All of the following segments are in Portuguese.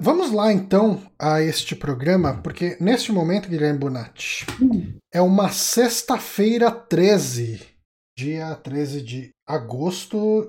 Vamos lá então a este programa, porque neste momento, Guilherme Bonatti, hum. é uma sexta-feira 13, dia 13 de agosto.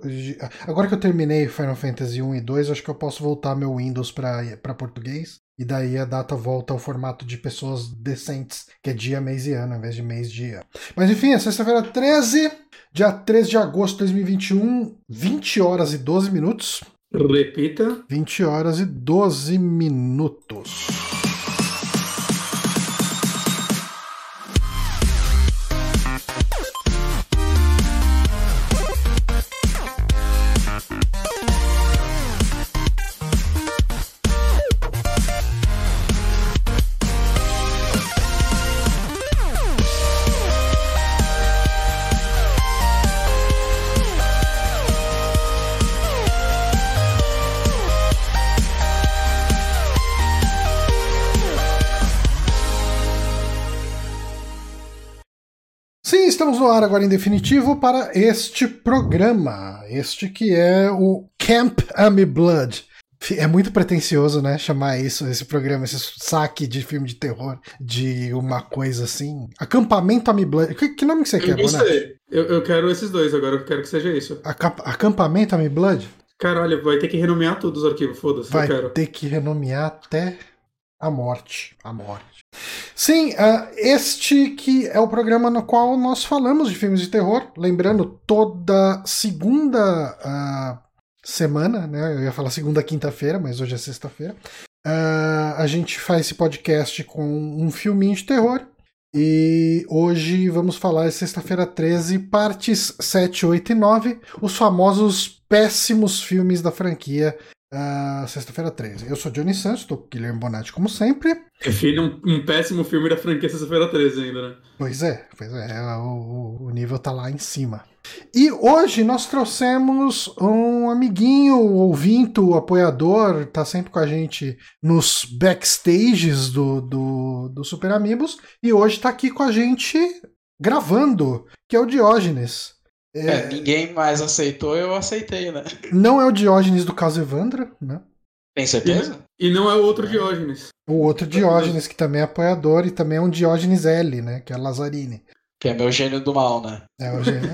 Agora que eu terminei Final Fantasy 1 e 2, acho que eu posso voltar meu Windows para português. E daí a data volta ao formato de pessoas decentes, que é dia, mês e ano, ao invés de mês, dia. Mas enfim, é sexta-feira 13, dia 13 de agosto de 2021, 20 horas e 12 minutos. Repita. 20 horas e 12 minutos. Estamos no ar agora em definitivo para este programa. Este que é o Camp Amy Blood. É muito pretencioso, né? Chamar isso, esse programa, esse saque de filme de terror, de uma coisa assim. Acampamento Amy Blood. Que, que nome que você eu quer, Boné? Eu, eu quero esses dois agora, eu quero que seja isso. Acamp Acampamento Amy Blood? Caralho, vai ter que renomear todos os arquivos, foda-se. Vai ter que renomear até a morte. A morte. Sim, uh, este que é o programa no qual nós falamos de filmes de terror. Lembrando, toda segunda uh, semana, né? Eu ia falar segunda quinta-feira, mas hoje é sexta-feira. Uh, a gente faz esse podcast com um filminho de terror. E hoje vamos falar, sexta-feira 13, partes 7, 8 e 9, os famosos péssimos filmes da franquia Uh, Sexta-feira 13. Eu sou Johnny Santos, estou com o Guilherme Bonatti, como sempre. É filho um, um péssimo filme da franquia Sexta-feira 13 ainda, né? Pois é, pois é, o, o nível tá lá em cima. E hoje nós trouxemos um amiguinho, ouvinto, apoiador, tá sempre com a gente nos backstages do, do, do Super Amigos, e hoje tá aqui com a gente gravando, que é o Diógenes. É, é, ninguém mais aceitou, eu aceitei, né? Não é o Diógenes do caso Evandra, né? Tem certeza? E, e não é o outro Diógenes. O outro Diógenes, que também é apoiador, e também é um Diógenes L, né? Que é Lazzarini. Que é meu gênio do mal, né? É o gênio.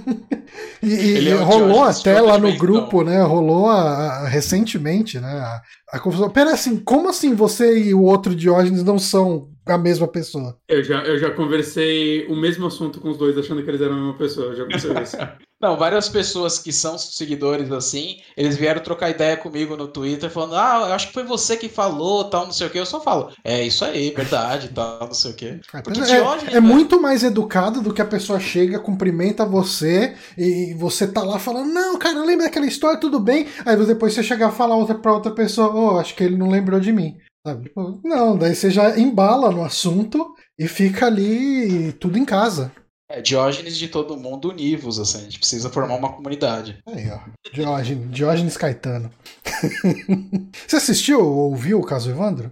e, e é rolou até lá no grupo, né? Rolou a, a, recentemente, né? A, a confusão. Pera assim, como assim você e o outro Diógenes não são a mesma pessoa. Eu já, eu já conversei o mesmo assunto com os dois, achando que eles eram a mesma pessoa. já aconteceu isso. Não, várias pessoas que são seguidores assim, eles vieram trocar ideia comigo no Twitter, falando: Ah, eu acho que foi você que falou, tal, não sei o que. Eu só falo: É isso aí, verdade, tal, não sei o que. É, é, é muito mais educado do que a pessoa chega, cumprimenta você e você tá lá falando: Não, cara, lembra daquela história, tudo bem. Aí depois você chegar a falar outra pra outra pessoa: Oh, acho que ele não lembrou de mim. Tipo, não, daí você já embala no assunto e fica ali tudo em casa. É, Diógenes de todo mundo univos, assim, a gente precisa formar uma comunidade. Aí, ó. Diógenes, Diógenes Caetano. você assistiu ou ouviu o caso Evandro?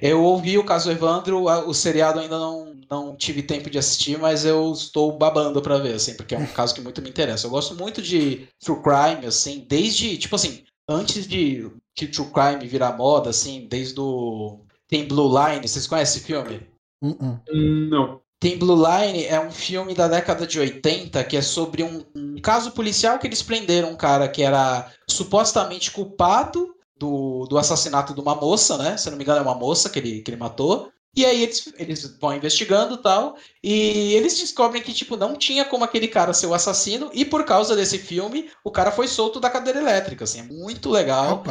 Eu ouvi o caso Evandro, o seriado ainda não, não tive tempo de assistir, mas eu estou babando para ver, assim, porque é um caso que muito me interessa. Eu gosto muito de true crime, assim, desde, tipo assim, antes de que True Crime virar moda, assim, desde o. Tem Blue Line, vocês conhecem esse filme? Uh -uh. Não. Tem Blue Line, é um filme da década de 80 que é sobre um, um caso policial que eles prenderam um cara que era supostamente culpado do, do assassinato de uma moça, né? Se não me engano, é uma moça que ele, que ele matou. E aí eles, eles vão investigando tal, e eles descobrem que, tipo, não tinha como aquele cara ser o assassino, e por causa desse filme, o cara foi solto da cadeira elétrica, assim, é muito legal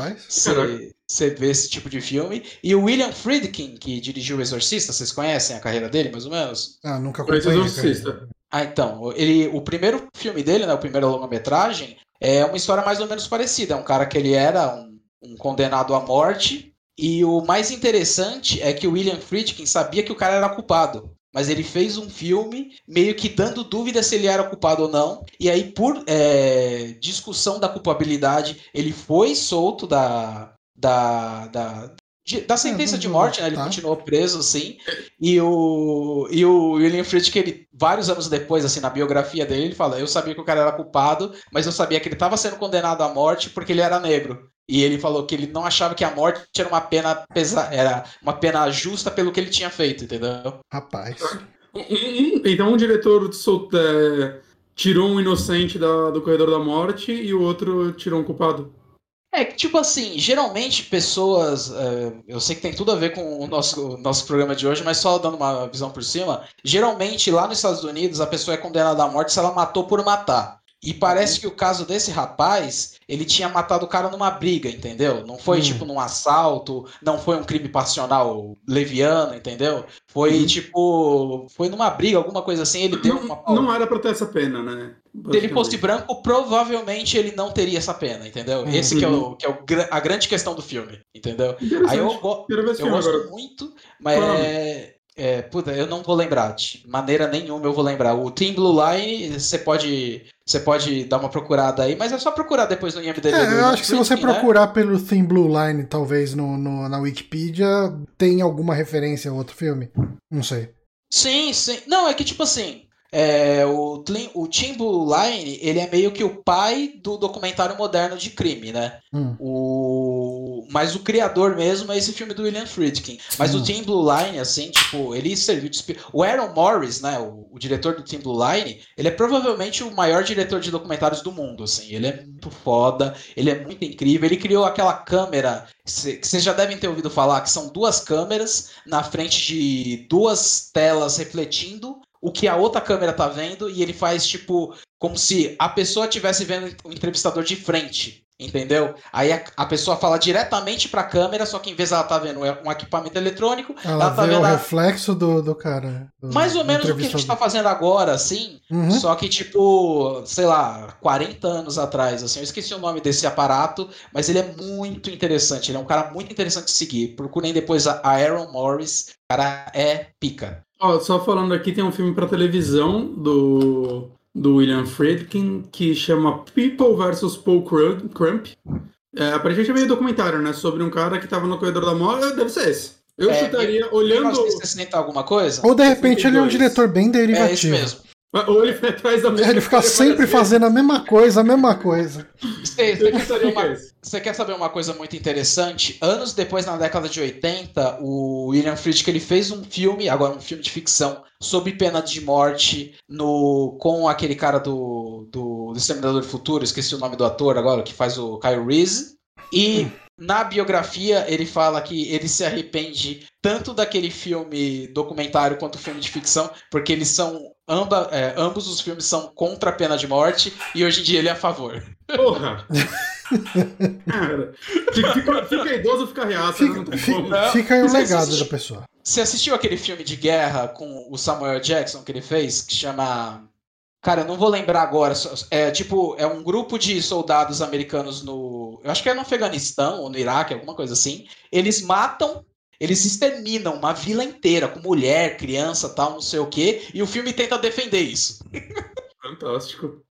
você ver esse tipo de filme. E o William Friedkin, que dirigiu O Exorcista, vocês conhecem a carreira dele, mais ou menos? Ah, nunca conheci. O Exorcista. Ah, então, ele, o primeiro filme dele, né, o primeiro longa-metragem, é uma história mais ou menos parecida, é um cara que ele era um, um condenado à morte, e o mais interessante é que o William Friedkin sabia que o cara era culpado. Mas ele fez um filme meio que dando dúvida se ele era culpado ou não. E aí, por é, discussão da culpabilidade, ele foi solto da, da, da, de, da sentença de morte, né? Ele tá. continuou preso, assim. E o, e o William Friedkin, ele, vários anos depois, assim, na biografia dele, ele fala: Eu sabia que o cara era culpado, mas eu sabia que ele estava sendo condenado à morte porque ele era negro. E ele falou que ele não achava que a morte era uma pena pesa era uma pena justa pelo que ele tinha feito, entendeu? Rapaz. Então um diretor solta, é, tirou um inocente da, do corredor da morte e o outro tirou um culpado. É que, tipo assim, geralmente pessoas. é, eu sei que tem tudo a ver com o nosso, o nosso programa de hoje, mas só dando uma visão por cima. Geralmente, lá nos Estados Unidos, a pessoa é condenada à morte se ela matou por matar. E parece que o caso desse rapaz, ele tinha matado o cara numa briga, entendeu? Não foi Hum. tipo num assalto, não foi um crime passional leviano, entendeu? Foi Uhum. tipo. Foi numa briga, alguma coisa assim, ele deu uma Não, não era pra ter essa pena, né? se ele fosse branco, provavelmente ele não teria essa pena, entendeu? Uhum. Esse que é, o, que é o a grande questão do filme, entendeu? Aí eu, go- eu gosto agora. muito, mas é, é, puta, eu não vou lembrar, de maneira nenhuma eu vou lembrar. O Team Blue Line, você pode, você pode dar uma procurada aí, mas é só procurar depois no IMDb. É, eu acho que se você né? procurar pelo Thin Blue Line, talvez no, no- na Wikipedia, tem alguma referência a outro filme. Não sei. Sim, sim. Não, é que tipo assim, é, o, Tlin- o Tim Blue Line, ele é meio que o pai do documentário moderno de crime, né? Hum. O... Mas o criador mesmo é esse filme do William Friedkin. Mas Hum. o Tim Blue Line, assim, tipo, ele serviu de... O Aaron Morris, né, o, o diretor do Tim Blue Line, ele é provavelmente o maior diretor de documentários do mundo, assim. Ele é muito foda, ele é muito incrível. Ele criou aquela câmera que vocês já devem ter ouvido falar, que são duas câmeras na frente de duas telas refletindo o que a outra câmera tá vendo e ele faz tipo como se a pessoa estivesse vendo o entrevistador de frente, entendeu? Aí a, a pessoa fala diretamente pra câmera, só que em vez ela tá vendo um equipamento eletrônico, Ela, ela tá vê vendo o a- reflexo do, do cara. do- mais ou menos o que a gente tá fazendo agora, assim, Uhum. só que, tipo, sei lá, 40 anos atrás, assim, eu esqueci o nome desse aparato, mas ele é muito interessante. Ele é um cara muito interessante de seguir. Procurem depois a a Aaron Morris. O cara é pica. Ó, só falando aqui, tem um filme pra televisão do, do William Friedkin que chama People vs. Paul Crum- Crump. É, aparentemente é meio documentário, né? Sobre um cara que tava no corredor da morte. Deve ser esse. Eu É, chutaria, olhando. 1960 alguma coisa? Ou de repente ele é um 62. diretor bem É esse derivativo. mesmo. Ou ele foi atrás da Ele fica sempre fazendo a mesma coisa, a mesma coisa. Você, você quer uma, você quer saber uma coisa muito interessante? Anos depois, na década de 80, o William Friedkin ele fez um filme, agora um filme de ficção, sobre pena de morte no, com aquele cara do, do, do Exterminador do Futuro, esqueci o nome do ator agora, que faz o Kyle Reese. E na biografia ele fala que ele se arrepende tanto daquele filme documentário quanto filme de ficção, porque eles são. Amba, é, ambos os filmes são contra a pena de morte e hoje em dia ele é a favor. Porra! Cara, fica, fica, idoso, fica reaça, né? não Fica, tem fi- como. Não, fica aí o legado assiste- da pessoa. Você assistiu aquele filme de guerra com o Samuel Jackson que ele fez, que chama. Cara, eu não vou lembrar agora. É tipo, é um grupo de soldados americanos no. Eu acho que é no Afeganistão ou no Iraque, alguma coisa assim. Eles matam, eles exterminam uma vila inteira, com mulher, criança, tal, não sei o quê, e o filme tenta defender isso. Fantástico.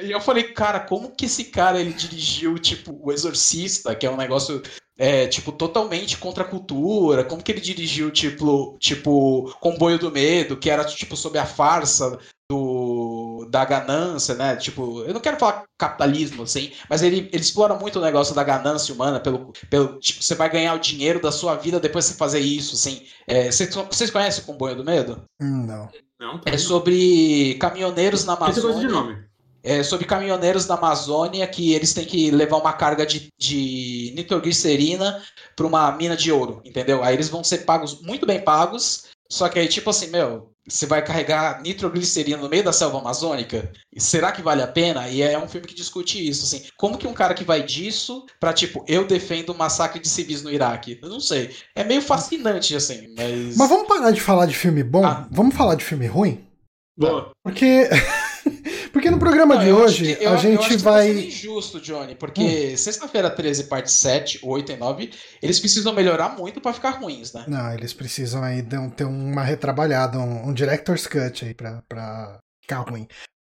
E eu falei, cara, como que esse cara ele dirigiu, tipo, O Exorcista, que é um negócio, é, tipo, totalmente contra a cultura? Como que ele dirigiu, tipo, tipo Comboio do Medo, que era, tipo, sobre a farsa do, da ganância, né? Tipo, eu não quero falar capitalismo, assim, mas ele, ele explora muito o negócio da ganância humana, pelo, pelo tipo, você vai ganhar o dinheiro da sua vida depois de você fazer isso, assim. É, vocês, vocês conhecem o Comboio do Medo? Não. Não, É sobre caminhoneiros na Esse coisa de Amazônia nome. é, sobre caminhoneiros da Amazônia que eles têm que levar uma carga de, de nitroglicerina para uma mina de ouro, entendeu? Aí eles vão ser pagos, muito bem pagos, só que aí, tipo assim, meu, você vai carregar nitroglicerina no meio da selva amazônica? Será que vale a pena? E é um filme que discute isso, assim. Como que um cara que vai disso pra, tipo, eu defendo o massacre de civis no Iraque? Eu não sei. É meio fascinante, assim, mas... Mas vamos parar de falar de filme bom? Ah. Vamos falar de filme ruim? Boa. Porque. Porque no programa Não, de eu acho hoje que- eu- a eu gente acho que vai. Tá sendo injusto, Johnny, porque sexta-feira 13, parte 7, 8 e 9, eles precisam melhorar muito pra ficar ruins, né? Não, eles precisam aí ter uma retrabalhada, um, um director's cut aí pra, pra ficar ruim.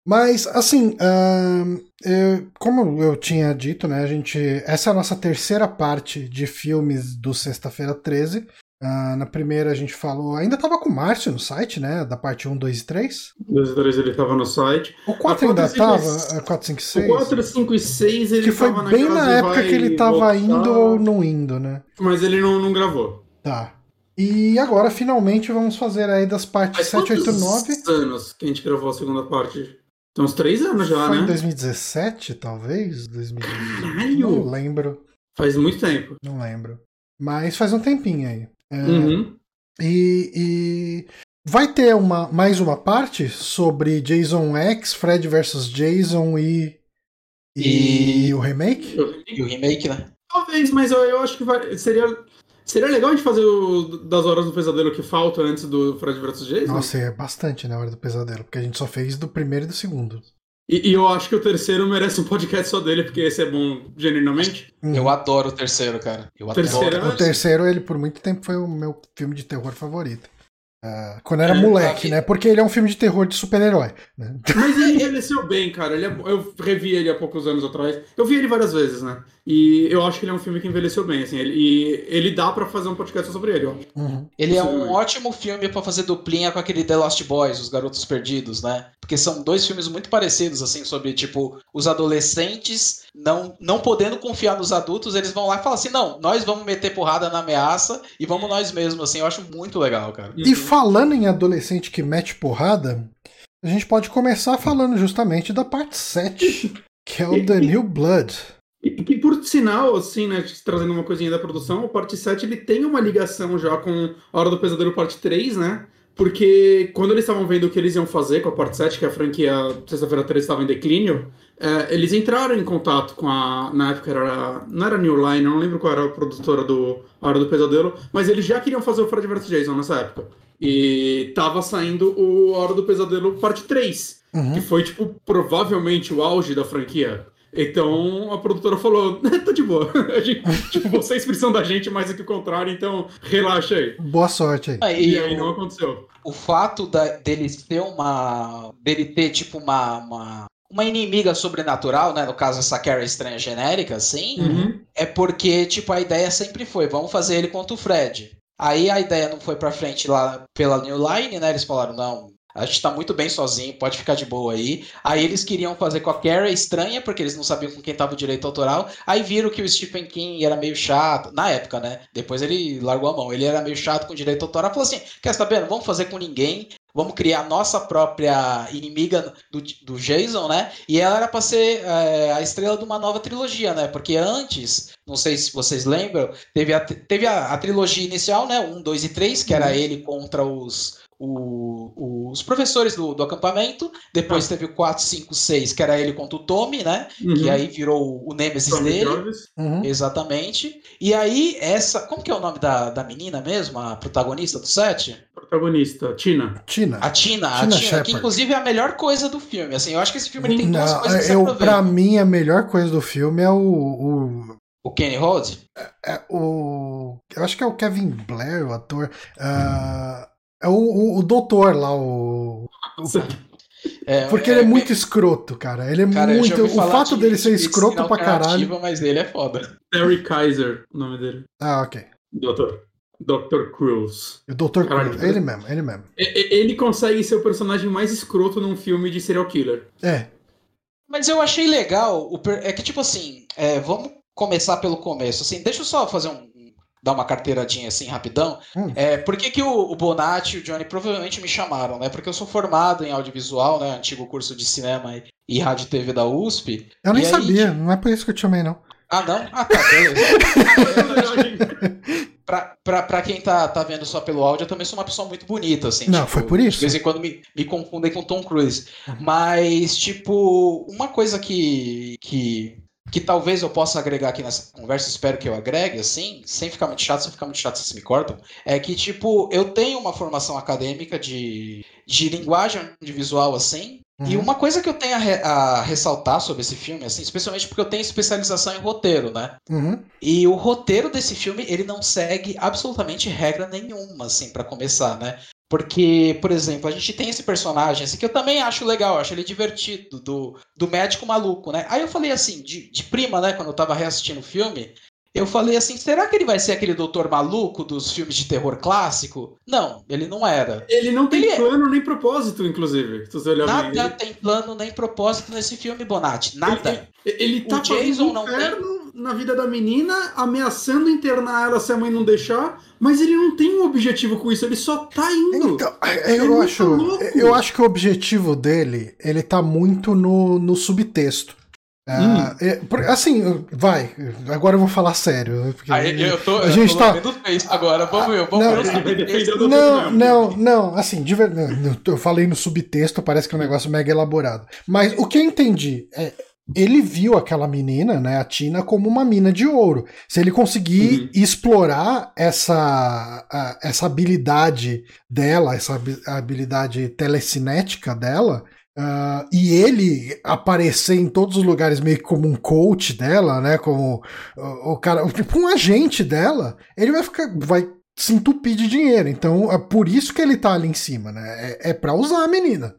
Mas, assim, ahn, é, como eu tinha dito, né, a gente. Essa é a nossa terceira parte de filmes do Sexta-feira 13. Uh, na primeira a gente falou. Ainda tava com o Márcio no site, né? Da parte 1, 2 e 3. 2 e 3 ele tava no site. O 4 ainda tava? 4, 5 e 6? O 4, 5 e 6 ele Que foi bem na época que ele tava voltar, indo ou não indo, né? Mas ele não, não gravou. Tá. E agora, finalmente, vamos fazer aí das partes Mas 7, 8 9. anos que a gente gravou a segunda parte? Tem uns 3 anos já, Foi né? em 2017, talvez? 2017. Caralho! Não lembro. Faz muito tempo. Não lembro. Mas faz um tempinho aí. É, uhum. e, e, vai ter uma, mais uma parte sobre Jason X, Fred vs Jason e, e, e, o remake? E o remake, né? Talvez, mas eu, eu acho que vai, seria Seria legal a gente fazer o das horas do pesadelo que falta antes do Fred vs Jason? Nossa, é bastante na hora do pesadelo, porque a gente só fez do primeiro e do segundo. E, e, eu acho que o terceiro merece um podcast só dele, porque esse é bom genuinamente. Uhum. Eu adoro o terceiro, cara. Eu terceiro adoro. O terceiro, ele por muito tempo foi o meu filme de terror favorito. Uh, quando era é, moleque, né? Porque ele é um filme de terror de super-herói. Né? Mas ele envelheceu bem, cara. Ele é, eu revi ele há poucos anos atrás. Eu vi ele várias vezes, né? E eu acho que ele é um filme que envelheceu bem, assim. Ele, e ele dá para fazer um podcast sobre ele, ó. Uhum. Ele é um ótimo filme para fazer duplinha com aquele The Lost Boys, Os Garotos Perdidos, né? Porque são dois filmes muito parecidos, assim, sobre, tipo, os adolescentes não, não podendo confiar nos adultos, eles vão lá e falam assim, não, nós vamos meter porrada na ameaça e vamos nós mesmos, assim. Eu acho muito legal, cara. E falando em adolescente que mete porrada, a gente pode começar falando justamente da parte 7, que é o The New Blood. Por sinal, assim, né, trazendo uma coisinha da produção, o parte 7 ele tem uma ligação já com a Hora do Pesadelo parte 3, né? Porque quando eles estavam vendo o que eles iam fazer com a parte 7, que a franquia Sexta-feira 3 estava em declínio, é, eles entraram em contato com a. Na época era. Não era New Line, eu não lembro qual era a produtora do a Hora do Pesadelo, mas eles já queriam fazer o Fred vs Jason nessa época. E tava saindo o Hora do Pesadelo parte 3, uhum. que foi, tipo, provavelmente o auge da franquia. Então a produtora falou: tá de boa. Gente, tipo, vocês precisam da gente mais do que o contrário, então relaxa aí. Boa sorte aí. aí e aí não aconteceu. O fato da, dele ter uma. dele ter, tipo, uma, uma uma inimiga sobrenatural, né? No caso, essa Carrie estranha genérica, assim, uhum. é porque, tipo, a ideia sempre foi: vamos fazer ele contra o Fred. Aí a ideia não foi pra frente lá pela New Line, né? Eles falaram: não, a gente tá muito bem sozinho, pode ficar de boa aí. Aí eles queriam fazer com a Carrie estranha, porque eles não sabiam com quem tava o direito autoral. Aí viram que o Stephen King era meio chato, na época, né? Depois ele largou a mão. Ele era meio chato com direito autoral. Falou assim: quer saber? Não vamos fazer com ninguém. Vamos criar a nossa própria inimiga do, do Jason, né? E ela era pra ser é, a estrela de uma nova trilogia, né? Porque antes, não sei se vocês lembram, teve a, teve a, a trilogia inicial, né? Um, dois e três, que era uhum. ele contra os o, os professores do, do acampamento. Depois ah. teve o 4, 5, 6, que era ele contra o Tommy, né? Uhum. Que aí virou o Nemesis Tommy dele. Uhum. Exatamente. E aí, essa. Como que é o nome da, da menina mesmo? A protagonista do set? Protagonista, Tina. Tina. A Tina, Tina a Tina, que inclusive é a melhor coisa do filme. Assim, eu acho que esse filme tem duas Não, coisas que eu, Pra mim, a melhor coisa do filme é o, o... O Kenny Rhodes? É, é, o. Eu acho que é o Kevin Blair, o ator. Uh, é o, o, o doutor lá, o. É, Porque é, ele é, é muito escroto, cara. Ele é cara, muito. O fato de, dele ser escroto pra caralho. Mas ele é foda. Terry Kaiser, o nome dele. Ah, ok. Doutor. Dr. Cruz. O Dr. Cruz, ele mesmo, ele mesmo. Ele consegue ser o personagem mais escroto num filme de serial killer. É. Mas eu achei legal, é que tipo assim, é, vamos começar pelo começo. Assim, deixa eu só fazer um, dar uma carteiradinha assim rapidão. Hum. É, por que, que o, o Bonatti e o Johnny provavelmente me chamaram, né? Porque eu sou formado em audiovisual, né? Antigo curso de cinema e, rádio e TV da USP. Eu nem sabia, não é por isso que eu te chamei, não. Ah, não? Ah, tá, beleza. pra, pra, pra quem tá, tá vendo só pelo áudio, eu também sou uma pessoa muito bonita, assim. Não, tipo, foi por isso. De vez em quando me, me confundem com Tom Cruise. Mas, tipo, uma coisa que, que que talvez eu possa agregar aqui nessa conversa, espero que eu agregue, assim, sem ficar muito chato, sem ficar muito chato, vocês me cortam, é que, tipo, eu tenho uma formação acadêmica de, de linguagem de visual, assim, uhum. e uma coisa que eu tenho a, re, a, ressaltar sobre esse filme, assim, especialmente porque eu tenho especialização em roteiro, né? Uhum. E o roteiro desse filme, ele não segue absolutamente regra nenhuma, assim, para começar, né? Porque, por exemplo, a gente tem esse personagem, assim, que eu também acho legal, acho ele divertido, do, do médico maluco, né? Aí eu falei assim, de, de prima, né, quando eu tava reassistindo o filme, Eu falei assim, será que ele vai ser aquele doutor maluco dos filmes de terror clássico? Não, ele não era. Ele não tem Ele é- plano nem propósito, inclusive. Se você olhar bem. Nada tem plano nem propósito nesse filme, Bonatti. Nada. Ele, ele tá O Jason não inferno na vida da menina, ameaçando internar ela se a mãe não deixar, mas ele não tem um objetivo com isso, ele só tá indo. Então, Ele eu tá acho, louco. eu acho que o objetivo dele, ele tá muito no, no subtexto. Ah, Hum. é, assim, vai, agora eu vou falar sério. porque- Aí eu tô, a eu gente tô tá- agora. Vamos ver, vamos Não, ver. o Não. não, não, assim, de verdade, eu falei no subtexto, parece que é um negócio mega elaborado. Mas o que eu entendi é, ele viu aquela menina, né, a Tina, como uma mina de ouro. Se ele conseguir Uhum. explorar essa, a- essa habilidade dela, essa habi- habilidade telecinética dela, ah, e ele aparecer em todos os lugares meio que como um coach dela, né, como o, o cara, tipo um agente dela, ele vai ficar, vai se entupir de dinheiro. Então, é por isso que ele tá ali em cima, né? É, é para usar a menina.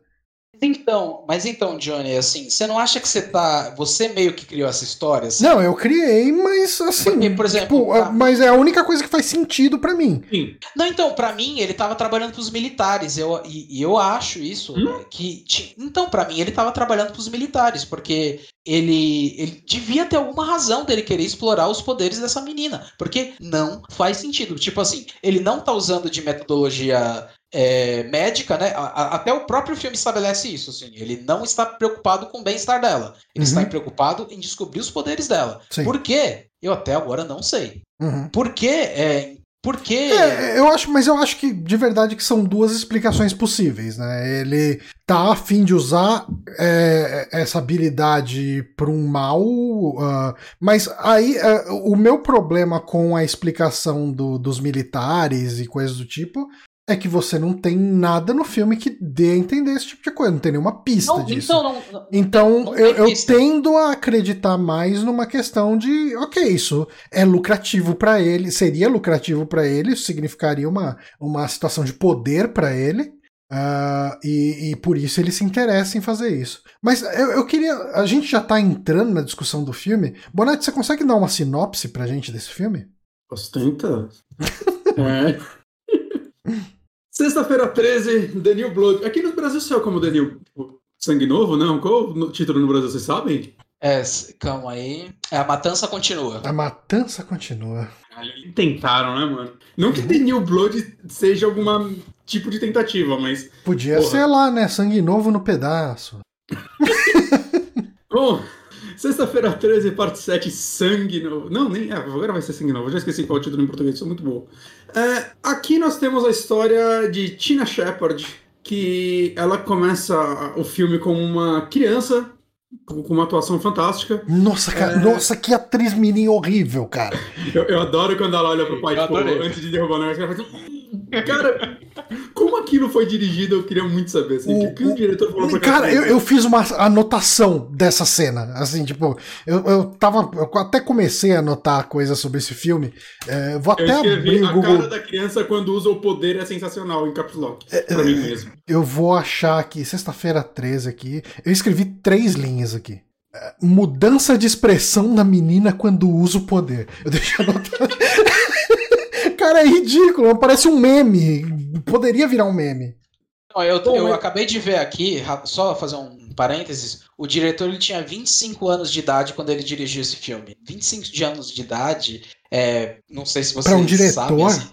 Então, mas então, Johnny, assim, você não acha que você tá. Você meio que criou essa história? Assim? Não, eu criei, mas assim, Porque, por exemplo, tipo, tá. mas é a única coisa que faz sentido pra mim. Sim. Não, então, pra mim, ele tava trabalhando pros militares. Eu, e, e eu acho isso. Hum? né, que ti- Então, pra mim, ele tava trabalhando pros militares, porque ele, ele devia ter alguma razão dele querer explorar os poderes dessa menina. Porque não faz sentido. Tipo assim, ele não tá usando de metodologia. É, médica, né? A- a- até o próprio filme estabelece isso. Assim, ele não está preocupado com o bem-estar dela. Ele Uhum. está preocupado em descobrir os poderes dela. Sim. Por quê? Eu até agora não sei. Uhum. Por quê? É, por quê? É, eu acho, mas eu acho que de verdade que são duas explicações possíveis, né? Ele tá a fim de usar é, essa habilidade para um mal, ah, mas aí ah, o meu problema com a explicação do- dos militares e coisas do tipo é que você não tem nada no filme que dê a entender esse tipo de coisa, não tem nenhuma pista Não, disso. então, não, não- Então, Não eu, eu tendo a acreditar mais numa questão de, ok, isso é lucrativo pra ele, seria lucrativo pra ele, isso significaria uma, uma situação de poder pra ele, ah, e, e por isso ele se interessa em fazer isso. Mas eu, eu queria, a gente já tá entrando na discussão do filme. Bonatti, você consegue dar uma sinopse pra gente desse filme? Ostenta. é. Sexta-feira 13, The New Blood. Aqui no Brasil saiu como The New Sangue Novo, não? Qual o título no Brasil, vocês sabem? É, calma aí. É, a matança continua. A matança continua. Eles Tentaram, né, mano? Não que The New Blood seja algum tipo de tentativa, mas. Podia Porra. ser lá, né? Sangue novo no pedaço. Bom, sexta-feira 13, parte 7, Sangue Novo. Não, nem. ah, agora vai ser Sangue Novo. Eu já esqueci qual é o título em português, sou muito bom. É, aqui nós temos a história de Tina Shepard, que ela começa o filme como uma criança, com uma atuação fantástica. Nossa, cara, É. nossa, que atriz mirim horrível, cara. Eu, eu adoro quando ela olha pro pai, Eu tipo, adorei. antes de derrubar o negócio, ela faz assim, Cara, como aquilo foi dirigido, eu queria muito saber. Assim, O- que o, o- diretor falou pra Cara, eu, eu fiz uma anotação dessa cena. Assim, tipo, eu, eu tava. Eu até comecei a anotar coisas sobre esse filme. É, vou até abrir o a Google. cara da criança quando usa o poder é sensacional em caps lock. É, pra mim mesmo. Eu vou achar aqui, sexta-feira 13 aqui. Eu escrevi três linhas aqui. É, Mudança de expressão da menina quando usa o poder. Eu deixei anotado. Cara, é ridículo, parece um meme. Poderia virar um meme. Não, eu, Bom, eu mas- acabei de ver aqui, só fazer um parênteses. O diretor ele tinha 25 anos de idade quando ele dirigiu esse filme. 25 de anos de idade, é, não sei se vocês Pra um diretor? sabem. Assim,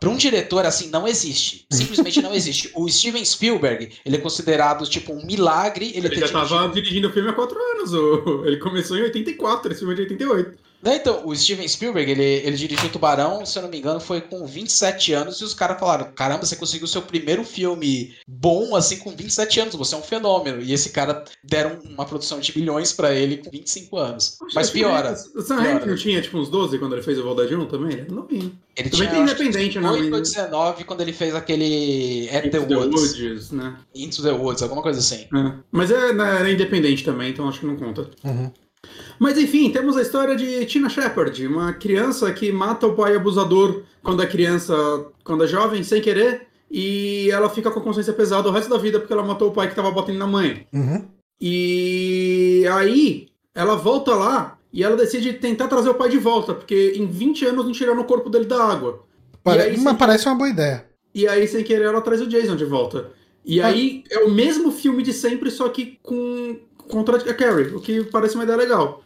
para um diretor, assim, não existe. Simplesmente não existe. O Steven Spielberg, ele é considerado, tipo, um milagre. Ele, Ele já tava dirigido- dirigindo o filme há quatro anos. o- Ele começou em 84, esse filme é de 88. Né, Então, o Steven Spielberg, ele, ele dirigiu Tubarão, se eu não me engano, foi com 27 anos, e os caras falaram: caramba, você conseguiu seu primeiro filme bom, assim, com 27 anos, você é um fenômeno. E esse cara deram uma produção de milhões pra ele com 25 anos. Mas piora. O Sam. Raimi não tinha, tipo, uns 12 quando ele fez o Voldade 1 também? Ele não vinha. Ele Também tinha tem independente, né? 18 ou mas- 19 quando ele fez aquele At Into the Woods. Woods, né? Into the Woods, alguma coisa assim. É. Mas é, né, era independente também, então acho que não conta. Uhum. Mas enfim, temos a história de Tina Shepard, uma criança que mata o pai abusador quando é criança, quando é jovem, sem querer, e ela fica com a consciência pesada o resto da vida porque ela matou o pai que tava batendo na mãe. Uhum. E aí ela volta lá e ela decide tentar trazer o pai de volta, porque em 20 anos não tiraram o corpo dele da água. Pare... aí, Mas parece uma boa ideia. E aí, sem querer, ela traz o Jason de volta. E Ah. aí é o mesmo filme de sempre, só que com contra a Carrie, o que parece uma ideia legal.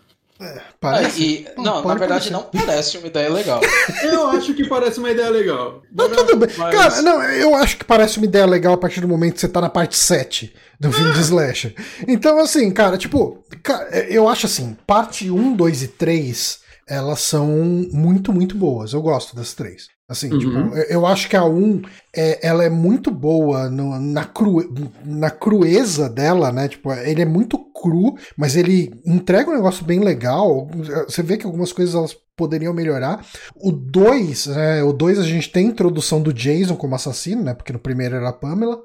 Parece. E- Pô, não, na verdade parecer. não parece uma ideia legal. Eu acho que parece uma ideia legal. Mas tudo bem. Mas- Cara, não, eu acho que parece uma ideia legal a partir do momento que você tá na parte 7 do filme de slasher. Então, assim, cara, tipo, ca- eu acho assim, parte 1, 2 e 3, elas são muito, muito boas. Eu gosto das três. Assim, Uhum. tipo, eu- acho que a 1, é, ela é muito boa no- na, cru, na crueza dela, né? Tipo, ele é muito cru, mas ele entrega um negócio bem legal. Você vê que algumas coisas elas poderiam melhorar. O 2, né? O 2 a gente tem a introdução do Jason como assassino, né? Porque no primeiro era a Pamela.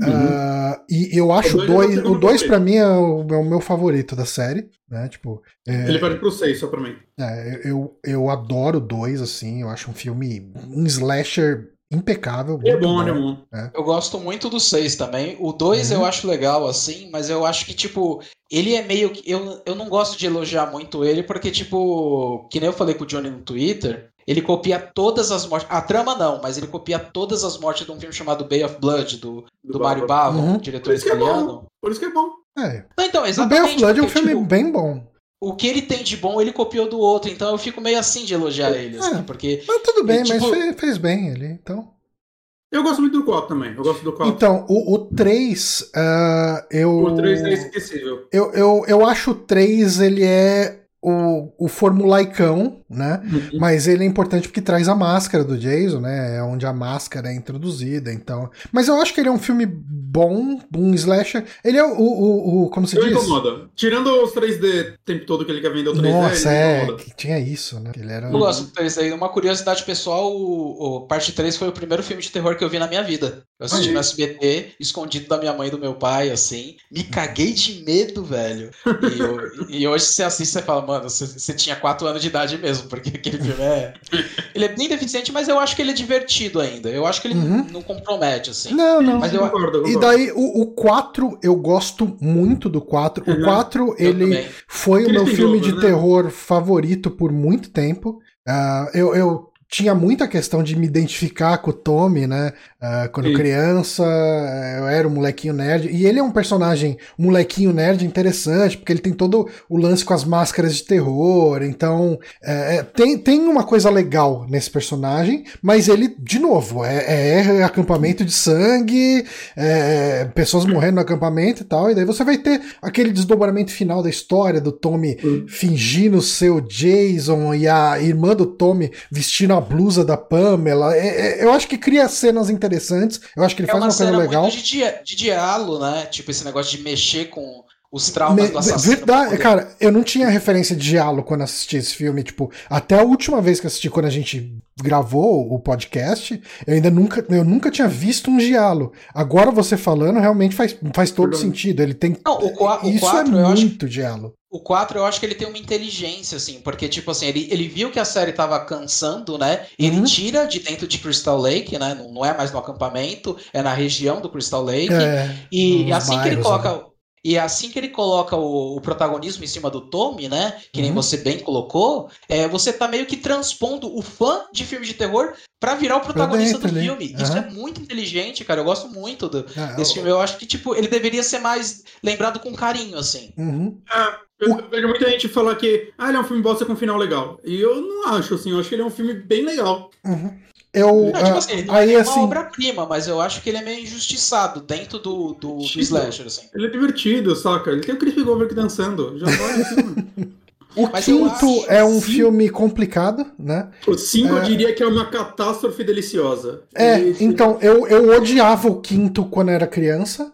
Uhum. Ah, e eu acho dois é o 2, segundo o 2 pra favorito. mim é o, é o meu favorito da série, né? Tipo, é, Ele perde pro 6, só pra mim. é, eu, eu adoro o 2, assim, eu acho um filme, um slasher impecável. É muito bom, é bom. Eu gosto muito do 6 também. O 2 Uhum. eu acho legal, assim, mas eu acho que, tipo, ele é meio que. Eu, eu não gosto de elogiar muito ele, porque, tipo, que nem eu falei com o Johnny no Twitter, ele copia todas as mortes. A trama não, mas ele copia todas as mortes de um filme chamado Bay of Blood, do, do, Do Mario Bava. Uhum. um diretor é italiano. bom. Por isso que é bom. É. Não, então, O Bay exatamente. of Blood é um filme tipo, bem bom. o que ele tem de bom, ele copiou do outro, então eu fico meio assim de elogiar ele, assim, É. porque. Mas tudo bem, tipo- mas fez, fez bem ele, então. Eu gosto muito do 4 também. Eu gosto do 4. Então, o, o 3, ah, eu, o 3 é esquecível. eu, eu, eu acho o 3, ele é o, o formulaicão, né? Mas ele é importante porque traz a máscara do Jason, né? É onde a máscara é introduzida, então. Mas eu acho que ele é um filme bom, um slasher. Ele é o, o, o como se Não diz? incomoda. Tirando os 3D o tempo todo que ele quer vender o 3D, Nossa, ele é, que tinha isso, né? Ele era. Eu gosto do 3 aí. Uma curiosidade pessoal, o, o parte 3 foi o primeiro filme de terror que eu vi na minha vida. Eu assisti Aí. no SBT, escondido da minha mãe e do meu pai, assim. Me caguei de medo, velho. E, eu- e hoje você assiste e você fala, mano, você, você tinha 4 anos de idade mesmo, porque aquele filme é. Ele é bem deficiente, mas eu acho que ele é divertido ainda. Eu acho que ele Uhum. não compromete, assim. Não, não. Mas eu- concordo, eu E concordo. daí, o, o 4, eu gosto muito do 4. O Uhum. 4, Eu ele também. foi o meu filme de né? terror favorito por muito tempo. Ah, eu, eu tinha muita questão de me identificar com o Tommy, né? Ah, quando Sim. criança, eu era um molequinho nerd. E ele é um personagem, um molequinho nerd interessante, porque ele tem todo o lance com as máscaras de terror. Então, é, é, tem, tem uma coisa legal nesse personagem, mas ele, de novo, é, é acampamento de sangue, é, pessoas morrendo no acampamento e tal. E daí você vai ter aquele desdobramento final da história do Tommy Hum. fingindo ser o Jason e a irmã do Tommy vestindo a blusa da Pamela. É- é- eu acho que cria cenas interessantes. Eu acho que ele É faz uma uma, coisa cena legal. muito de, dia, de diálogo, né? Tipo, esse negócio de mexer com os traumas Me- do assassino. verdade, poder- cara, eu não tinha referência de diálogo quando assisti esse filme. Tipo, até a última vez que assisti, quando a gente gravou o podcast, eu ainda nunca, eu nunca tinha visto um diálogo. Agora você falando, realmente faz, faz todo Verdade. sentido. Ele tem. Não, o o Isso é eu acho- muito diálogo. O 4, eu acho que ele tem uma inteligência, assim, porque, tipo assim, ele, ele viu que a série tava cansando, né? Ele Uhum. tira de dentro de Crystal Lake, né? Não, não é mais no acampamento, é na região do Crystal Lake. É, e assim que ele bairros, coloca. né? E assim que ele coloca o, o protagonismo em cima do Tommy, né? Que nem Uhum. você bem colocou, é, você tá meio que transpondo o fã de filme de terror pra virar o protagonista do dentro ali. filme. Isso Aham. é muito inteligente, cara. Eu gosto muito do- É, desse o- filme. Eu acho que, tipo, ele deveria ser mais lembrado com carinho, assim. Uhum. Eu, eu vejo muita gente falar que ah, ele é um filme bosta com um final legal. E eu não acho, assim, eu acho que ele é um filme bem legal. Uhum. Eu, Não, tipo ah, assim, ele não aí, é uma assim, obra-prima, mas eu acho que ele é meio injustiçado dentro do, do, do slasher, assim. Ele é divertido, saca? Ele tem o Chris Glover aqui dançando. Já vale o Mas eu quinto acho, é um sim. filme complicado, né? O 5 eu É. diria que é uma catástrofe deliciosa. É, E- então, eu, eu odiava o quinto quando era criança.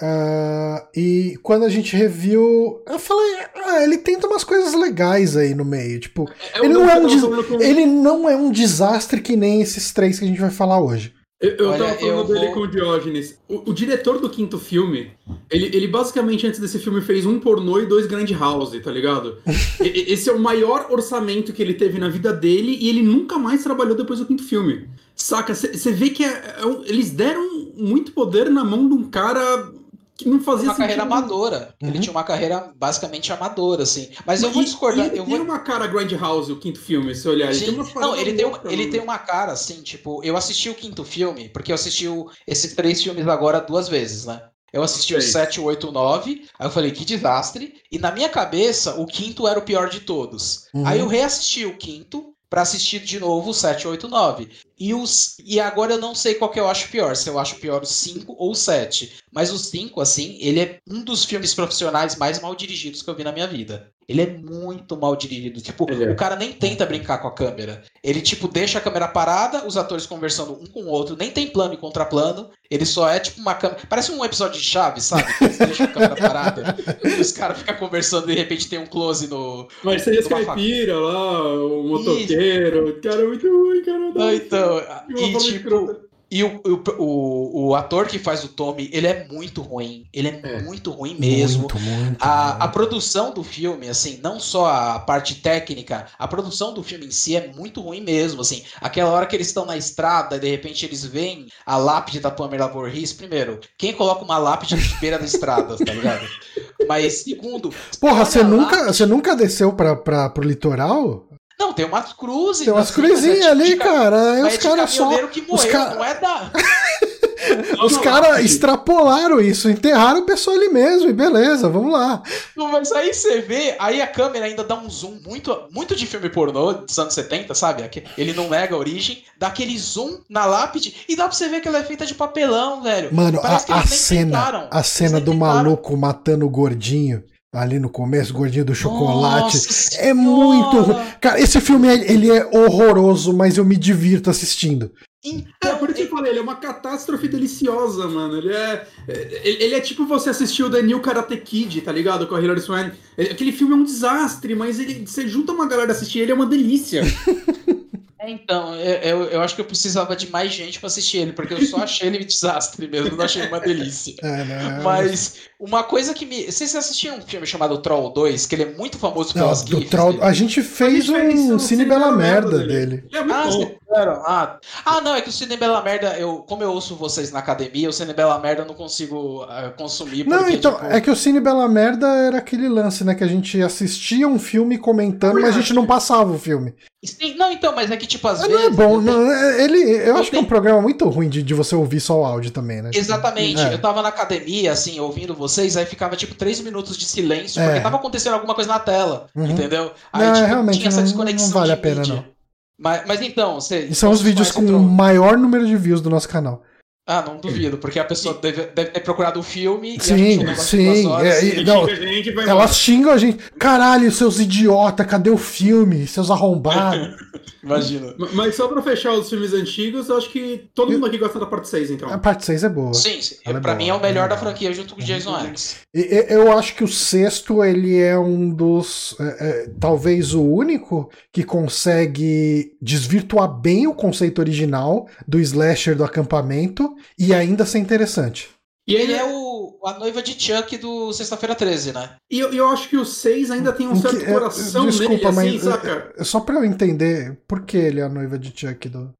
Ah, e quando a gente reviu, eu falei, ah, ele tenta umas coisas legais aí no meio. Tipo, É o ele não que é um tava des- ele não é um desastre que nem esses três que a gente vai falar hoje. Eu, eu Olha, tava falando eu dele vou- com o Diógenes. O, o diretor do quinto filme, ele, ele basicamente antes desse filme fez um pornô e dois Grand House, tá ligado? E- Esse é o maior orçamento que ele teve na vida dele e ele nunca mais trabalhou depois do quinto filme. Saca? Você vê que é- é eles deram muito poder na mão de um cara que não fazia uma carreira sentido. amadora. Ele Uhum. tinha uma carreira basicamente amadora, assim. Mas eu vou discordar. e ele eu tem vou... uma cara Grindhouse, o quinto filme, se olhar. Ele tem Não, ele tem, um- ele mano. tem uma cara assim, tipo, eu assisti o quinto filme, porque eu assisti o- esses três filmes agora duas vezes, né? Eu assisti o Sei. 7, o 8, o 9, aí eu falei, que desastre. E na minha cabeça, o quinto era o pior de todos. Uhum. Aí eu reassisti o quinto pra assistir de novo o 7, 8, 9. E, os, e agora eu não sei qual que eu acho pior, se eu acho pior o 5 ou o 7. Mas o 5, assim, ele é um dos filmes profissionais mais mal dirigidos que eu vi na minha vida. Ele é muito mal dirigido. Tipo, é. o cara nem tenta brincar com a câmera. Ele, tipo, deixa a câmera parada, os atores conversando um com o outro, nem tem plano e contraplano. Ele só é tipo uma câmera. Parece um episódio de Chaves, sabe? Que eles deixam a câmera parada. e os caras ficam conversando e de repente tem um close no. Mas seria caipira lá, o motoqueiro. Cara, é muito ruim, cara. Ah, então. E tipo. E o, o, o, o ator que faz o Tommy, ele é muito ruim. Ele é, É. muito ruim mesmo. Muito, muito. A, a muito. produção do filme, assim, não só a parte técnica, a produção do filme em si é muito ruim mesmo, assim. Aquela hora que eles estão na estrada, de repente eles veem a lápide da Pamela Voorhees, primeiro, quem coloca uma lápide de beira da estrada, tá ligado? Mas segundo, Porra, você nunca, você nunca desceu pra, pra, pro litoral? Não, tem umas cruzes. Tem umas mas cruzinhas ali, cara. Aí os é de caras só. que morreu, ca- não é da... Os caras extrapolaram isso, enterraram a pessoa ali mesmo, e beleza, vamos lá. Mas aí você vê, aí a câmera ainda dá um zoom muito, muito de filme pornô dos anos 70, sabe? Ele não nega a origem, dá aquele zoom na lápide e dá pra você ver que ela é feita de papelão, velho. Mano, a, Parece a nem cena, tentaram. a cena do tentaram. maluco matando o gordinho ali no começo, gordinho do chocolate. Nossa É muito ruim. Senhora! Cara, esse filme ele é horroroso, mas eu me divirto assistindo. É, Então, por isso que eu falei, ele é uma catástrofe deliciosa, mano. Ele é. é- Ele ele é tipo você assistir o The New Karate Kid, tá ligado? Com a Hilary Swank. É- Aquele filme é um desastre, mas ele, você junta uma galera assistir ele, é uma delícia. É, então, eu, eu, eu acho que eu precisava de mais gente pra assistir ele, porque eu só achei ele um desastre mesmo, não achei uma delícia. É, né? Mas uma coisa que me. Vocês assistiram um filme chamado Troll 2, que ele é muito famoso Não, pelas do gifs Troll- dele? a gente fez A gente fez um o Cine Bela Merda dele. Ele é muito Ah, bom. Fizeram? Ah, ah, não, é que o Cine Bela Merda, eu, como eu ouço vocês na academia, o Cine Bela Merda eu não consigo ah, consumir. Não, porque, então, tipo, é que o Cine Bela Merda era aquele lance, né? Que a gente assistia um filme comentando, mas a gente não passava o filme. Sim, não, então, mas é que, tipo, às Ah, vezes. não é bom, eu não, é- ele, eu Eu acho que é um programa muito ruim de, de você ouvir só o áudio também, né? Exatamente. É. Eu tava na academia, assim, ouvindo vocês, aí ficava tipo três minutos de silêncio, É. porque tava acontecendo alguma coisa na tela, Uhum. entendeu? Aí, Não, tipo, realmente tinha essa não- desconexão. não vale a pena, mídia. não. Mas, mas então, você. E são os vídeos com o maior número de views do nosso canal. Ah, não duvido, porque a pessoa deve, deve ter procurado o filme e a Sim, um de sim, horas, é, e- e- não, xinga a gente e vai Elas xingam a gente. Caralho, seus idiota, cadê o filme? Seus arrombados. Imagina. Mas só pra fechar os filmes antigos, eu acho que todo mundo aqui gosta da parte 6, então. A parte 6 é boa. Sim, sim. Ela é pra boa, mim é o melhor ela é da franquia junto com o Jason X. E- e- Eu acho que o sexto, ele é um dos. é, é, talvez o único que consegue desvirtuar bem o conceito original do slasher do acampamento e ainda ser interessante. E Ele é o, a noiva de Chuck do Sexta-feira 13, né? E eu, eu acho que o 6 ainda tem um certo que- é, coração Desculpa, nele, assim, mas saca? é, é só pra eu entender por que ele é a noiva de Chuck do.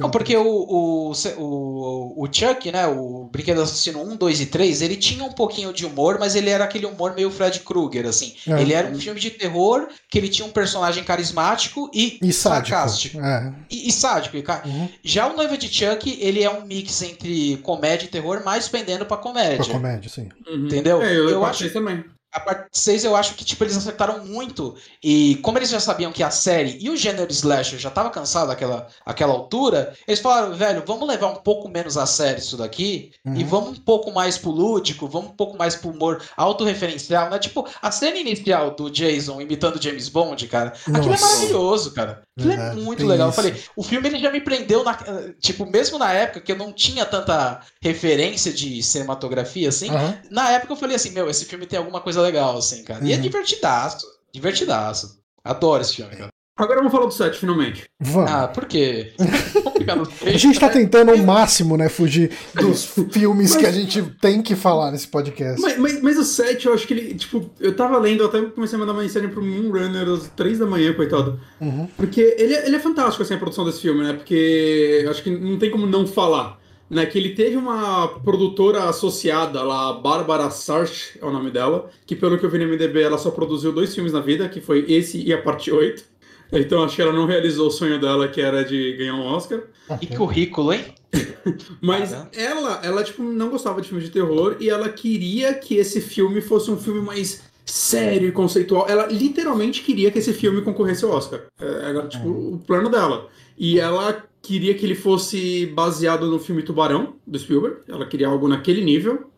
Não, porque o, o, o, o Chuck, né, o Brinquedo Assassino 1, 2 e 3, ele tinha um pouquinho de humor, mas ele era aquele humor meio Fred Krueger, assim. É. Ele era um filme de terror que ele tinha um personagem carismático e, E sarcástico. É. E, e sádico. Uhum. Já o Noiva de Chuck, ele é um mix entre comédia e terror, mais pendendo pra Pra comédia. comédia, sim. Uhum. Entendeu? É, eu, Eu acho também. A parte 6 eu acho que tipo, eles acertaram muito. E como eles já sabiam que a série e o gênero slasher já tava cansado àquela, àquela altura, eles falaram, velho, vamos levar um pouco menos a sério isso daqui Uhum. e vamos um pouco mais pro lúdico, vamos um pouco mais pro humor autorreferencial, né? Tipo, a cena inicial do Jason imitando James Bond, cara, aquilo é Nossa. maravilhoso, cara. Aquilo é, É, muito legal. Eu isso. falei, o filme ele já me prendeu na, tipo, mesmo na época que eu não tinha tanta referência de cinematografia assim, Aham. na época eu falei assim, meu, esse filme tem alguma coisa legal, assim, cara. E é Uhum. divertidaço. Divertidaço. Adoro esse filme, cara. Agora vamos falar do 7, finalmente. Vamos. Ah, por quê? A gente tá tentando ao máximo, né, fugir dos filmes que a gente tem que falar nesse podcast. Mas, mas, mas o 7, eu acho que ele, tipo, eu tava lendo, eu até comecei a mandar uma mensagem pro Moonrunner às 3 da manhã, coitado. Uhum. Porque ele, é- ele é fantástico, assim, a produção desse filme, né? Porque eu acho que não tem como não falar. né, que ele teve uma produtora associada lá, Bárbara Sarch é o nome dela, que pelo que eu vi no MDB ela só produziu dois filmes na vida, que foi esse e a parte 8. Então acho que ela não realizou o sonho dela, que era de ganhar um Oscar. Que currículo, hein? Mas Caramba. ela, ela tipo, não gostava de filmes de terror e ela queria que esse filme fosse um filme mais sério e conceitual. Ela literalmente queria que esse filme concorresse ao Oscar. É, Era tipo o plano dela. E ela queria que ele fosse baseado no filme Tubarão, do Spielberg. Ela queria algo naquele nível.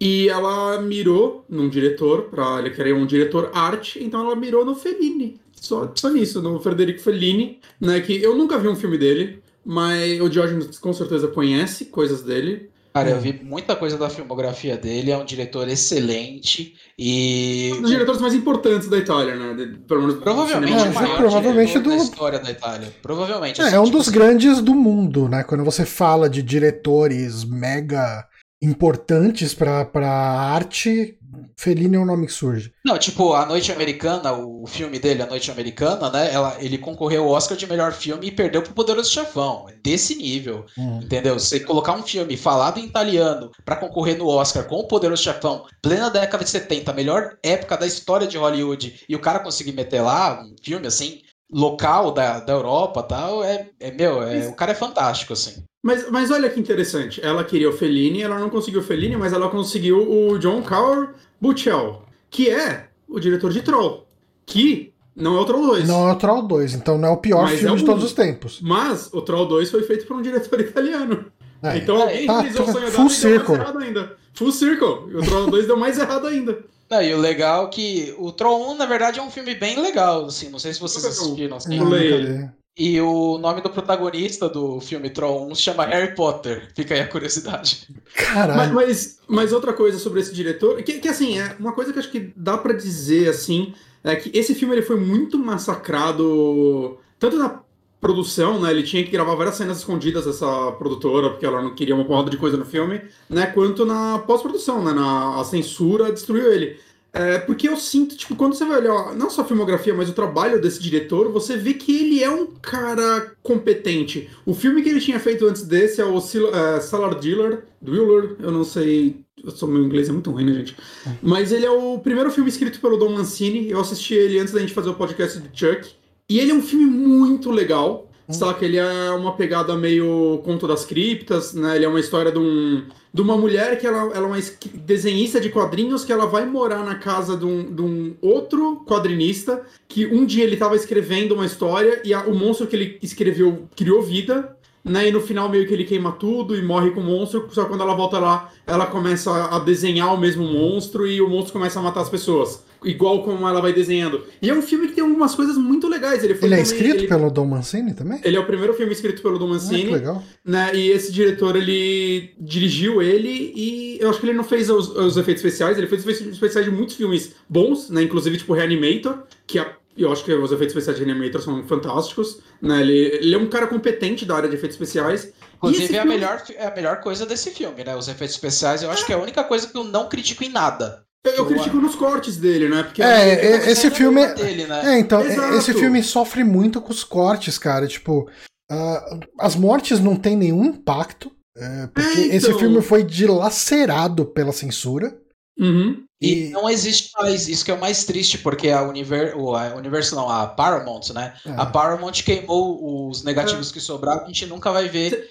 E ela mirou num diretor, pra ele querer um diretor arte, então ela mirou no Fellini. Só, só nisso, no Federico Fellini, né? Que eu nunca vi um filme dele, mas o George com certeza conhece coisas dele. Cara, eu vi muita coisa da filmografia dele, é um diretor excelente e Um dos diretores mais importantes da Itália, né? Pelo menos do provavelmente o É, mundial. maior provavelmente diretor da do- história da Itália. Provavelmente. É, assim, é um tipo dos assim, grandes do mundo, né? Quando você fala de diretores mega importantes pra, pra arte, Fellini é o nome que surge. Não, tipo, A Noite Americana, o filme dele, A Noite Americana, né? Ela, ele concorreu ao Oscar de melhor filme e perdeu pro Poderoso Chefão. É desse nível. Hum. Entendeu? Você colocar um filme falado em italiano pra concorrer no Oscar com o Poderoso Chefão, plena década de 70, a melhor época da história de Hollywood, e o cara conseguir meter lá um filme assim, local da, da Europa e tal, é, é meu, é, o cara é fantástico, assim. Mas, mas olha que interessante. Ela queria o Fellini, ela não conseguiu o Fellini, mas ela conseguiu o John Carl Buchel, que é o diretor de Troll. Que não é o Troll 2. Não é o Troll 2, então não é o pior Mas filme é de um- todos os tempos. Mas o Troll 2 foi feito por um diretor italiano. É. então alguém Tá, realizou tá, o sonho dela e deu circle. mais errado ainda. Full Circle. O Troll 2 deu mais errado ainda. Não, e o legal é que o Troll 1, na verdade, é um filme bem legal, assim, não sei se vocês assistiram, assim. Vi. E o nome do protagonista do filme Troll 1 se chama Harry Potter. Fica aí a curiosidade. Mas, Caralho. mas, mas outra coisa sobre esse diretor, que, que assim, é uma coisa que acho que dá pra dizer assim, é que esse filme ele foi muito massacrado, tanto na produção, né? Ele tinha que gravar várias cenas escondidas dessa produtora, porque ela não queria uma porrada de coisa no filme, né? Quanto na pós-produção, né? Na, a censura destruiu ele. É, porque eu sinto, tipo, quando você vai olhar, não só a filmografia, mas o trabalho desse diretor, você vê que ele é um cara competente. O filme que ele tinha feito antes desse é o Sil é, Salar Dealer, Driller, eu não sei, sou, meu inglês é muito ruim, né, gente? Mas ele é o primeiro filme escrito pelo Don Mancini, eu assisti ele antes da gente fazer o podcast de Chuck, e ele é um filme muito legal, Saca, ele é uma pegada meio conto das criptas, né? Ele é uma história de, um, de uma mulher que ela, ela é uma es- desenhista de quadrinhos que ela vai morar na casa de um, de um outro quadrinista que um dia ele estava escrevendo uma história e a- o monstro que ele escreveu criou vida, né? E no final meio que ele queima tudo e morre com o monstro, só que quando ela volta lá, ela começa a desenhar o mesmo monstro e o monstro começa a matar as pessoas. Igual como ela vai desenhando. E é um filme que tem algumas coisas muito legais. Ele, foi Ele é também- escrito ele- pelo Dom Mancini também? ele é o primeiro filme escrito pelo Dom Ah, que Mancini, legal. né? E esse diretor, ele dirigiu ele e eu acho que ele não fez os, os efeitos especiais, ele fez efeitos especiais de muitos filmes bons, né? Inclusive, tipo, Reanimator, que a- eu acho que os efeitos especiais de Reanimator são fantásticos, né? Ele, ele é um cara competente da área de efeitos especiais. E Inclusive, é a, melhor, é a melhor coisa desse filme, né? Os efeitos especiais, eu acho que é a única coisa que eu não critico em nada. Eu, eu critico nos cortes dele, né? Porque É, é, esse Você filme. dele, né? É, então, Exato. esse filme sofre muito com os cortes, cara. Tipo, ah, as mortes não têm nenhum impacto. é, porque É, então. esse filme foi dilacerado pela censura. Uhum. E, E- não existe mais, isso que é o mais triste, porque a, Univer, o- a Universo não, a Paramount, né? É. A Paramount queimou os negativos que sobraram, a gente nunca vai ver.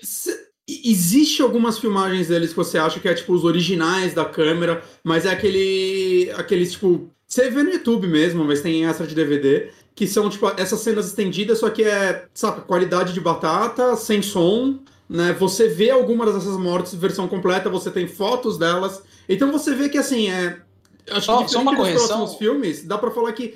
Existe algumas filmagens deles que você acha que é tipo os originais da câmera, mas é aquele. aqueles tipo. Você vê no YouTube mesmo, mas tem extra de DVD, que são tipo essas cenas estendidas, só que é, sabe, qualidade de batata, sem som, né? Você vê algumas dessas mortes versão completa, você tem fotos delas. Então você vê que assim, é. Acho que só uma correção. filmes, dá pra falar que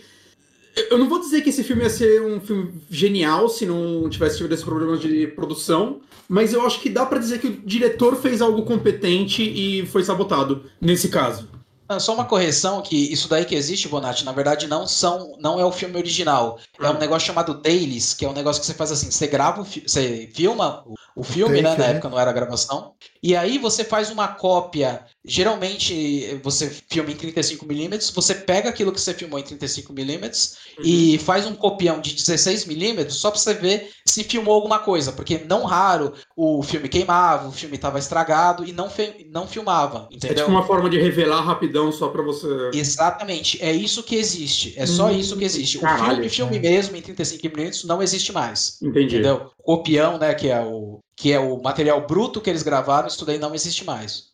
eu não vou dizer que esse filme ia ser um filme genial se não tivesse tido esses problemas de produção, mas eu acho que dá pra dizer que o diretor fez algo competente e foi sabotado nesse caso. Ah, só uma correção que isso daí que existe, Bonatti, na verdade não são, não é o filme original. É um negócio chamado dailies, que é um negócio que você faz assim, você grava, você filma o filme, né, na época não era gravação, e aí você faz uma cópia, geralmente você filma em 35mm, você pega aquilo que você filmou em 35mm uhum. e faz um copião de 16mm só para você ver se filmou alguma coisa, porque não raro o filme queimava, o filme estava estragado e não, não filmava, entendeu? É tipo uma forma de revelar rapidão só para você... Exatamente, é isso que existe, é só hum, isso que existe. Caralho, o filme, filme mesmo em 35mm não existe mais, Entendi. entendeu? Copião, né, que é o que é o material bruto que eles gravaram, isso daí não existe mais.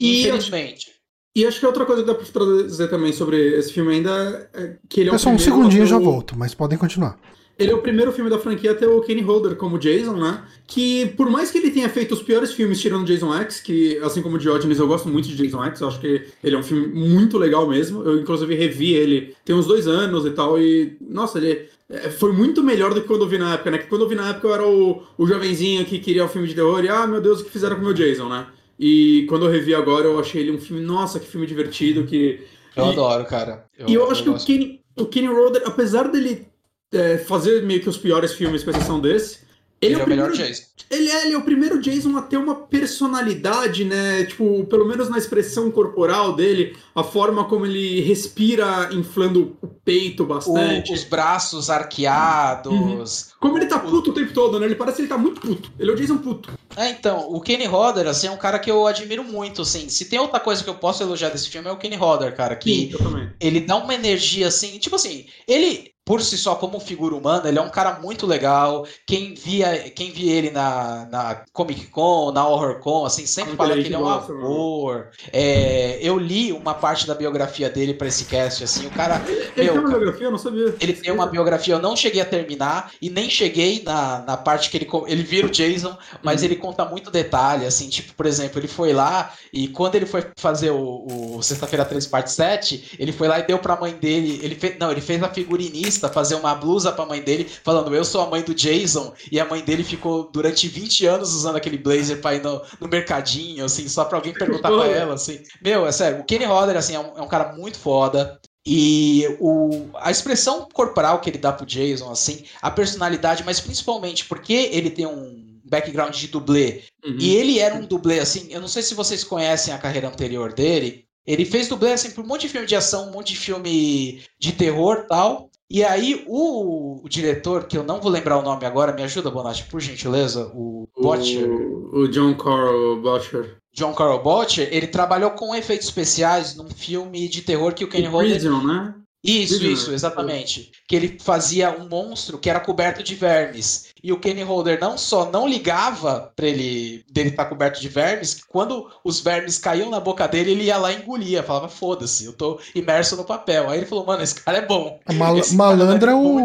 E, Infelizmente. E acho que outra coisa que dá pra trazer também sobre esse filme ainda é que ele é Pessoal, um segundinho eu já volto, mas podem continuar. Ele é o primeiro filme da franquia a ter o Kenny Holder como Jason, né? Que por mais que ele tenha feito os piores filmes tirando Jason X, que assim como o Diogenes eu gosto muito de Jason X, eu acho que ele é um filme muito legal mesmo. Eu inclusive revi ele tem uns dois anos e tal, e nossa, ele é, foi muito melhor do que quando eu vi na época, né? Que quando eu vi na época eu era o, o jovenzinho que queria o filme de terror e, ah, meu Deus, o que fizeram com o meu Jason, né? E quando eu revi agora, eu achei ele um filme, nossa, que filme divertido, que... Eu e, adoro, cara. Eu, e eu, eu acho que o Kenny, o Kenny Roder, apesar dele é, fazer meio que os piores filmes, com exceção desse, ele, ele é, o, é primeiro, melhor Jason. Ele é, ele é o primeiro Jason a ter uma personalidade, né? Tipo, pelo menos na expressão corporal dele, a forma como ele respira inflando o peito bastante. O, os braços arqueados. Uhum. Como ele tá puto o tempo todo, né? Ele parece que ele tá muito puto. Ele é o Jason puto. É, então, o Kenny Rodder, assim, é um cara que eu admiro muito, assim. Se tem outra coisa que eu posso elogiar desse filme é o Kenny Rodder, cara. Que Sim, ele dá uma energia, assim, tipo assim, ele por si só, como figura humana, ele é um cara muito legal. Quem via, quem via ele na, na Comic Con, na Horror Con, assim, sempre fala que ele é um amor. É, eu li uma parte da biografia dele para esse cast, assim, o cara. Ele meu, tem uma biografia, eu não sabia. Ele tem uma biografia, eu não cheguei a terminar e nem cheguei na, na parte que ele, ele vira o Jason, mas uhum. ele conta muito detalhe, assim, tipo, por exemplo, ele foi lá e quando ele foi fazer o, o Sexta-feira 3, parte 7, ele foi lá e deu pra mãe dele. Ele fez, não, ele fez a figurinista fazer uma blusa pra mãe dele, falando eu sou a mãe do Jason, e a mãe dele ficou durante 20 anos usando aquele blazer pra ir no, no mercadinho, assim, só pra alguém perguntar pra ela, assim. Meu, é sério, o Kenny Rodder, assim, é um, é um cara muito foda. E o, a expressão corporal que ele dá pro Jason, assim, a personalidade, mas principalmente porque ele tem um background de dublê. Uhum. E ele era um dublê, assim, eu não sei se vocês conhecem a carreira anterior dele. Ele fez dublê, assim, por um monte de filme de ação, um monte de filme de terror tal. E aí, o, o, diretor, que eu não vou lembrar o nome agora, me ajuda, Bonatti, por gentileza, o Botcher. O, o John Carl Botcher. John Carl Botcher, ele trabalhou com efeitos especiais num filme de terror que o Kenny Holder... né? Isso, isso, exatamente. Que ele fazia um monstro que era coberto de vermes. E o Kenny Holder não só não ligava para ele dele estar tá coberto de vermes, que quando os vermes caíam na boca dele, ele ia lá e engolia. Falava, foda-se, eu tô imerso no papel. Aí ele falou, mano, esse cara é bom. Mal malandra, é o...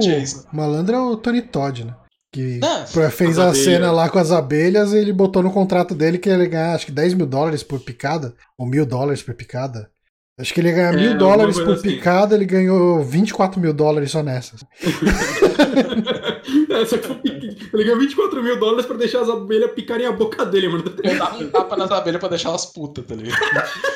malandra é o Tony Todd, né? Que não, fez a cena lá com as abelhas e ele botou no contrato dele que ele ia ganhar acho que 10 mil dólares por picada, ou mil dólares por picada. Acho que ele ganha é, mil dólares por assim. picada, ele ganhou 24 mil dólares só nessas. é, só que ele ganhou 24 mil dólares pra deixar as abelhas picarem a boca dele, mano. Eu dava um tapa nas abelhas pra deixar elas putas, tá ligado?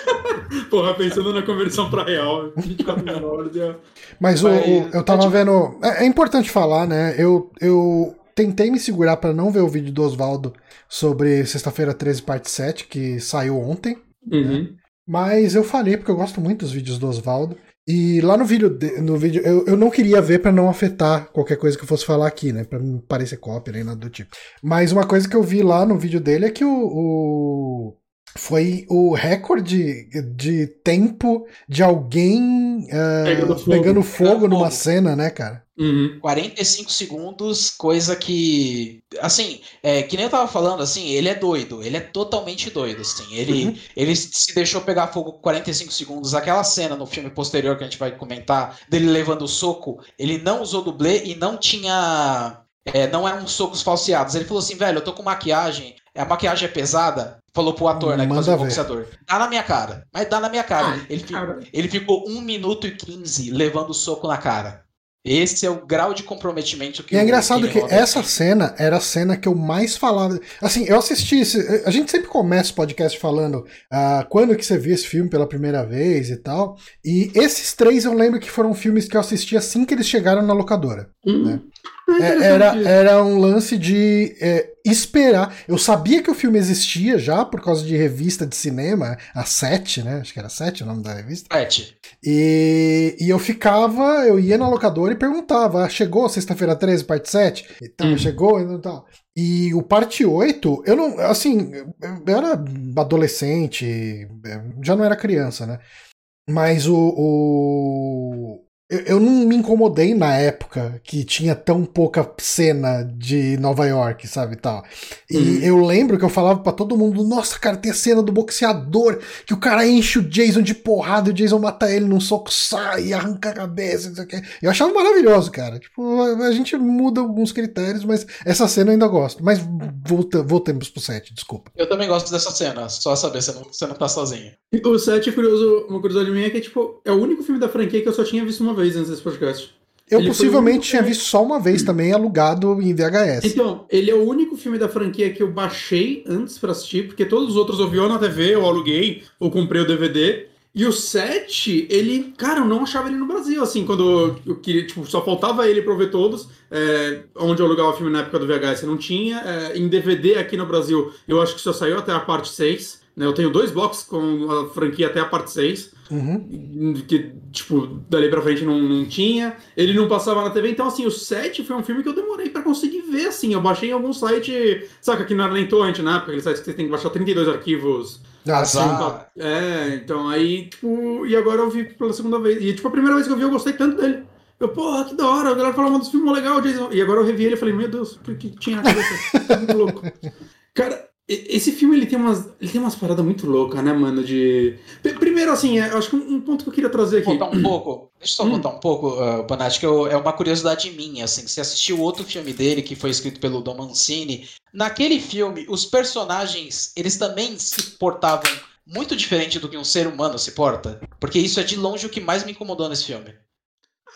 Porra, pensando na conversão pra real, 24 mil dólares. É... Mas o, o, eu tava é, tipo... vendo. É, é, importante falar, né? Eu, eu tentei me segurar para não ver o vídeo do Oswaldo sobre Sexta-feira 13, parte 7, que saiu ontem. Uhum. Né? Mas eu falei porque eu gosto muito dos vídeos do Oswaldo. E lá no vídeo, no vídeo eu, eu não queria ver para não afetar qualquer coisa que eu fosse falar aqui, né? Pra não parecer cópia nem nada do tipo. Mas uma coisa que eu vi lá no vídeo dele é que o, o foi o recorde de tempo de alguém uh, pegando fogo, pegando fogo numa fogo. cena, né, cara? Uhum. 45 segundos, coisa que. Assim, é, que nem eu tava falando, assim, ele é doido, ele é totalmente doido, assim. Ele, uhum. ele se deixou pegar fogo 45 segundos. Aquela cena no filme posterior que a gente vai comentar, dele levando o soco, ele não usou dublê e não tinha. É, não eram socos falseados. Ele falou assim, velho, eu tô com maquiagem, a maquiagem é pesada, falou pro ator, né, que fazia o boxeador. Dá na minha cara. Mas dá na minha cara. Ah, ele, cara. ele ficou 1 minuto e 15 levando soco na cara. Esse é o grau de comprometimento que E é engraçado que essa tem. cena era a cena que eu mais falava. Assim, eu assisti. Esse, a gente sempre começa o podcast falando uh, quando que você viu esse filme pela primeira vez e tal. E esses três eu lembro que foram filmes que eu assisti assim que eles chegaram na locadora. Uhum. Né? É, era, era um lance de é, esperar. Eu sabia que o filme existia já por causa de revista de cinema, a Sete, né? Acho que era Sete o nome da revista. Sete. E, e eu ficava, eu ia na locadora e perguntava: ah, chegou sexta-feira 13, parte 7? Então, hum. chegou e tal. E o parte 8, eu não. Assim, eu era adolescente, já não era criança, né? Mas o, o, eu, eu não me incomodei na época que tinha tão pouca cena de Nova York, sabe, tal. E uhum. eu lembro que eu falava para todo mundo, nossa, cara, tem a cena do boxeador, que o cara enche o Jason de porrada e o Jason mata ele num soco, sai e arranca a cabeça, não sei o que. Eu achava maravilhoso, cara. Tipo, a gente muda alguns critérios, mas essa cena eu ainda gosto. Mas volta, voltemos pro set, desculpa. Eu também gosto dessa cena, só saber, você não, você não tá sozinho. O set, curioso, uma curiosidade minha é que, tipo, é o único filme da franquia que eu só tinha visto uma vez antes desse podcast. Eu ele possivelmente tinha visto só uma vez também, alugado em VHS. Então, ele é o único filme da franquia que eu baixei antes para assistir, porque todos os outros eu vi ou na TV, ou aluguei, ou comprei o DVD. E o 7, ele, cara, eu não achava ele no Brasil, assim, quando eu queria, tipo, só faltava ele pra eu ver todos. É, onde eu alugava o filme na época do VHS não tinha. É, em DVD aqui no Brasil, eu acho que só saiu até a parte 6. Né? Eu tenho dois blocos com a franquia até a parte 6. Uhum. Que, tipo, dali pra frente não, não tinha. Ele não passava na TV. Então, assim, o 7 foi um filme que eu demorei pra conseguir ver, assim. Eu baixei em algum site. Saca que não era nem torrent, né? Porque aquele site que você tem que baixar 32 arquivos. Ah, assim. É, então aí, tipo. E agora eu vi pela segunda vez. E, tipo, a primeira vez que eu vi, eu gostei tanto dele. Eu, porra, que da hora, a galera falou um dos filmes legal, Jason. E agora eu revi ele e falei, meu Deus, por que tinha na cabeça? muito louco. Cara, esse filme ele tem umas, ele tem umas paradas muito loucas, né, mano? De. Primeiro, assim, é, eu acho que um, ponto que eu queria trazer aqui. Contar um pouco. Deixa eu só hum. contar um pouco, uh, que eu, é uma curiosidade minha, assim. Você assistiu outro filme dele, que foi escrito pelo Dom Mancini. Naquele filme, os personagens, eles também se portavam muito diferente do que um ser humano se porta. Porque isso é de longe o que mais me incomodou nesse filme.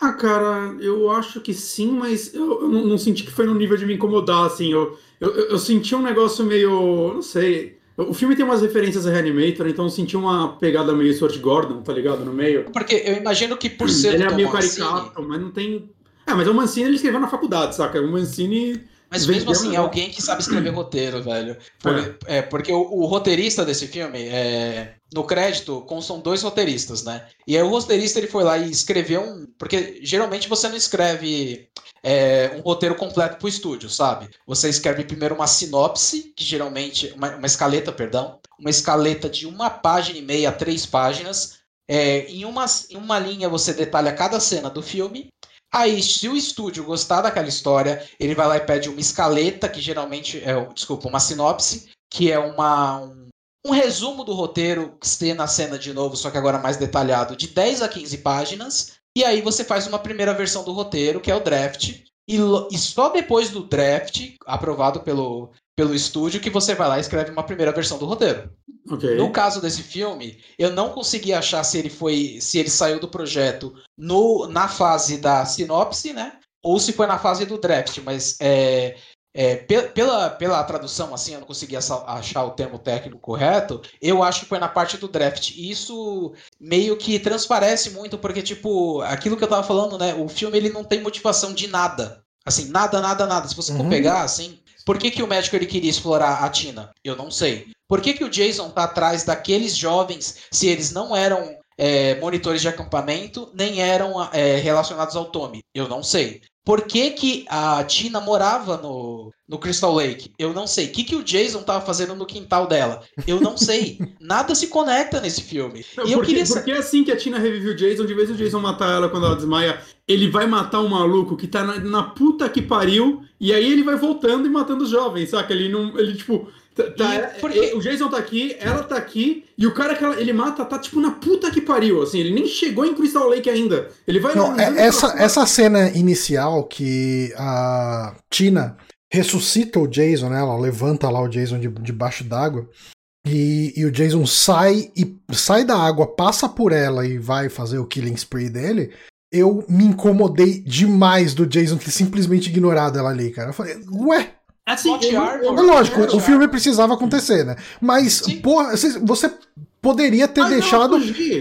Ah, cara, eu acho que sim, mas eu, eu não, não, senti que foi no nível de me incomodar, assim. Eu, eu, eu senti um negócio meio. Não sei. O filme tem umas referências a Reanimator, então eu senti uma pegada meio Sword Gordon, tá ligado? No meio. Porque eu imagino que por ser. Ele é meio caricato, mas não tem. É, mas o Mancini ele escreveu na faculdade, saca? O Mancini mas mesmo assim, é alguém que sabe escrever roteiro, velho. Por, é. é. porque o, o, roteirista desse filme, é, no crédito, constam dois roteiristas, né? E aí o roteirista ele foi lá e escreveu um. Porque geralmente você não escreve é, um roteiro completo pro estúdio, sabe? Você escreve primeiro uma sinopse, que geralmente. Uma, uma escaleta, perdão. Uma escaleta de uma página e meia, três páginas. É, em, uma, em uma linha você detalha cada cena do filme. Aí, se o estúdio gostar daquela história, ele vai lá e pede uma escaleta, que geralmente é, desculpa, uma sinopse, que é uma, um, um resumo do roteiro, cena a cena de novo, só que agora mais detalhado, de 10 a 15 páginas. E aí você faz uma primeira versão do roteiro, que é o draft. E, e só depois do draft, aprovado pelo, pelo estúdio, que você vai lá e escreve uma primeira versão do roteiro. Okay. No caso desse filme, eu não consegui achar se ele foi, se ele saiu do projeto no, na fase da sinopse, né? Ou se foi na fase do draft, mas é, é, pela, pela tradução, assim, eu não consegui achar o termo técnico correto, eu acho que foi na parte do draft. E isso meio que transparece muito, porque, tipo, aquilo que eu tava falando, né? O filme ele não tem motivação de nada. Assim, nada, nada, nada. Se você uhum. for pegar, assim, por que, que o médico ele queria explorar a Tina? Eu não sei. Por que, que o Jason tá atrás daqueles jovens se eles não eram é, monitores de acampamento, nem eram é, relacionados ao Tommy? Eu não sei. Por que, que a Tina morava no, no Crystal Lake? Eu não sei. O que, que o Jason tava fazendo no quintal dela? Eu não sei. Nada se conecta nesse filme. Não, e eu porque, queria porque é assim que a Tina revive o Jason, de vez o Jason matar ela quando ela desmaia, ele vai matar um maluco que tá na, na puta que pariu, e aí ele vai voltando e matando os jovens, saca? Ele não. Ele, tipo, Tá, tá porque... O Jason tá aqui, ela tá aqui, e o cara que ela, ele mata tá tipo na puta que pariu, assim, ele nem chegou em Crystal Lake ainda. Ele vai Não, é, essa, essa cena inicial que a Tina ressuscita o Jason, né? Ela levanta lá o Jason de, debaixo d'água. E, e, o Jason sai e sai da água, passa por ela e vai fazer o killing spree dele. eu me incomodei demais do Jason ter simplesmente ignorado ela ali, cara. Eu falei, ué, Assim, eu- é lógico, o filme precisava acontecer, né? Mas, Sim. porra, você- poderia ter Mas deixado.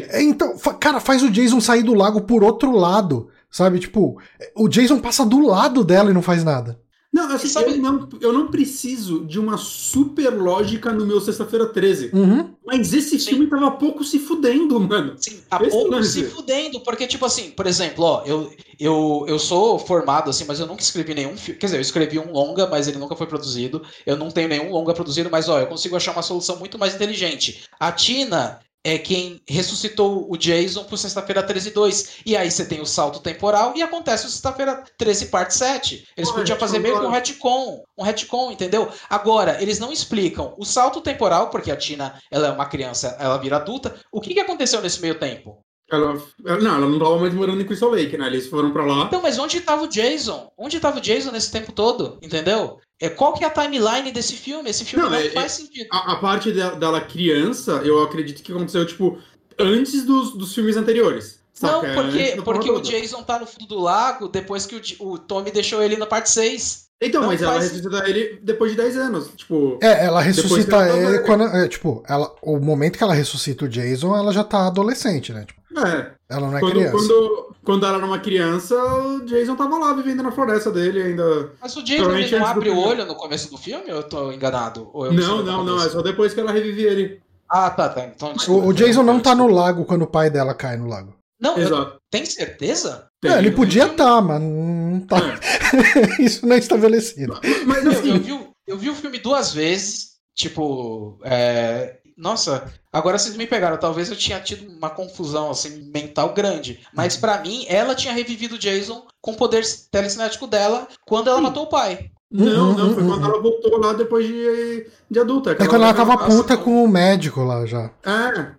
É, Então, cara, faz o Jason sair do lago por outro lado, sabe? Tipo, o Jason passa do lado dela e não faz nada. Não, assim, Sabe- eu, não, eu não preciso de uma super lógica no meu Sexta-feira 13. Uhum. Mas esse Sim. filme tava pouco se fudendo, mano. Sim, a Esse pouco se fudendo, porque, tipo assim, por exemplo, ó, eu, eu, eu sou formado, assim, mas eu nunca escrevi nenhum filme. Quer dizer, eu escrevi um longa, mas ele nunca foi produzido. Eu não tenho nenhum longa produzido, mas, ó, eu consigo achar uma solução muito mais inteligente. A Tina é quem ressuscitou o Jason pro Sexta-feira 13 2. E aí você tem o salto temporal e acontece o Sexta-feira 13 parte 7. Eles podiam fazer meio que um retcon, um retcon, entendeu? Agora, eles não explicam o salto temporal, porque a Tina, ela é uma criança, ela vira adulta. O que, que aconteceu nesse meio tempo? Ela, não, ela não tava mais morando em Crystal Lake, né? Eles foram pra lá. Então, mas onde estava o Jason? Onde estava o Jason nesse tempo todo? Entendeu? É, qual que é a timeline desse filme? Esse filme Não, não, é- faz sentido. A, a parte de- dela criança, eu acredito que aconteceu, tipo, antes dos, dos filmes anteriores. Não? É porque, porque o. Jason tá no fundo do lago depois que o, o Tommy deixou ele na parte 6. Então, não mas ela faz- ressuscita ele depois de 10 anos. Tipo, É, ela ressuscita ela tá ele quando. é, tipo, ela, o momento que ela ressuscita o Jason, ela já tá adolescente, né? Tipo, é. ela não é Quando, criança. quando, quando ela era uma criança, o Jason tava lá vivendo na floresta dele ainda. Mas o Jason ele não abre o olho no começo do filme ou eu tô enganado? Ou eu Não, não, não, é só depois que ela revive ele. Ah, tá, tá. Então, O, desculpa, o Jason não tá no lago quando o pai dela cai no lago. Não, eu- Exato. Tem certeza? Tem. É, ele eu podia estar, mas não tá. É. Isso não é estabelecido. Mas Meu, assim, eu, vi, o- eu vi o filme duas vezes, tipo, é, nossa, agora vocês me pegaram, talvez eu tinha tido uma confusão, assim, mental grande, mas pra mim, ela tinha revivido o Jason com o poder telecinético dela quando ela Sim. matou o pai. não, não, foi Uhum, quando uhum. ela voltou lá depois de, de adulta. É quando ela tava puta com o médico lá já. É.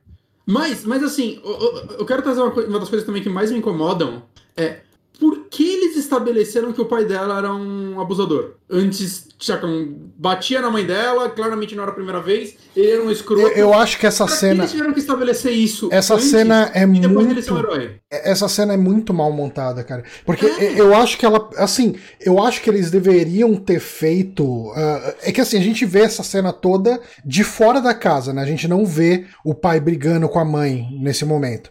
Mas, mas assim, eu, eu- quero trazer uma, uma das coisas também que mais me incomodam é por que eles estabeleceram que o pai dela era um abusador? Antes, Chacão, batia na mãe dela, claramente não era a primeira vez, ele era um escroto. Eu, eu acho que essa Pra que cena. eles tiveram que estabelecer isso? Essa antes cena é e ser um muito. herói? Essa cena é muito mal montada, cara. Porque É. eu acho que ela. Assim, eu acho que eles deveriam ter feito. ah, é que assim, a gente vê essa cena toda de fora da casa, né? A gente não vê o pai brigando com a mãe nesse momento.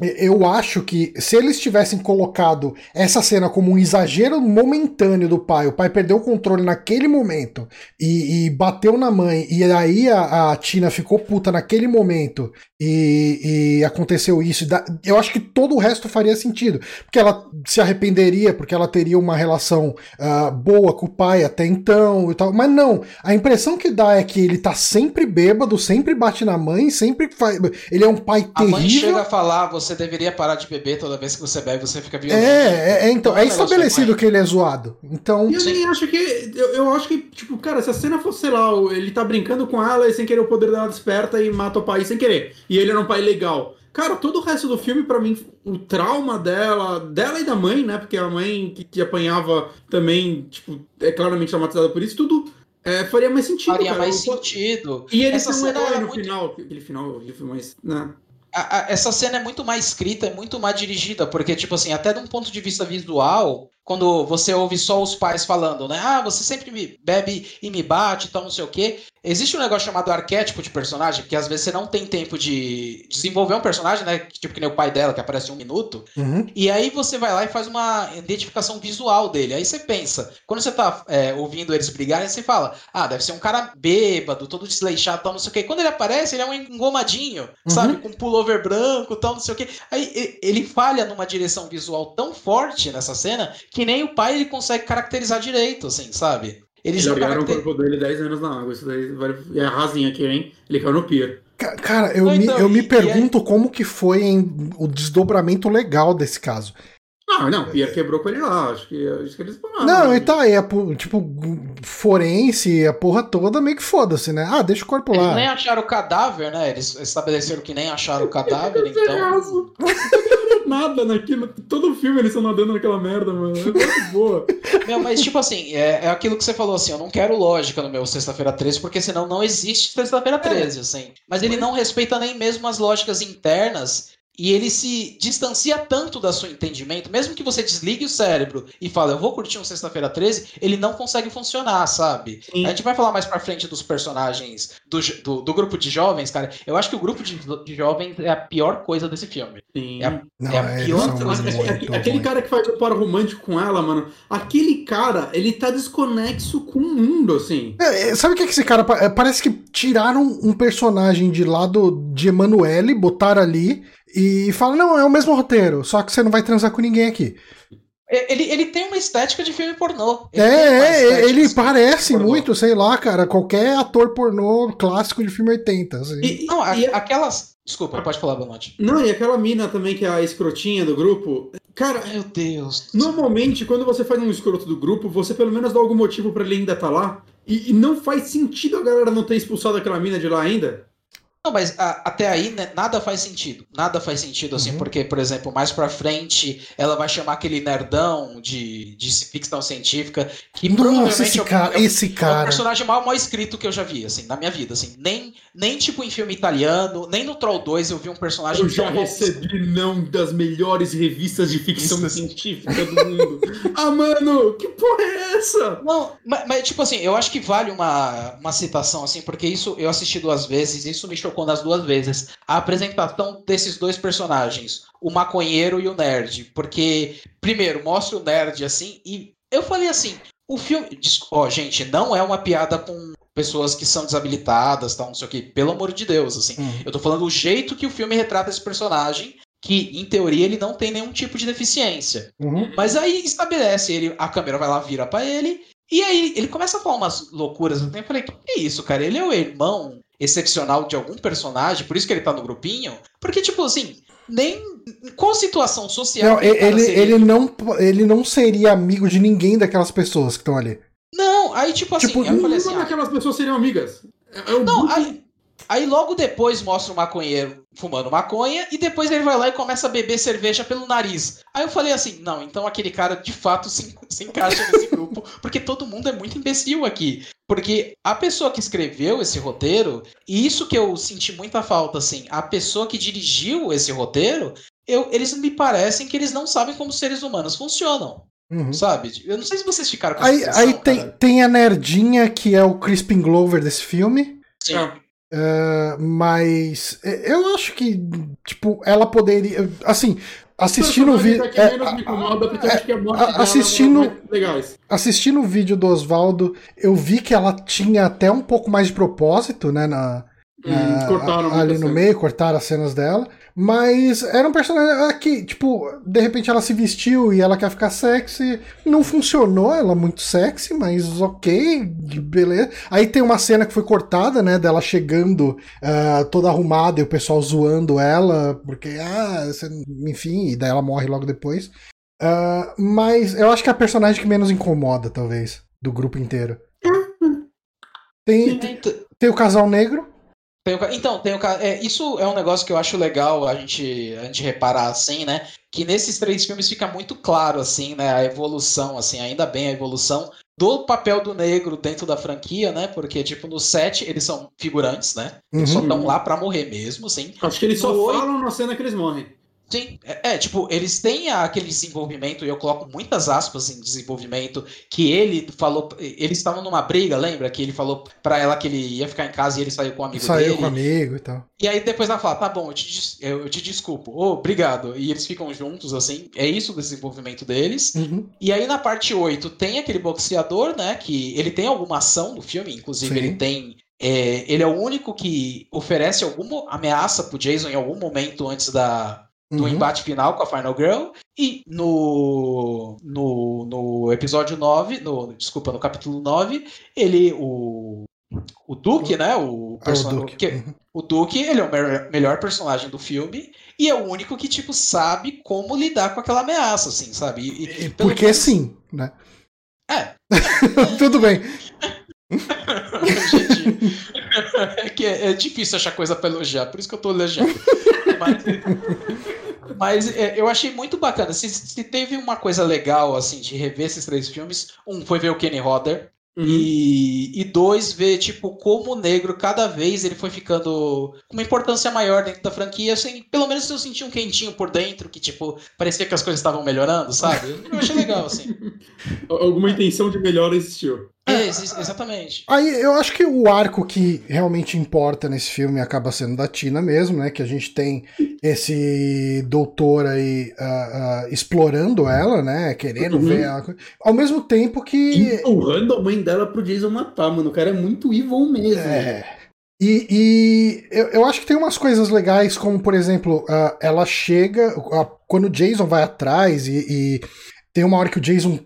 Eu acho que se eles tivessem colocado essa cena como um exagero momentâneo do pai, o pai perdeu o controle naquele momento e, e bateu na mãe, e aí a, a Tina ficou puta naquele momento e, e aconteceu isso, eu acho que todo o resto faria sentido. Porque ela se arrependeria, porque ela teria uma relação ah, boa com o pai até então e tal. Mas não, a impressão que dá é que ele tá sempre bêbado, sempre bate na mãe, sempre faz. Ele é um pai A mãe terrível. chega a falar, você deveria parar de beber toda vez que você bebe, você fica violento. É, é, é, então, é é um estabelecido que ele é zoado. Então, E eu nem acho que. Eu, eu acho que, tipo, cara, se a cena fosse, sei lá, ele tá brincando com ela e sem querer o poder dela desperta e mata o pai sem querer. E ele era um pai legal. Cara, todo o resto do filme, pra mim, o trauma dela, dela e da mãe, né? Porque a mãe que, que apanhava também, tipo, é claramente traumatizada por isso, tudo é, faria mais sentido. Faria cara. mais Eu- sentido. E ele Essa tem um cena herói era no muito- final. Aquele final horrível, mas. Né? A- a- essa cena é muito mais escrita, é muito mais dirigida, porque, tipo assim, até de um ponto de vista visual, quando você ouve só os pais falando, né? Ah, você sempre me bebe e me bate tal, não sei o quê. Existe um negócio chamado arquétipo de personagem, que às vezes você não tem tempo de desenvolver um personagem, né? Tipo que nem o pai dela, que aparece em um minuto. uhum. E aí você vai lá e faz uma identificação visual dele. Aí você pensa, quando você tá é, ouvindo eles brigarem, você fala, ah, deve ser um cara bêbado, todo desleixado, tal, não sei o quê. Quando ele aparece, ele é um engomadinho, sabe? Com pullover branco, tal, não sei o quê. Aí ele falha numa direção visual tão forte nessa cena que nem o pai ele consegue caracterizar direito, assim, sabe? Eles Eles não largaram o caracter... corpo dele 10 anos na água. Isso daí vale... é rasinha aqui, hein? Ele caiu no pier. Ca- Cara, eu, Não, me, então, eu me e- e pergunto como que foi em- o desdobramento legal desse caso. Ah, não, o pier quebrou com ele lá. Acho que, acho que eles falaram. não, e tá aí, a po- tipo, forense, a porra toda, meio que foda-se, né? Ah, deixa o corpo Eles lá. nem acharam o cadáver, né? Eles estabeleceram que nem acharam o cadáver, então. Nada naquilo. Todo filme eles estão nadando naquela merda, mano. É muito boa. Meu, mas tipo assim, é, é aquilo que você falou assim, eu não quero lógica no meu Sexta-feira 13, porque senão não existe Sexta-feira 13, assim. Mas ele não respeita nem mesmo as lógicas internas e ele se distancia tanto da seu entendimento, mesmo que você desligue o cérebro e fale, eu vou curtir um Sexta-feira 13, ele não consegue funcionar, sabe? Sim. A gente vai falar mais pra frente dos personagens do, do, do, grupo de jovens, cara. Eu acho que o grupo de, de jovens é a pior coisa desse filme. Sim. É a, não, é a pior coisa desse filme. Aquele cara que faz o par romântico com ela, mano, aquele cara, ele tá desconexo com o mundo, assim. É, é sabe o que é que esse cara. É, parece que tiraram um personagem de lado de Emanuele, botaram ali e fala: não, é o mesmo roteiro, só que você não vai transar com ninguém aqui. É, ele, ele tem uma estética de filme pornô. Ele é, ele parece muito, sei lá, cara, qualquer ator pornô clássico de filme 80. Assim. E, não, a, e aquelas. Desculpa, pode falar, Bonotti. Não, e aquela mina também, que é a escrotinha do grupo. Cara, meu Deus. Normalmente, quando você faz um escroto do grupo, você pelo menos dá algum motivo para ele ainda estar tá lá. E, e, não faz sentido a galera não ter expulsado aquela mina de lá ainda. Não, mas a, até aí né, nada faz sentido. Nada faz sentido, assim, uhum. porque, por exemplo, mais pra frente, ela vai chamar aquele nerdão de, de ficção científica, que Nossa, provavelmente esse, é, cara, é, esse cara. é o personagem mal, mal escrito que eu já vi, assim, na minha vida, assim. Nem, nem tipo em filme italiano, nem no Troll 2 eu vi um personagem... Eu já recebi não das melhores revistas de ficção Isso. científica do mundo. ah, mano, que porra é essa? Não, mas, mas, tipo assim, eu acho que vale uma, uma citação, assim, porque isso eu assisti duas vezes, isso me chocou chocou nas duas vezes. A apresentação desses dois personagens, o maconheiro e o nerd. Porque, primeiro, mostra o nerd assim, e eu falei assim: o filme. Ó, oh, gente, não é uma piada com pessoas que são desabilitadas, tal, não sei o que. Pelo amor de Deus, assim. Hum. Eu tô falando o jeito que o filme retrata esse personagem que em teoria ele não tem nenhum tipo de deficiência. Uhum. Mas aí estabelece ele, a câmera vai lá, vira para ele, e aí ele começa a falar umas loucuras. Eu falei, que é isso, cara? Ele é o irmão excepcional de algum personagem, por isso que ele tá no grupinho. Porque, tipo assim, nem. Qual situação social. Não, ele, seria... ele, não, ele não seria amigo de ninguém daquelas pessoas que estão ali. Não, aí, tipo assim. Tipo, eu falei assim, daquelas ah, pessoas seriam amigas. É, é não, aí, Aí logo depois mostra o maconheiro fumando maconha e depois ele vai lá e começa a beber cerveja pelo nariz. Aí eu falei assim: não, então aquele cara de fato se, se encaixa nesse grupo, porque todo mundo é muito imbecil aqui. Porque a pessoa que escreveu esse roteiro, e isso que eu senti muita falta, assim, a pessoa que dirigiu esse roteiro, eu, eles me parecem que eles não sabem como seres humanos funcionam. Uhum. Sabe? Eu não sei se vocês ficaram com Aí, aí tem, tem a nerdinha que é o Crispin Glover desse filme. Sim. Uh, mas eu acho que, tipo, ela poderia. Assim, assistindo o vídeo. É, é assistindo, assistindo o vídeo do Oswaldo, eu vi que ela tinha até um pouco mais de propósito, né? Na, hum, ali no meio, cortaram as cenas dela. Mas era um personagem que, tipo, de repente ela se vestiu e ela quer ficar sexy. Não funcionou, ela é muito sexy, mas ok, beleza. Aí tem uma cena que foi cortada, né, dela chegando uh, toda arrumada e o pessoal zoando ela, porque, ah, você... enfim, e daí ela morre logo depois. Uh, mas eu acho que é a personagem que menos incomoda, talvez, do grupo inteiro. Tem, tem, tem o casal negro, tem o, então, tem o, é, isso é um negócio que eu acho legal a gente, a gente reparar assim, né? Que nesses três filmes fica muito claro, assim, né? A evolução, assim, ainda bem a evolução do papel do negro dentro da franquia, né? Porque, tipo, no 7 eles são figurantes, né? Eles uhum. só estão lá para morrer mesmo, sim. Acho que eles no só 8... falam na cena que eles morrem. Sim, é, é, tipo, eles têm aquele desenvolvimento, e eu coloco muitas aspas em desenvolvimento, que ele falou, eles estavam numa briga, lembra? Que ele falou pra ela que ele ia ficar em casa e ele saiu com o amigo saiu dele. Saiu com o amigo e tal. E aí depois ela fala, tá bom, eu te, eu te desculpo, oh, obrigado. E eles ficam juntos, assim, é isso o desenvolvimento deles. Uhum. E aí na parte 8 tem aquele boxeador, né, que ele tem alguma ação no filme, inclusive Sim. ele tem é, ele é o único que oferece alguma ameaça pro Jason em algum momento antes da, do uhum. embate final com a Final Girl. E no, no, no episódio 9, no, desculpa, no capítulo 9, ele, o, o Duke, né? O, person... Ah, o, Duke. Uhum. o Duke, ele é o melhor personagem do filme e é o único que, tipo, sabe como lidar com aquela ameaça, assim, sabe? E, e, Porque menos... sim, né? É. Tudo bem. Gente, é que é, é, difícil achar coisa pra elogiar, por isso que eu tô elogiando. Mas, mas é, eu achei muito bacana. Se, se, teve uma coisa legal, assim, de rever esses três filmes, um foi ver o Kenny Rodder. Uhum. E, e dois, ver, tipo, como o negro, cada vez ele foi ficando com uma importância maior dentro da franquia, assim, pelo menos eu senti um quentinho por dentro, que, tipo, parecia que as coisas estavam melhorando, sabe? Eu achei legal, assim. Alguma intenção de melhora existiu. É, exatamente. Aí eu acho que o arco que realmente importa nesse filme acaba sendo da Tina mesmo, né? Que a gente tem esse doutor aí uh, uh, explorando ela, né? Querendo uhum. ver ela. Ao mesmo tempo que. Empurrando a mãe dela pro Jason matar, mano. O cara é muito evil mesmo. É. E, e eu, eu, acho que tem umas coisas legais, como por exemplo, uh, ela chega. quando o Jason vai atrás e, e tem uma hora que o Jason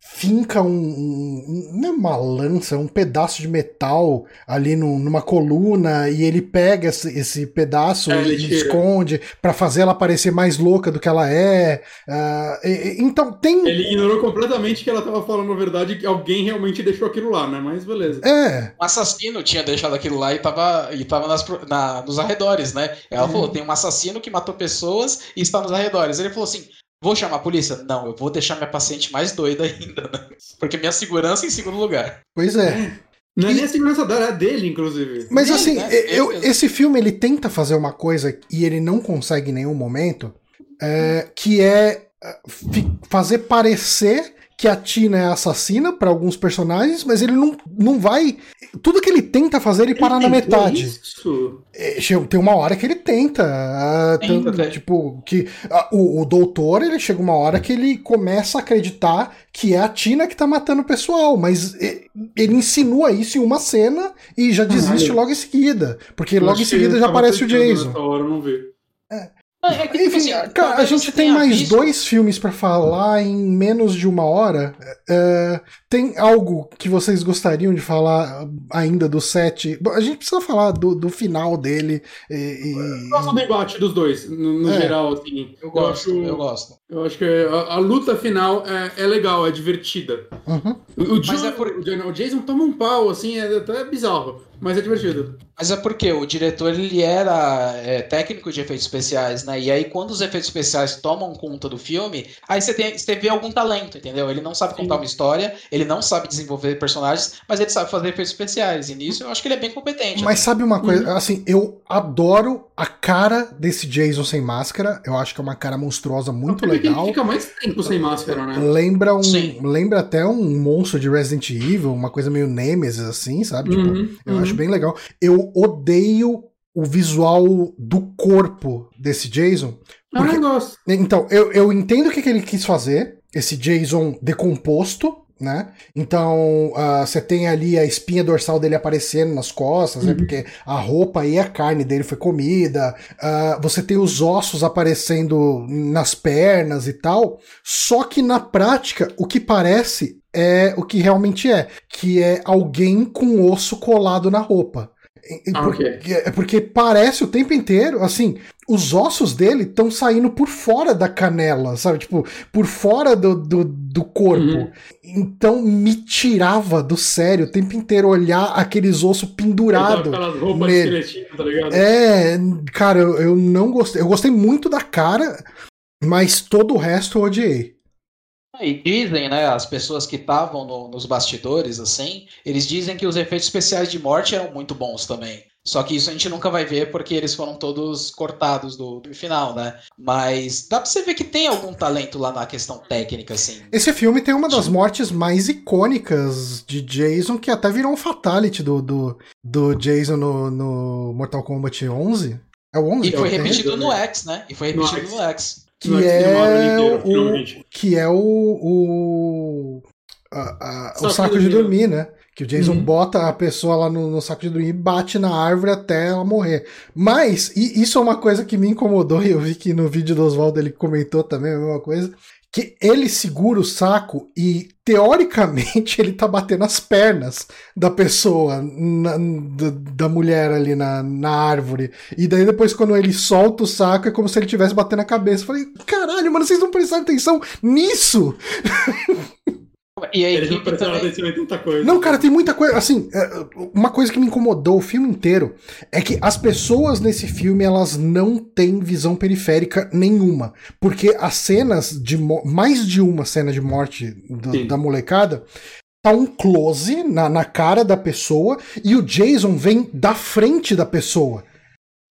finca um, um, não é uma lança, um pedaço de metal ali no, numa coluna e ele pega esse, esse pedaço é, e esconde para fazer ela parecer mais louca do que ela é. Uh, e, então tem. Ele ignorou completamente que ela tava falando a verdade que alguém realmente deixou aquilo lá, né? Mas beleza. É. Um assassino tinha deixado aquilo lá e tava, e tava nas, na, nos arredores, né? Ela uhum. falou: tem um assassino que matou pessoas e está nos arredores. Ele falou assim: Vou chamar a polícia? Não, eu vou deixar minha paciente mais doida ainda, né? Porque minha segurança em segundo lugar. Pois é. Não é nem a segurança dela, é dele, inclusive. Mas assim, né? eu, esse filme ele tenta fazer uma coisa e ele não consegue em nenhum momento, é, que é, é fazer parecer que a Tina é assassina para alguns personagens, mas ele não, não vai. Tudo que ele tenta fazer, ele, ele para na metade. Isso. É, tem uma hora que ele tenta. Uh, tenta tanto, tipo, que uh, o, o doutor, ele chega uma hora que ele começa a acreditar que é a Tina que tá matando o pessoal, mas ele insinua isso em uma cena e já desiste logo em seguida. Porque logo em seguida já aparece o Jason. Hora, não vi. É. É, é que, tipo Enfim, assim, cara, a gente tem mais visto... dois filmes para falar em menos de uma hora. É, tem algo que vocês gostariam de falar ainda do set? A gente precisa falar do, do final dele. E, e... Eu gosto do debate dos dois, no, no é. geral, assim. Eu gosto, eu, acho, eu gosto. Eu acho que a, a luta final é, é, legal, é divertida. Uhum. O, o, Jason, é por... o, Jason toma um pau, assim, é até bizarro. Mas é divertido. Mas é porque o diretor ele era é, técnico de efeitos especiais, né? E aí quando os efeitos especiais tomam conta do filme, aí você, tem, você vê algum talento, entendeu? Ele não sabe contar Sim. uma história, ele não sabe desenvolver personagens, mas ele sabe fazer efeitos especiais. E nisso eu acho que ele é bem competente. Mas sabe uma coisa? Uhum. Assim, eu adoro a cara desse Jason sem máscara. Eu acho que é uma cara monstruosa muito legal. Ele fica mais tempo sem máscara, né? Lembra um, lembra até um monstro de Resident Evil, uma coisa meio Nemesis assim, sabe? Tipo, uhum. eu uhum. Acho bem legal. Eu odeio o visual do corpo desse Jason. Ah, porque... Ah, gosto. Então, eu, eu entendo o que, que ele quis fazer, esse Jason decomposto, né? Então uh, você tem ali a espinha dorsal dele aparecendo nas costas, né? uhum. né? Porque a roupa e a carne dele foi comida. Uh, você tem os ossos aparecendo nas pernas e tal. Só que na prática, o que parece é o que realmente é, que é alguém com osso colado na roupa. Ah, okay. É porque parece o tempo inteiro, assim, os ossos dele estão saindo por fora da canela, sabe? Tipo, por fora do, do, do corpo. Uhum. Então me tirava do sério o tempo inteiro olhar aqueles ossos pendurados. nele. Tá é, cara, eu, eu não gostei. Eu gostei muito da cara, mas todo o resto eu odiei. E dizem, né, as pessoas que estavam no, nos bastidores, assim, eles dizem que os efeitos especiais de morte eram muito bons também. Só que isso a gente nunca vai ver porque eles foram todos cortados do, do final, né? Mas dá pra você ver que tem algum talento lá na questão técnica, assim. Esse filme tem uma das mortes mais icônicas de Jason, que até virou um fatality do, do, do Jason no, no Mortal Kombat 11. É o 11? E foi repetido no X, né? E foi repetido no X que é, o, que é o, o, a, a, o saco de dormir, né? Que o Jason uhum. bota a pessoa lá no, no, saco de dormir e bate na árvore até ela morrer. Mas, e isso é uma coisa que me incomodou, e eu vi que no vídeo do Oswaldo ele comentou também a mesma coisa, que ele segura o saco e, teoricamente, ele tá batendo as pernas da pessoa, na, da, da, mulher ali na, na árvore. E daí depois, quando ele solta o saco, é como se ele estivesse batendo a cabeça. Eu falei, caralho, mano, vocês não prestaram atenção nisso? E aí, Eles não prestaram atenção em tanta coisa. Não, cara, tem muita coisa. Assim, é, uma coisa que me incomodou o filme inteiro é que as pessoas nesse filme elas não têm visão periférica nenhuma. Porque as cenas de. mais de uma cena de morte do, da molecada tá um close na, na cara da pessoa e o Jason vem da frente da pessoa.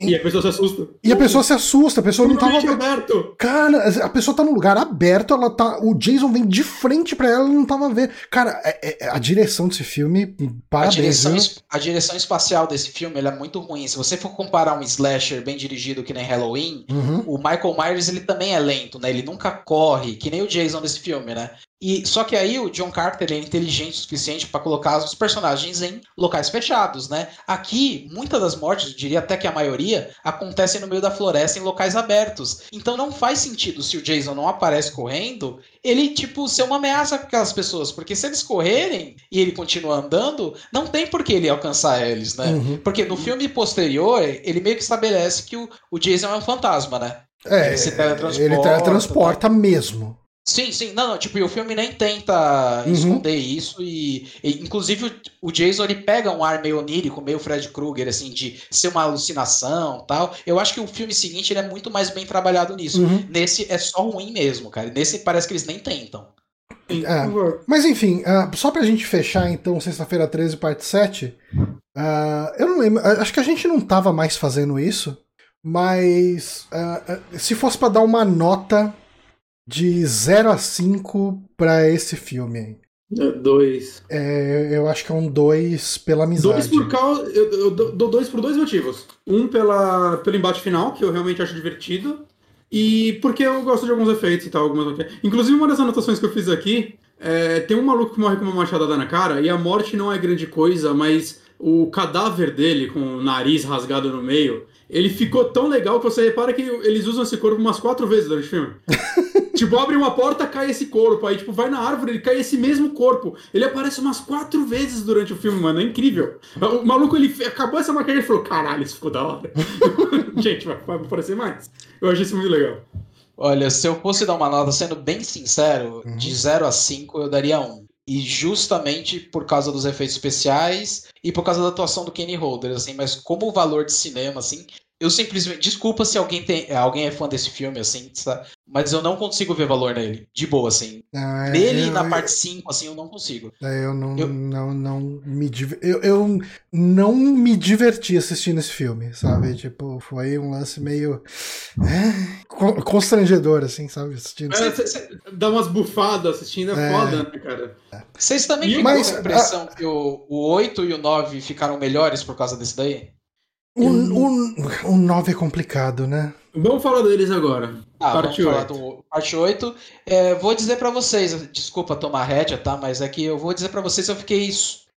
E a pessoa se assusta. E a pessoa se assusta, a pessoa não tava. aberto. Cara, a pessoa tá num lugar aberto, ela tá. O Jason vem de frente pra ela, ela não tava vendo. Cara, é, é, a direção desse filme, parabéns. A direção, a direção espacial desse filme é muito ruim. Se você for comparar um slasher bem dirigido que nem Halloween, uhum. o Michael Myers ele também é lento, né? Ele nunca corre, que nem o Jason desse filme, né? E só que aí o John Carter é inteligente o suficiente para colocar os personagens em locais fechados, né? Aqui, muitas das mortes, eu diria até que a maioria, acontecem no meio da floresta em locais abertos. Então não faz sentido se o Jason não aparece correndo, ele tipo ser uma ameaça para aquelas pessoas, porque se eles correrem e ele continua andando, não tem por que ele alcançar eles, né? Uhum. Porque no filme posterior, ele meio que estabelece que o, o Jason é um fantasma, né? É, Ele se teletransporta, ele teletransporta mesmo. Sim, sim, não, não, tipo, e o filme nem tenta Uhum. esconder isso e, e, inclusive o, o Jason ele pega um ar meio onírico, meio Fred Krueger, assim, de ser uma alucinação tal. Eu acho que o filme seguinte ele é muito mais bem trabalhado nisso. Uhum. Nesse é só ruim mesmo, cara. Nesse parece que eles nem tentam. É. Mas enfim, ah, só pra gente fechar então, sexta-feira 13, parte 7. ah, eu não lembro, ah, acho que a gente não tava mais fazendo isso, mas ah, se fosse pra dar uma nota de 0 a 5 pra esse filme aí. É, Dois. É, eu acho que é um 2 pela amizade. Dois por causa. Eu, eu dou dou dois por dois motivos. Um pela, pelo embate final, que eu realmente acho divertido. E porque eu gosto de alguns efeitos e tal. Algumas... Inclusive, uma das anotações que eu fiz aqui é, tem um maluco que morre com uma machadada na cara, e a morte não é grande coisa, mas o cadáver dele, com o nariz rasgado no meio, ele ficou tão legal que você repara que eles usam esse corpo umas quatro vezes durante o filme. tipo, abre uma porta, cai esse corpo. Aí, tipo, vai na árvore, ele cai esse mesmo corpo. Ele aparece umas quatro vezes durante o filme, mano. É incrível. O maluco, ele acabou essa maquiagem e falou: caralho, isso ficou da hora. Gente, vai, vai aparecer mais. Eu achei isso muito legal. Olha, se eu fosse dar uma nota, sendo bem sincero, Uhum. de 0 a 5 eu daria 1. E justamente por causa dos efeitos especiais e por causa da atuação do Kenny Holder, assim, mas como valor de cinema, assim, eu simplesmente. Desculpa se alguém tem. alguém é fã desse filme, assim, mas eu não consigo ver valor nele. De boa, assim. Ah, Nele, eu- na parte 5, assim, eu não consigo. É, eu não, Eu- não, não me eu, eu não me diverti assistindo esse filme, sabe? Tipo, foi um lance meio é, con- constrangedor, assim, sabe? Assistindo. É, cê- cê dá umas bufadas assistindo, é, É. foda, né, cara? Vocês também ficam com a impressão que o, o 8 e o 9 ficaram melhores por causa desse daí? O, o, o 9 é complicado, né? Vamos falar deles agora. Ah, Parte vamos falar 8. do parte 8. É, vou dizer pra vocês, desculpa tomar rédea, tá? Mas é que eu vou dizer pra vocês, eu fiquei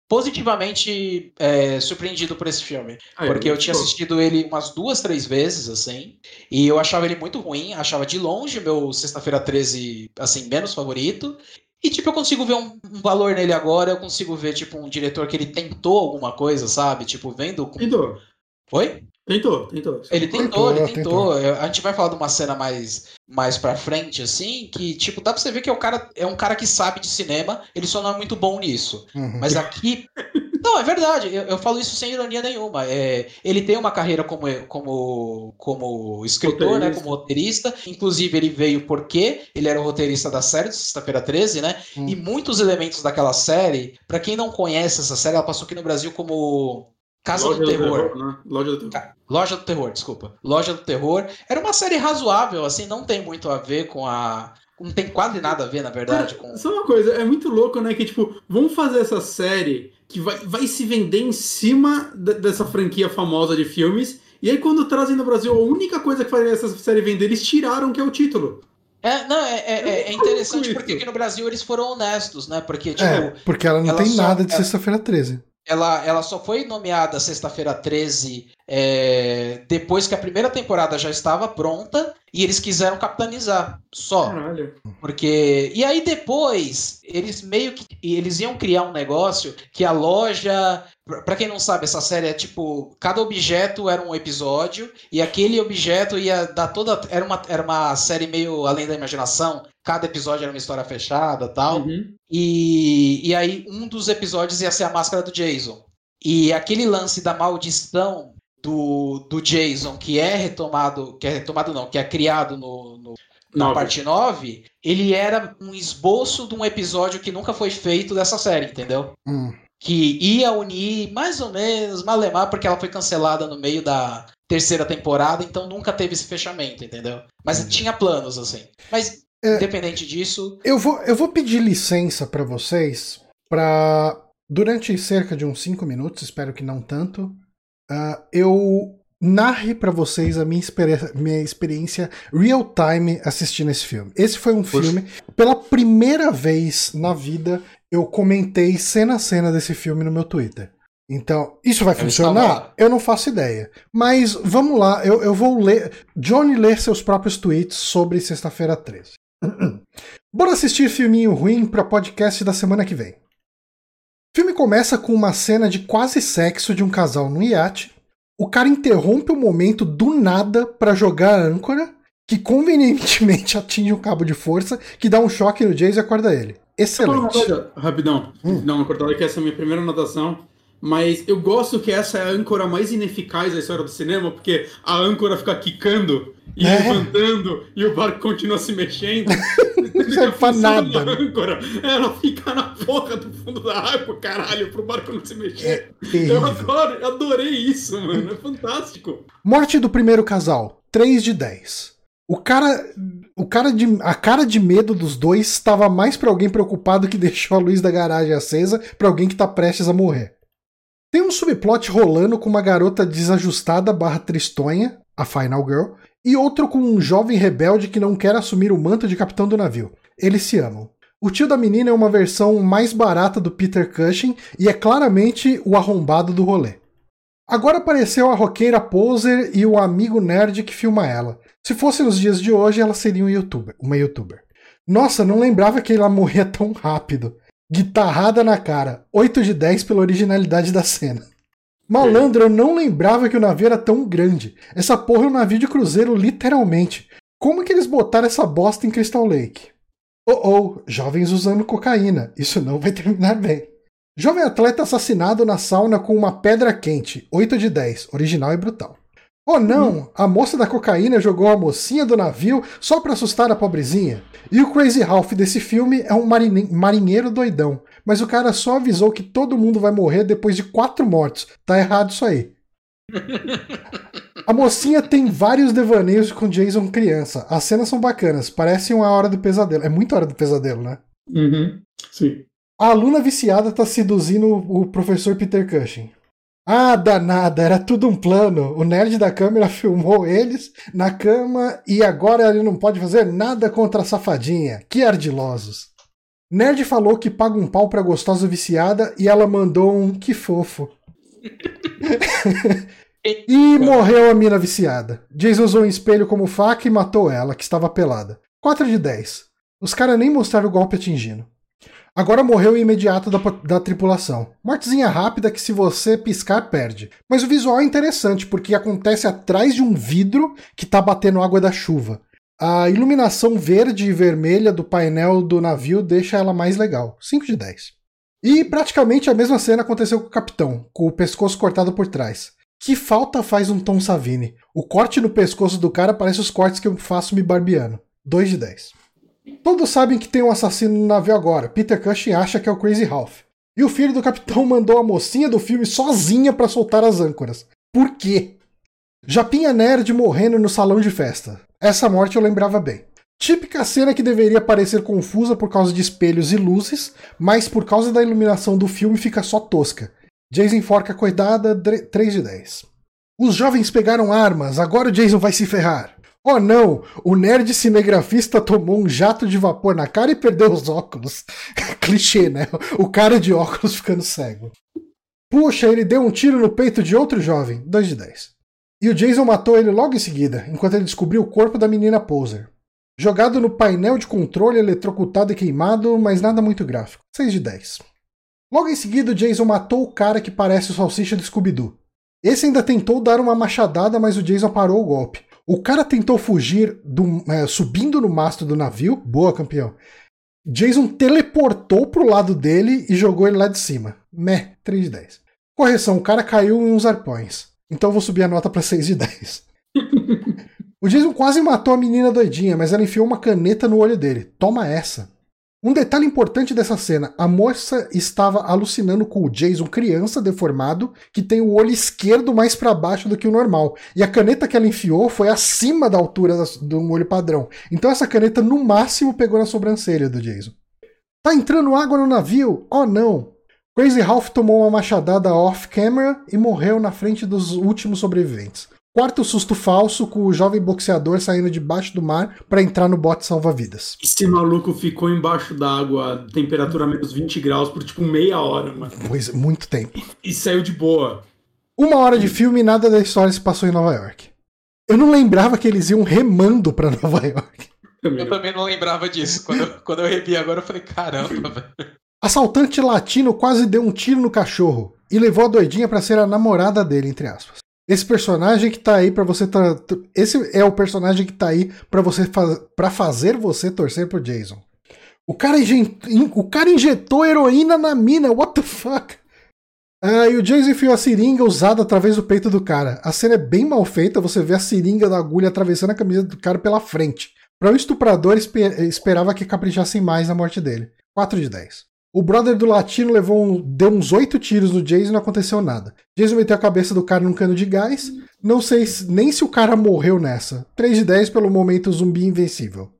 positivamente é, surpreendido por esse filme. Ah, Porque eu muito tinha bom. assistido ele umas duas, três vezes, assim, e eu achava ele muito ruim, achava de longe meu Sexta-feira 13, assim, menos favorito. E, tipo, eu consigo ver um, um valor nele agora, eu consigo ver, tipo, um diretor que ele tentou alguma coisa, sabe? Tipo, vendo com... Tentou. Oi? Tentou, tentou. Ele tentou, Tentou, ele tentou. Eu- A gente vai falar de uma cena mais, mais pra frente, assim, que, tipo, dá pra você ver que é, o cara, é um cara que sabe de cinema, ele só não é muito bom nisso. Uhum. Mas aqui. Não, é verdade, eu, eu falo isso sem ironia nenhuma. É, ele tem uma carreira como, como, como escritor, né? Roteirista. Como roteirista. Inclusive, ele veio porque ele era o roteirista da série do Sexta-feira 13, né? Hum. E muitos elementos daquela série, pra quem não conhece essa série, ela passou aqui no Brasil como Casa Loja do Terror. né? Loja do Terror. Loja do Terror, desculpa. Loja do Terror. Era uma série razoável, assim, não tem muito a ver com a. Não tem quase nada a ver, na verdade, Cara, com. Só uma coisa, é muito louco, né? Que, tipo, vamos fazer essa série que vai, vai se vender em cima de- dessa franquia famosa de filmes. E aí, quando trazem no Brasil, a única coisa que faria essa série vender, eles tiraram, que é o título. É, não, é, é- é- é interessante porque aqui no Brasil eles foram honestos, né? Porque, tipo, É, porque ela não ela tem só- nada de é- sexta-feira 13. Ela, ela só foi nomeada sexta-feira 13 é, depois que a primeira temporada já estava pronta e eles quiseram capitanizar. Só. Caralho. Porque. E aí depois, eles meio que. Eles iam criar um negócio que a loja. pra- quem não sabe, essa série é tipo. Cada objeto era um episódio, e aquele objeto ia dar toda. Era uma, era uma série meio além da imaginação. Cada episódio era uma história fechada tal. Uhum. E, e aí um dos episódios ia ser a máscara do Jason. E aquele lance da maldição do, do Jason, que é retomado, que é retomado não, que é criado no, no, na parte 9, ele era um esboço de um episódio que nunca foi feito dessa série, entendeu? Hum. Que ia unir mais ou menos Malemar, porque ela foi cancelada no meio da terceira temporada, então nunca teve esse fechamento, entendeu? Mas hum. tinha planos, assim. Mas, é, independente disso. Eu vou, eu vou pedir licença para vocês para. Durante cerca de uns 5 minutos, espero que não tanto, uh, eu narre para vocês a minha, experi minha experiência real time assistindo esse filme. Esse foi um Poxa. filme, pela primeira vez na vida, eu comentei cena a cena desse filme no meu Twitter. Então, isso vai eu funcionar? Estava... Eu não faço ideia. Mas vamos lá, eu, eu vou ler. Johnny ler seus próprios tweets sobre Sexta-feira 13. Bora assistir filminho ruim para podcast da semana que vem. O filme começa com uma cena de quase sexo de um casal no iate o cara interrompe o momento do nada para jogar a âncora, que convenientemente atinge um cabo de força, que dá um choque no Jace e acorda ele. Excelente. Rapidão, hum. não, cortada que essa é a minha primeira anotação. Mas eu gosto que essa é a âncora mais ineficaz da história do cinema, porque a âncora fica quicando e é. levantando e o barco continua se mexendo. Não serve pra nada. Âncora, ela fica na porra do fundo da água, caralho, pro barco não se mexer. É eu adoro, adorei isso, mano. É fantástico. Morte do primeiro casal, 3 de 10. O cara, o cara de, a cara de medo dos dois estava mais para alguém preocupado que deixou a luz da garagem acesa para alguém que tá prestes a morrer. Tem um subplot rolando com uma garota desajustada barra tristonha, a Final Girl, e outro com um jovem rebelde que não quer assumir o manto de capitão do navio. Eles se amam. O tio da menina é uma versão mais barata do Peter Cushing e é claramente o arrombado do rolê. Agora apareceu a roqueira poser e o amigo nerd que filma ela. Se fosse nos dias de hoje, ela seria um youtuber, uma youtuber. Nossa, não lembrava que ela morria tão rápido. Guitarrada na cara. 8 de 10 pela originalidade da cena. Malandro, eu não lembrava que o navio era tão grande. Essa porra é um navio de cruzeiro, literalmente. Como que eles botaram essa bosta em Crystal Lake? Oh oh, jovens usando cocaína. Isso não vai terminar bem. Jovem atleta assassinado na sauna com uma pedra quente. 8 de 10. Original e brutal. Oh não, hum. a moça da cocaína jogou a mocinha do navio só para assustar a pobrezinha. E o Crazy Ralph desse filme é um marinheiro doidão. Mas o cara só avisou que todo mundo vai morrer depois de quatro mortos. Tá errado isso aí. A mocinha tem vários devaneios com Jason criança. As cenas são bacanas, parece uma hora do pesadelo. É muito hora do pesadelo, né? Uhum, sim. A aluna viciada tá seduzindo o professor Peter Cushing. Ah, danada, era tudo um plano. O nerd da câmera filmou eles na cama e agora ele não pode fazer nada contra a safadinha. Que ardilosos. Nerd falou que paga um pau pra gostosa viciada e ela mandou um que fofo. e morreu a mina viciada. Jason usou um espelho como faca e matou ela, que estava pelada. 4 de 10. Os caras nem mostraram o golpe atingindo. Agora morreu imediato da, da tripulação. Mortezinha rápida que se você piscar, perde. Mas o visual é interessante, porque acontece atrás de um vidro que tá batendo água da chuva. A iluminação verde e vermelha do painel do navio deixa ela mais legal. 5 de 10. E praticamente a mesma cena aconteceu com o capitão, com o pescoço cortado por trás. Que falta faz um Tom Savini? O corte no pescoço do cara parece os cortes que eu faço me barbeando. 2 de 10. Todos sabem que tem um assassino no navio agora. Peter Cushing acha que é o Crazy Ralph. E o filho do capitão mandou a mocinha do filme sozinha para soltar as âncoras. Por quê? Japinha Nerd morrendo no salão de festa. Essa morte eu lembrava bem. Típica cena que deveria parecer confusa por causa de espelhos e luzes, mas por causa da iluminação do filme fica só tosca. Jason enforca a coitada, 3 de 10. Os jovens pegaram armas, agora o Jason vai se ferrar. Oh não, o nerd cinegrafista tomou um jato de vapor na cara e perdeu os óculos. Clichê, né? O cara de óculos ficando cego. Puxa, ele deu um tiro no peito de outro jovem. 2 de 10. E o Jason matou ele logo em seguida, enquanto ele descobriu o corpo da menina Poser. Jogado no painel de controle, eletrocutado e queimado, mas nada muito gráfico. 6 de 10. Logo em seguida, o Jason matou o cara que parece o salsicha do Scooby-Doo. Esse ainda tentou dar uma machadada, mas o Jason parou o golpe. O cara tentou fugir do, é, subindo no mastro do navio. Boa, campeão. Jason teleportou pro lado dele e jogou ele lá de cima. Meh, 3 de 10. Correção, o cara caiu em uns arpões. Então vou subir a nota para 6 de 10. O Jason quase matou a menina doidinha, mas ela enfiou uma caneta no olho dele. Toma essa. Um detalhe importante dessa cena: a moça estava alucinando com o Jason criança deformado, que tem o olho esquerdo mais para baixo do que o normal. E a caneta que ela enfiou foi acima da altura do olho padrão. Então essa caneta no máximo pegou na sobrancelha do Jason. Tá entrando água no navio? Oh não! Crazy Ralph tomou uma machadada off-camera e morreu na frente dos últimos sobreviventes. Quarto susto falso com o jovem boxeador saindo debaixo do mar para entrar no bote salva-vidas. Esse maluco ficou embaixo d'água, temperatura menos 20 graus, por tipo meia hora, mano. Pois, muito tempo. E saiu de boa. Uma hora de filme e nada da história se passou em Nova York. Eu não lembrava que eles iam remando para Nova York. Eu também não lembrava disso. Quando eu, quando eu revi agora, eu falei, caramba, velho. Assaltante latino quase deu um tiro no cachorro e levou a doidinha para ser a namorada dele, entre aspas. Esse personagem que tá aí para você esse é o personagem que tá aí para você para fazer você torcer pro Jason. O cara, o cara injetou heroína na mina, what the fuck? Ah, e o Jason enfiou a seringa usada através do peito do cara. A cena é bem mal feita, você vê a seringa da agulha atravessando a camisa do cara pela frente. Para o estuprador, esper... esperava que caprichassem mais na morte dele. 4 de 10. O brother do latino levou um, deu uns oito tiros no Jason e não aconteceu nada. Jason meteu a cabeça do cara num cano de gás. Não sei nem se o cara morreu nessa. 3 de 10 pelo momento zumbi invencível.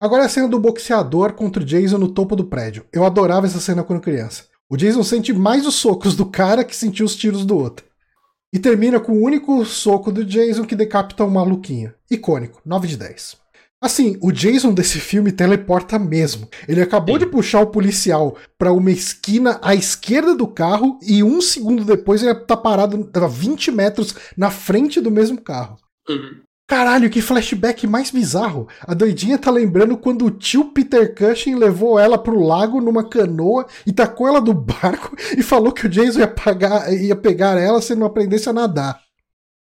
Agora é a cena do boxeador contra o Jason no topo do prédio. Eu adorava essa cena quando criança. O Jason sente mais os socos do cara que sentiu os tiros do outro. E termina com o único soco do Jason que decapita um maluquinho. Icônico, 9 de 10. Assim, o Jason desse filme teleporta mesmo. Ele acabou Sim. de puxar o policial para uma esquina à esquerda do carro e um segundo depois ele tá parado a 20 metros na frente do mesmo carro. Uhum. Caralho, que flashback mais bizarro. A doidinha tá lembrando quando o tio Peter Cushing levou ela pro lago numa canoa e tacou ela do barco e falou que o Jason ia, pagar, ia pegar ela se não aprendesse a nadar.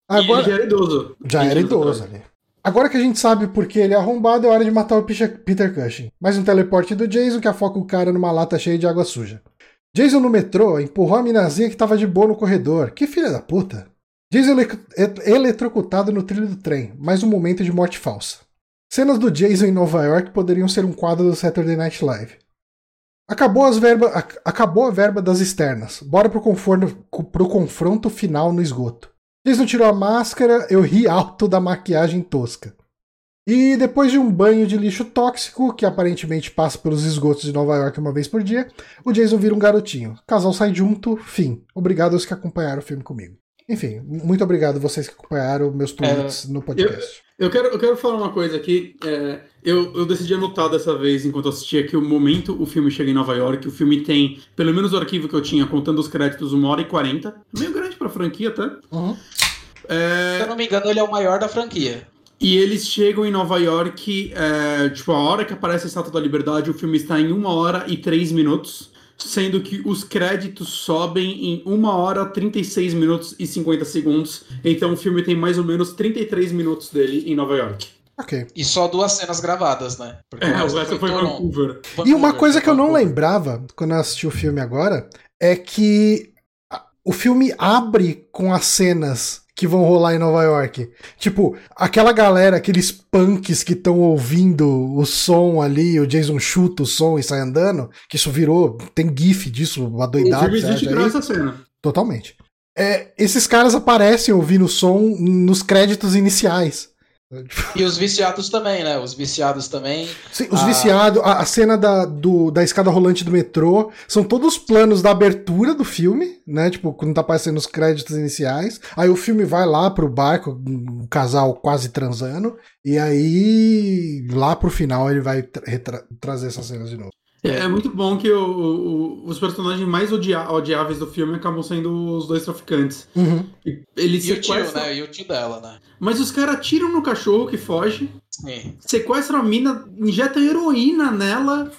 Agora, já era idoso. Já era idoso ali. Agora que a gente sabe por que ele é arrombado, é hora de matar o Peter Cushing. Mais um teleporte do Jason que afoca o cara numa lata cheia de água suja. Jason no metrô empurrou a minazinha que tava de boa no corredor. Que filha da puta. Jason ele eletrocutado no trilho do trem. Mais um momento de morte falsa. Cenas do Jason em Nova York poderiam ser um quadro do Saturday Night Live. Acabou, verba, acabou a verba das externas. Bora pro, pro confronto final no esgoto. Jason tirou a máscara, eu ri alto da maquiagem tosca. E depois de um banho de lixo tóxico, que aparentemente passa pelos esgotos de Nova York uma vez por dia, o Jason vira um garotinho. O casal sai junto, fim. Obrigado aos que acompanharam o filme comigo. Enfim, muito obrigado vocês que acompanharam meus tweets é, no podcast. Eu, eu, quero, eu quero falar uma coisa aqui. É, eu, eu decidi anotar dessa vez, enquanto assistia, que o momento o filme chega em Nova York, o filme tem, pelo menos o arquivo que eu tinha, contando os créditos, uma hora e quarenta. Meio grande pra franquia até. Uhum. É... Se eu não me engano, ele é o maior da franquia. E eles chegam em Nova York, é, tipo, a hora que aparece a Estátua da Liberdade, o filme está em uma hora e três minutos sendo que os créditos sobem em 1 hora, 36 minutos e 50 segundos. Então o filme tem mais ou menos 33 minutos dele em Nova York. Ok. E só duas cenas gravadas, né? Porque é, o resto foi, Vancouver. Vancouver. E uma coisa que eu não lembrava quando eu assisti o filme agora é que o filme abre com as cenas que vão rolar em Nova York. Tipo, aquela galera, aqueles punks que estão ouvindo o som ali, o Jason chuta o som e sai andando, que isso virou, tem gif disso, adoidado. O filme existe graças essa cena. Totalmente. É, esses caras aparecem ouvindo o som nos créditos iniciais. E os viciados também, né? Os viciados também. Sim, os a... viciados, a, a, cena da, do, da escada rolante do metrô, são todos os planos da abertura do filme, né? Tipo, quando tá aparecendo os créditos iniciais. Aí o filme vai lá pro barco, um casal quase transando, e aí lá pro final ele vai tra trazer essas cenas de novo. É, é muito bom que o, o, os personagens mais odia odiáveis do filme acabam sendo os dois traficantes. Uhum. Eles e sequestram... o tio, né? E o tio dela, né? Mas os caras atiram no cachorro que foge, Sim. sequestram a mina, injetam heroína nela.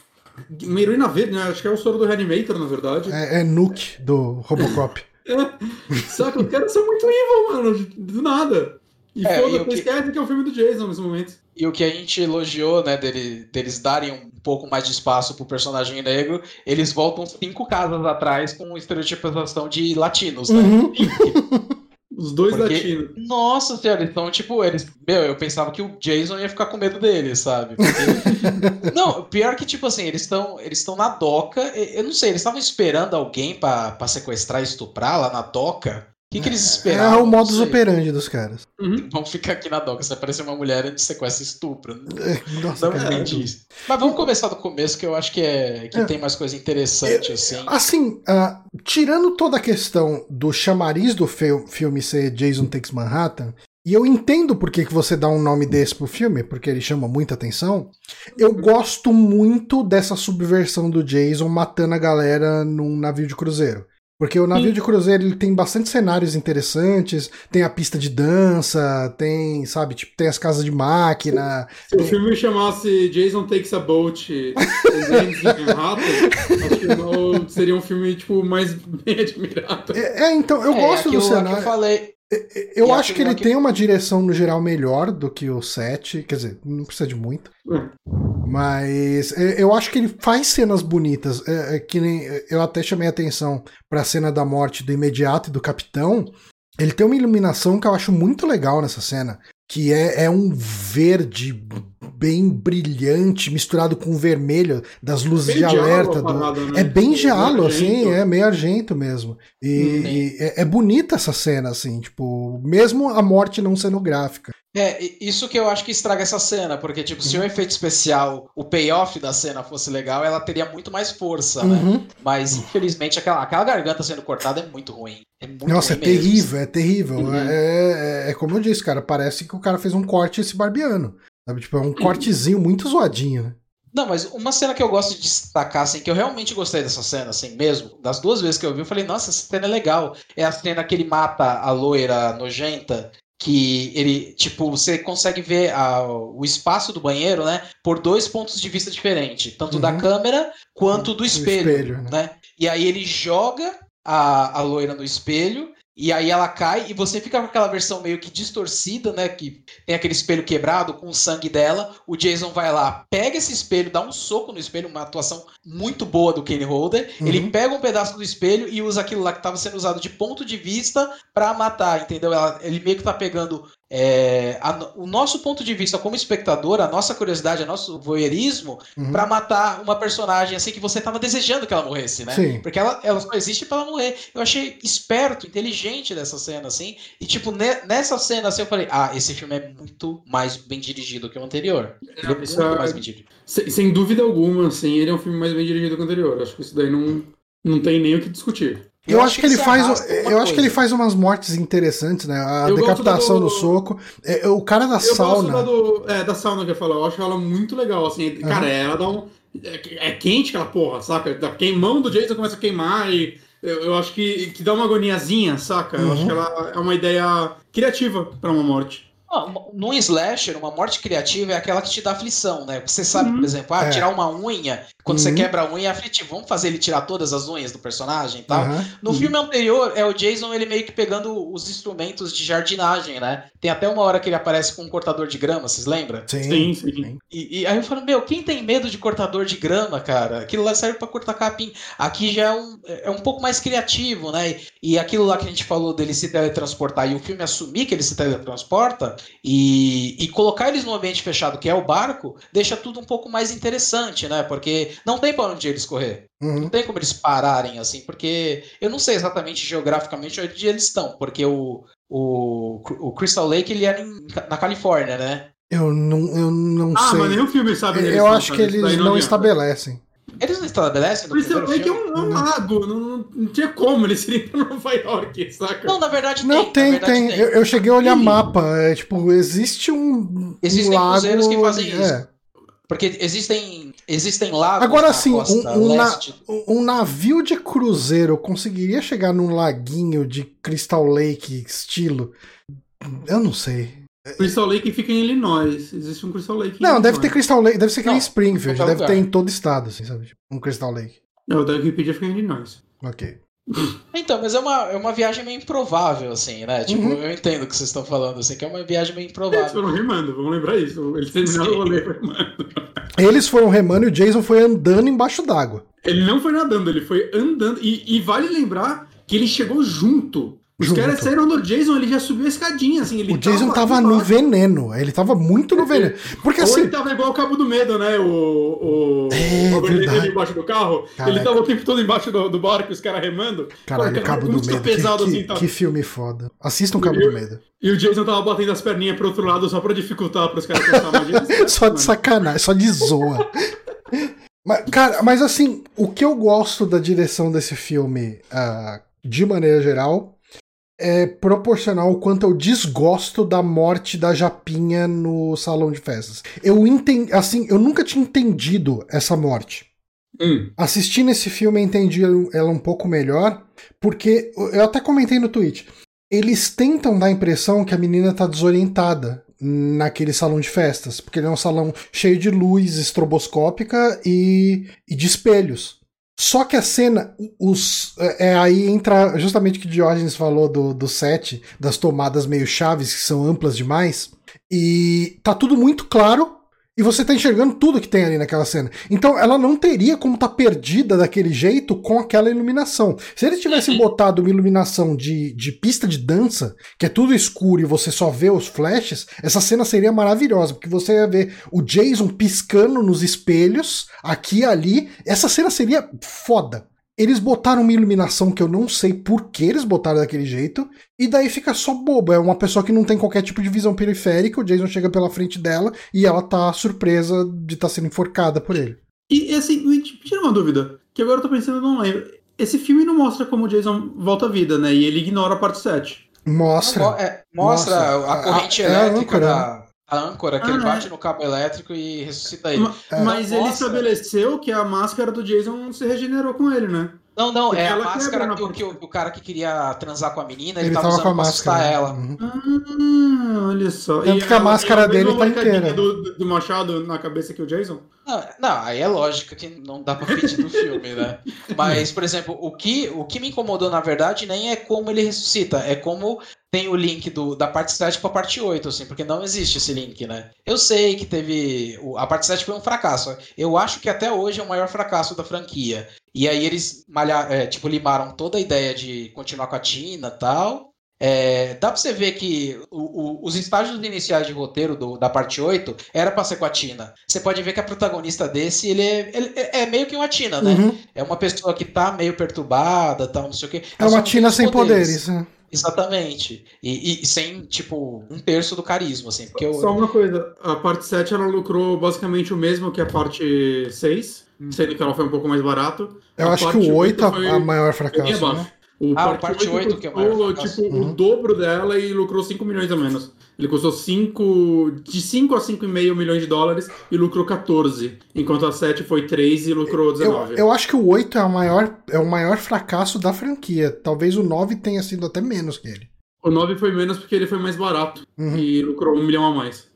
Uma heroína verde, né? Acho que é o soro do Reanimator, na verdade. É, é Nuke do Robocop. é. Só que os caras são muito evil, mano. Do nada. E é, foda-se, que... esquece que é o filme do Jason nesse momento. E o que a gente elogiou, né, dele, deles darem um pouco mais de espaço pro personagem negro, eles voltam cinco casas atrás com estereotipização de latinos, né? Uhum. Os dois Porque- latinos. Nossa senhora, então, tipo, eles. Meu, eu pensava que o Jason ia ficar com medo deles, sabe? Porque- não, pior que, tipo assim, eles estão eles na doca. Eu não sei, eles estavam esperando alguém pra sequestrar e estuprar lá na doca? O que, que eles É esperavam? o modus operandi dos caras. Uhum. Vamos ficar aqui na doca. Se aparecer uma mulher, a gente sequestra e estupra. É, Nossa, Não cara. entendi isso. Mas vamos começar do começo, que eu acho que, é, que É. tem mais coisa interessante, assim. Assim, ah, tirando toda a questão do chamariz do fil- filme ser Jason Takes Manhattan, e eu entendo por que, que você dá um nome desse pro filme, porque ele chama muita atenção, eu gosto muito dessa subversão do Jason matando a galera num navio de cruzeiro. Porque o navio Sim. de cruzeiro ele tem bastante cenários interessantes, tem a pista de dança, tem, sabe, tipo, tem as casas de máquina. Se o filme chamasse Jason Takes a Boat in Manhattan, acho que não- seria um filme tipo, mais bem admirado. É, é, então, eu É, gosto do aquilo lá que cenário. eu falei. Eu E acho que ele que- tem uma direção no geral melhor do que o 7, quer dizer, não precisa de muito. Mas é, eu acho que ele faz cenas bonitas. É, é que nem eu até chamei atenção pra cena da morte do imediato e do capitão. Ele tem uma iluminação que eu acho muito legal nessa cena, que é, é um verde bem brilhante misturado com o vermelho das luzes Bem de alerta. do- parada, né? é bem Meio argento. assim, é meio argento mesmo. E, Uhum. e é, é bonita essa cena, assim, tipo, mesmo a morte não sendo gráfica. É, isso que eu acho que estraga essa cena, porque, tipo, se o efeito especial, o payoff da cena fosse legal, ela teria muito mais força, né? Uhum. Mas, infelizmente, aquela, aquela garganta sendo cortada é muito ruim. É muito Nossa, é ruim mesmo. terrível, é terrível. Uhum. É, é- é como eu disse, cara, parece que o cara fez um corte esse barbeano. Sabe? Tipo, é um cortezinho muito zoadinho, né? Não, mas uma cena que eu gosto de destacar, assim, que eu realmente gostei dessa cena, assim, mesmo, das duas vezes que eu vi, eu falei, nossa, essa cena é legal. É a cena que ele mata a loira nojenta, que ele, tipo, você consegue ver a- o espaço do banheiro, né, por dois pontos de vista diferentes, tanto da Uhum. câmera quanto do Do espelho, espelho, né? né? E aí ele joga a, a loira no espelho, e aí ela cai, e você fica com aquela versão meio que distorcida, né? Que tem aquele espelho quebrado com o sangue dela. O Jason vai lá, pega esse espelho, dá um soco no espelho, uma atuação muito boa do Kenny Holder. Uhum. Ele pega um pedaço do espelho e usa aquilo lá que estava sendo usado de ponto de vista pra matar, entendeu? Ela- ele meio que tá pegando é, a o nosso ponto de vista como espectador, a nossa curiosidade, o nosso voyeurismo, Uhum. pra matar uma personagem assim que você tava desejando que ela morresse, né? Sim. Porque ela, ela só existe pra ela morrer. Eu achei esperto, inteligente dessa cena, assim. E, tipo, ne- nessa cena, assim, eu falei, ah, esse filme é muito mais bem dirigido que o anterior. Ele é muito é- mais bem dirigido. Sem, sem dúvida alguma, assim, ele é um filme mais bem dirigido que o anterior. Acho que isso daí não, não tem nem o que discutir. Eu, acho que ele se faz. Eu acho que ele coisa. faz umas mortes interessantes, né? A Eu decapitação do- no soco. É, o cara da Eu gosto sauna. da, do, é, da sauna que eu falo, eu acho ela muito legal, assim, cara, ela dá um... É, é quente aquela porra, saca? Da queimão do Jason começa a queimar e eu, eu acho que, que dá uma agoniazinha, saca? Eu Uhum. acho que ela é uma ideia criativa pra uma morte. Ah, num slasher, uma morte criativa é aquela que te dá aflição, né? Você sabe, Uhum. por exemplo, ah, É. tirar uma unha, quando você Uhum. quebra a unha é aflitivo. Vamos fazer ele tirar todas as unhas do personagem e tal. Aham. No filme anterior, é o Jason ele meio que pegando os instrumentos de jardinagem, né? Tem até uma hora que ele aparece com um cortador de grama, vocês lembram? Sim, Sim, sim. E, e aí eu falo, meu, quem tem medo de cortador de grama, cara? Aquilo lá serve pra cortar capim. Aqui já é um, é um pouco mais criativo, né? E, e aquilo lá que a gente falou dele se teletransportar e o filme assumir que ele se teletransporta e, e colocar eles num ambiente fechado, que é o barco, deixa tudo um pouco mais interessante, né? Porque não tem pra onde eles correr. Uhum. Não tem como eles pararem assim, porque eu não sei exatamente geograficamente onde eles estão, porque o, o, o Crystal Lake ele era em- na Califórnia, né? Eu não, eu não Ah, sei. mas nenhum filme sabe eu acho que eles não estabelecem. Eles não estabelecem Crystal primeiro Lake é filme? um, é um lago, não, não, não tinha como eles irem pra Nova York, saca? Não, na verdade Não, tem. tem, na verdade, tem. Eu, eu cheguei a olhar Sim. mapa. É, tipo, existe um. Existem um lago, cruzeiros que fazem é. isso. Porque existem, existem lagos Agora na sim, um, costa um na- leste. um navio de cruzeiro conseguiria chegar num laguinho de Crystal Lake estilo? Eu não sei. Crystal Lake fica em Illinois. Existe um Crystal Lake em Não, deve Illinois. ter Crystal Lake, deve ser que nem Não, Springfield, deve lugar. ter em todo estado, assim, sabe? Tipo, Um Crystal Lake. Não, o da Wikipedia fica em Illinois. Ok. Então, mas é uma, é uma viagem meio improvável, assim, né? Tipo, Uhum. eu entendo o que vocês estão falando, assim, que é uma viagem meio Eles improvável. foram remando, vamos lembrar isso. Eles terminaram o rolê remando. Eles foram remando e o Jason foi andando embaixo d'água. Ele não foi nadando, ele foi andando. E, e vale lembrar que ele chegou junto Os Junto. caras saíram do Jason, ele já subiu a escadinha, assim. Ele O Jason tava no embaixo. veneno. Ele tava muito no veneno. Porque Ou assim. ele tava igual o Cabo do Medo, né? O, o, É, o verdade. embaixo do carro. Caraca. Ele tava o tempo todo embaixo do, do barco, os caras remando. Caralho, Pô, Cabo do Medo. pesado que, assim, que- tá? que filme foda. Assistam Cabo do Medo. E o Jason tava batendo as perninhas pro outro lado só pra dificultar pros caras pensar mais Só de sacanagem, só de zoa. mas, cara, mas assim, o que eu gosto da direção desse filme, ah, de maneira geral, é proporcional ao quanto eu desgosto da morte da Japinha no salão de festas. Eu entendi, assim, eu nunca tinha entendido essa morte. Hum. Assistindo esse filme, eu entendi ela um pouco melhor, porque eu até comentei no tweet. Eles tentam dar a impressão que a menina tá desorientada naquele salão de festas, porque ele é um salão cheio de luz estroboscópica e, e de espelhos. Só que a cena, os, é, é aí entra justamente o que Diógenes falou do, do set, das tomadas meio chaves, que são amplas demais, e tá tudo muito claro, e você tá enxergando tudo que tem ali naquela cena. Então ela não teria como tá perdida daquele jeito com aquela iluminação. Se eles tivessem botado uma iluminação de, de pista de dança, que é tudo escuro e você só vê os flashes, essa cena seria maravilhosa, porque você ia ver o Jason piscando nos espelhos, aqui e ali. Essa cena seria foda. Eles botaram uma iluminação que eu não sei por que eles botaram daquele jeito, e daí fica só bobo. É uma pessoa que não tem qualquer tipo de visão periférica, o Jason chega pela frente dela e ela tá surpresa de estar sendo enforcada por ele. E assim, me tira uma dúvida, que agora eu tô pensando, eu não lembro. Esse filme não mostra como o Jason volta à vida, né? E ele ignora a parte 7. Mostra. Mo- é, mostra Mostra. a corrente A- é a elétrica âncora. da a âncora, que Ah, ele é. bate no cabo elétrico e ressuscita ele. Ma- É. Mas ele estabeleceu que a máscara do Jason se regenerou com ele, né? Não, não, Porque é a máscara que, o- que o, o cara que queria transar com a menina, ele, Ele tava tava usando com a pra assustar máscara. ela. Uhum. Ah, olha só. Tanto que a ela máscara a dele tá inteira. Do, do- do machado na cabeça que o Jason? Não, não, aí é lógica que não dá pra pedir do filme, né? Mas, por exemplo, o que, o que me incomodou, na verdade, nem é como ele ressuscita, é como tem o link do, da parte 7 pra parte 8, assim, porque não existe esse link, né? Eu sei que teve. A parte 7 foi um fracasso. Eu acho que até hoje é o maior fracasso da franquia. E aí eles malha, é, tipo, limaram toda a ideia de continuar com a Tina e tal. É, dá pra você ver que o- o- os estágios iniciais de roteiro do- da parte 8 era pra ser com a Tina. Você pode ver que a protagonista desse, ele é, ele é- é meio que uma Tina, né? Uhum. É uma pessoa que tá meio perturbada, tal, não sei o quê. É uma Tina sem poderes. né? Exatamente. E, e sem, tipo, um terço do carisma, assim. Porque eu, Só uma coisa, a parte 7 ela lucrou basicamente o mesmo que a parte 6, sendo que ela foi um pouco mais barato. Eu A acho que parte o 8 é foi a maior fracasso. Né? O Ah, o parte 8 que é o maior fracasso. tipo, Uhum. o dobro dela e lucrou 5 milhões a menos. Ele custou 5, de 5 a 5,5 milhões de dólares e lucrou 14, enquanto a 7 foi 3 e lucrou Eu, 19. eu acho que o 8 é, a maior, é o maior fracasso da franquia. Talvez o 9 tenha sido até menos que ele. O 9 foi menos porque ele foi mais barato Uhum. e lucrou 1 milhão a mais.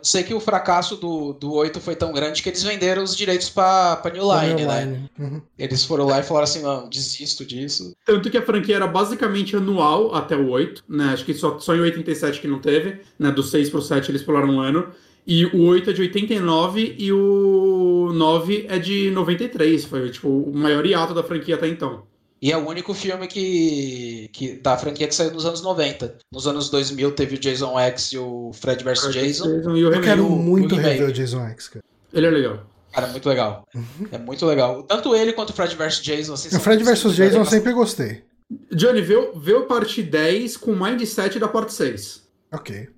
Eu sei que o fracasso do, do 8 foi tão grande que eles venderam os direitos pra, pra New Line, né? Line. Uhum. Eles foram lá e falaram assim, não, desisto disso. Tanto que a franquia era basicamente anual até o 8, né? Acho que só, só em 87 que não teve, né? Do 6 pro 7 eles pularam um ano. E o 8 é de 89 e o 9 é de 93. Foi tipo o maior hiato da franquia até então. E é o único filme que, que da franquia que saiu nos anos 90. Nos anos 2000 teve o Jason X e o Fred vs. Jason. E o Eu remake, quero o- muito rever o Jason X, cara. ele é legal. Cara, muito legal. É muito legal. Tanto ele quanto o Fred vs. Jason. Assim, O Fred vs. Jason eu sempre gostei. Johnny, vê, o- vê o parte 10 com o mindset da parte 6. Ok.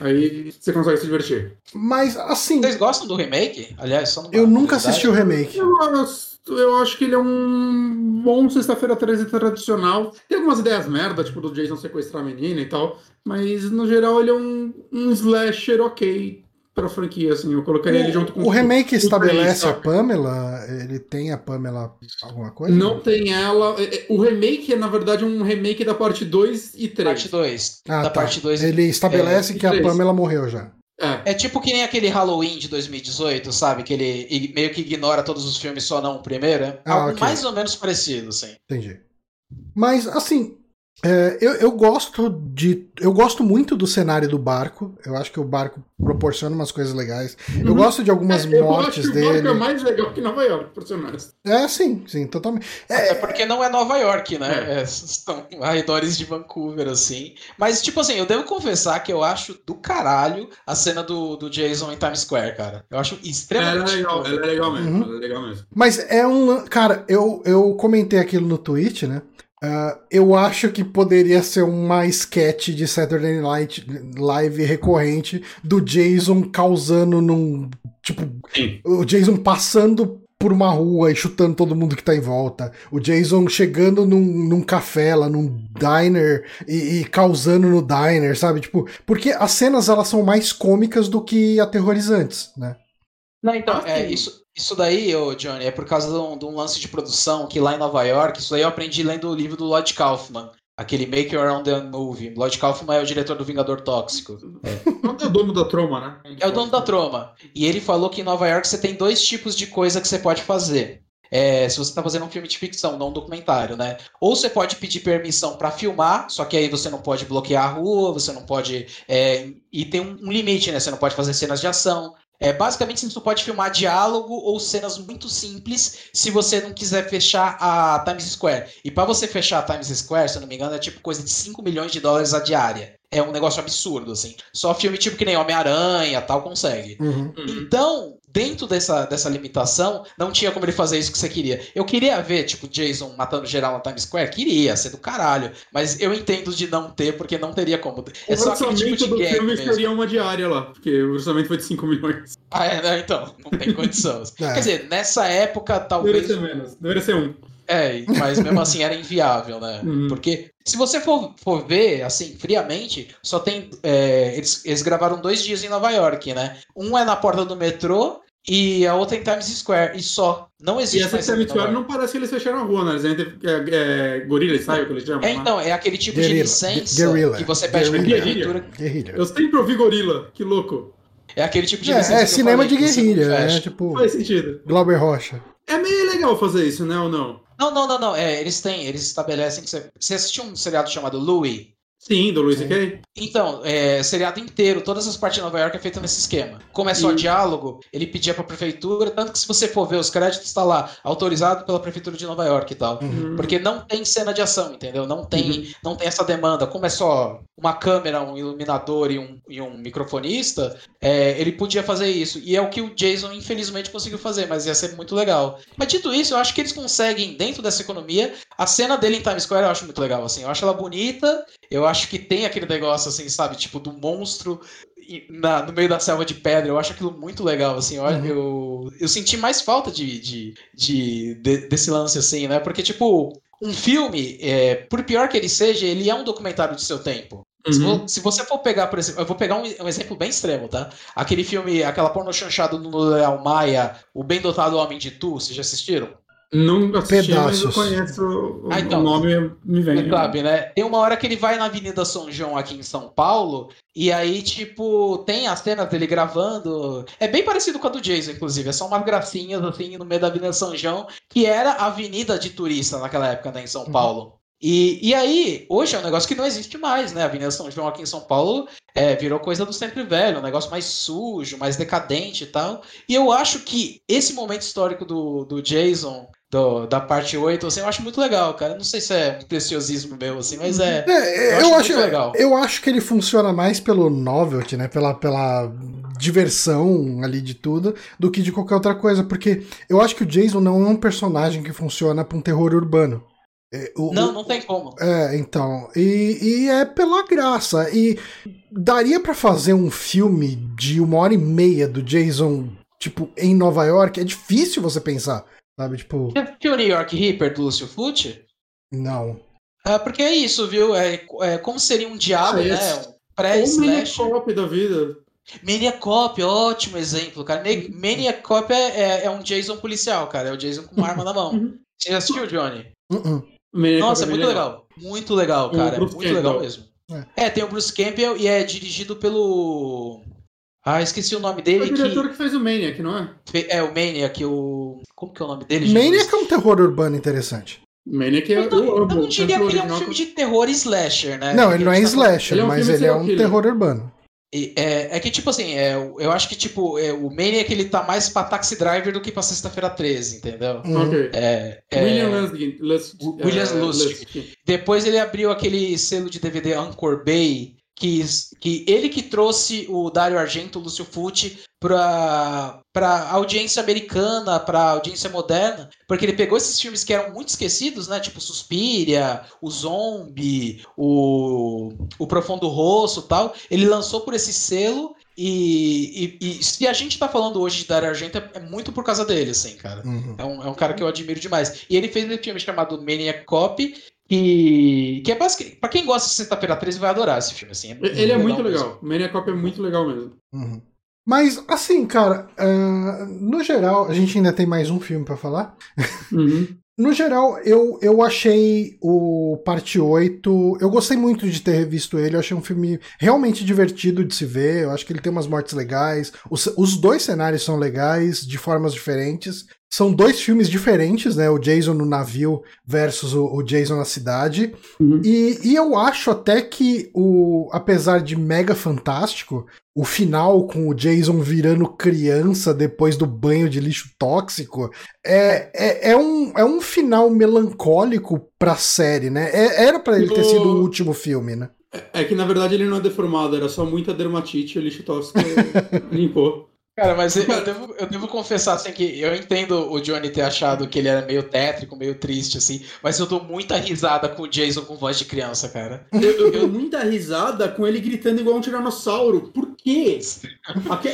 Aí você consegue se divertir. Mas, assim, Vocês gostam do remake? Aliás, só eu nunca assisti o remake. Eu, acho- eu acho que ele é um bom sexta-feira 13 tradicional. Tem algumas ideias merda, tipo do Jason sequestrar a menina e tal. Mas no geral ele é um, um slasher ok pra franquia, assim. Eu colocaria ele junto com O remake o estabelece três, a? Pamela? Ele tem a Pamela alguma coisa? Não tem ela. é- é- O remake é, na verdade, um remake da parte 2 e 3. Parte 2. Ah, da tá. parte 2. Ele estabelece É, que a. Pamela morreu já. É. É tipo que nem aquele Halloween de 2018, sabe? Que ele meio que ignora todos os filmes, só não o primeiro. É Ah, algo ok. mais ou menos parecido, assim. Entendi. Mas, assim, É, eu, eu gosto de. Eu gosto muito do cenário do barco. Eu acho que o barco proporciona umas coisas legais. Eu Uhum. gosto de algumas É, eu mortes acho que o barco dele. é mais legal que Nova York, por ser honesto. É, sim, sim, totalmente. Até É, porque não é Nova York, né? É, são arredores de Vancouver, assim. Mas, tipo assim, eu devo confessar que eu acho do caralho a cena do, do Jason em Times Square, cara. Eu acho extremamente. é legal, é legal mesmo. Uhum. Ela é legal mesmo. mas é um. Cara, eu, eu comentei aquilo no Twitch, né? Ah, eu acho que poderia ser uma sketch de Saturday Night Live recorrente do Jason causando num. Tipo, Sim. o Jason passando por uma rua e chutando todo mundo que tá em volta. O Jason chegando num, num café lá, num diner e, e causando no diner, sabe? Tipo, porque as cenas elas são mais cômicas do que aterrorizantes, né? Não, então, Ah, é, isso, isso daí, ô, Johnny, é por causa de um, de um lance de produção que lá em Nova York, isso daí eu aprendi lendo o livro do Lloyd Kaufman, aquele Make Your Own Damn Movie. Lloyd Kaufman é o diretor do Vingador Tóxico. Não é o dono da troma, né? É o dono da troma. E ele falou que em Nova York você tem dois tipos de coisa que você pode fazer. É, se você está fazendo um filme de ficção, não um documentário, né? Ou você pode pedir permissão para filmar, só que aí você não pode bloquear a rua, você não pode. é, e tem um, um limite, né? Você não pode fazer cenas de ação. É, basicamente, você pode filmar diálogo ou cenas muito simples se você não quiser fechar a Times Square. E para você fechar a Times Square, se eu não me engano, é tipo coisa de 5 milhões de dólares a diária. É um negócio absurdo, assim. Só filme tipo que nem Homem-Aranha tal consegue. Uhum. Uhum. Então, dentro dessa, dessa limitação, não tinha como ele fazer isso que você queria. Eu queria ver, tipo, Jason matando geral na Times Square? Queria, ser do caralho. Mas eu entendo de não ter, porque não teria como. É o só aquele orçamento tipo de do filme mesmo. seria uma diária lá, porque o orçamento foi de 5 milhões. Ah, é, né? então, não tem condição. É. Quer dizer, nessa época, Deveria talvez. ser menos. Deveria ser um. É, mas mesmo assim era inviável, né? Uhum. Porque se você for, for ver, assim, friamente, só tem. é, eles, eles gravaram dois dias em Nova York, né? Um é na porta do metrô e a outra em Times Square. E só. Não E existe essa mais. Times Square não parece que eles fecharam a rua, né? Eles ainda é, é, gorila style que eles chamam. É, então, é aquele tipo Guerrilla. de licença Guerrilla. que você pede pra Guerrilla. prefeitura. Guerrilha. Eu sempre ouvi gorila, que louco. É aquele tipo de É, licença. é cinema falei, de guerrilha, né? Tipo, Faz sentido. Glauber Rocha. É meio legal fazer isso, né? Ou não? Não, não, não, não. É, eles têm, eles estabelecem que você. Você assistiu um seriado chamado Louie? Sim, do Luiz. C.K. Então, é, seriado inteiro, todas as partes de Nova York é feita nesse esquema. Como é só E- diálogo, ele pedia pra prefeitura, tanto que se você for ver os créditos, tá lá, autorizado pela prefeitura de Nova York e tal. Uhum. Porque não tem cena de ação, entendeu? Não tem, Uhum. não tem essa demanda. Como é só uma câmera, um iluminador e um, e um microfonista, é, ele podia fazer isso. E é o que o Jason, infelizmente, conseguiu fazer, mas ia ser muito legal. Mas dito isso, eu acho que eles conseguem, dentro dessa economia, a cena dele em Times Square eu acho muito legal. Assim. Eu acho ela bonita, eu acho que tem aquele negócio, assim, sabe? Tipo, do monstro na- no meio da selva de pedra. Eu acho aquilo muito legal, assim. Eu, Uhum. eu, eu senti mais falta de, de, de- de- desse lance, assim, né? Porque, tipo, um filme, é, por pior que ele seja, ele é um documentário do seu tempo. Se, Uhum. se você for pegar, por exemplo, eu vou pegar um, um exemplo bem extremo, tá? Aquele filme, aquela porno chanchada no Leal Maia, O Bem Dotado Homem de Tu, vocês já assistiram? Não assisti, mas eu Pedaços. conheço o, Ah, então. o nome me vem. Sabe, né? Tem uma hora que ele vai na Avenida São João aqui em São Paulo, e aí, tipo, tem as cenas dele gravando. É bem parecido com a do Jason, inclusive. É só umas gracinhas, assim, no meio da Avenida São João, que era a avenida de turista naquela época, né, em São Uhum. Paulo. E, e aí, hoje é um negócio que não existe mais, né? A Avenida São João aqui em São Paulo é, virou coisa do sempre velho, um negócio mais sujo, mais decadente e tal. E eu acho que esse momento histórico do, do Jason, do- da parte 8, assim, eu acho muito legal, cara. Não sei se é um preciosismo meu, assim, mas é. É, Eu eu, acho acho, muito legal. eu acho que ele funciona mais pelo novelty, né? Pela, pela diversão ali de tudo, do que de qualquer outra coisa. Porque eu acho que o Jason não é um personagem que funciona pra um terror urbano. É, o- Não, não tem como. É, então. E, e é pela graça. E daria pra fazer um filme de uma hora e meia do Jason, tipo, em Nova York? É difícil você pensar. Sabe, tipo, Já assistiu o New York Reaper do Lúcio Fucci? não. É, porque é isso, viu? É, é como seria um diálogo, Ah, né? Um um pré-slash. cop da vida. Maniac Cop, ótimo exemplo, cara. Ma- Maniac Cop é, é, é um Jason policial, cara. É o Jason com uma arma na mão. Uhum. Você já assistiu, Johnny? Uh-uh. Maniac Nossa, é muito legal. Muito legal, cara. É muito legal mesmo. É. É, tem o Bruce Campbell e é dirigido pelo. Ah, esqueci o nome É dele. o diretor Que... que fez o Maniac, não é? É o Maniac, o. Como que é o nome dele? Jesus? Maniac é um terror urbano interessante. Maniac é Eu, não- eu eu não diria que ele é um filme de terror e slasher, né? Não, ele não é slasher, ele é um mas ele é um killer. terror urbano. E, É, é que, tipo assim, é, eu acho que, tipo, é, o Maniac ele tá mais pra Taxi Driver do que pra Sexta-feira 13, entendeu? Uhum. Ok. É, é, William Lustig. William é, Lustig. Depois ele abriu aquele selo de DVD Anchor Bay, que, que ele que trouxe o Dario Argento, o Lúcio Fucci, pra, pra audiência americana, pra audiência moderna, porque ele pegou esses filmes que eram muito esquecidos, né? Tipo Suspiria, o Zombie, o, o Profundo Rosso e tal. Ele lançou por esse selo. E, e, e se a gente tá falando hoje de Dario Argento, é, é muito por causa dele, assim, cara. Uhum. É um, é um cara que eu admiro demais. E ele fez um filme chamado Maniac Cop, que, que é basicamente. Pra quem gosta de Sexta-feira 13, vai adorar esse filme. Assim, Ele é muito mesmo. legal. Maniac Cop é muito legal mesmo. Uhum. Mas, assim, cara, ah, no geral, a gente ainda tem mais um filme pra falar. Uhum. No geral, eu, eu achei o parte 8. Eu gostei muito de ter revisto ele. Eu achei um filme realmente divertido de se ver. Eu acho que ele tem umas mortes legais. Os, os dois cenários são legais, de formas diferentes. São dois filmes diferentes, né? O Jason no navio versus o, o Jason na cidade. Uhum. E, e eu acho até que, o, apesar de mega fantástico, o final com o Jason virando criança depois do banho de lixo tóxico é, é, é, um, é um final melancólico pra série, né? É- era pra ele ter sido o último filme, né? É que na verdade ele não é deformado, era só muita dermatite e o lixo tóxico limpou. Cara, mas eu, devo, eu devo confessar assim que eu entendo o Johnny ter achado que ele era meio tétrico, meio triste, assim, mas eu dou muita risada com o Jason com voz de criança, cara. Eu, eu dou muita risada com ele gritando igual um tiranossauro. Por quê?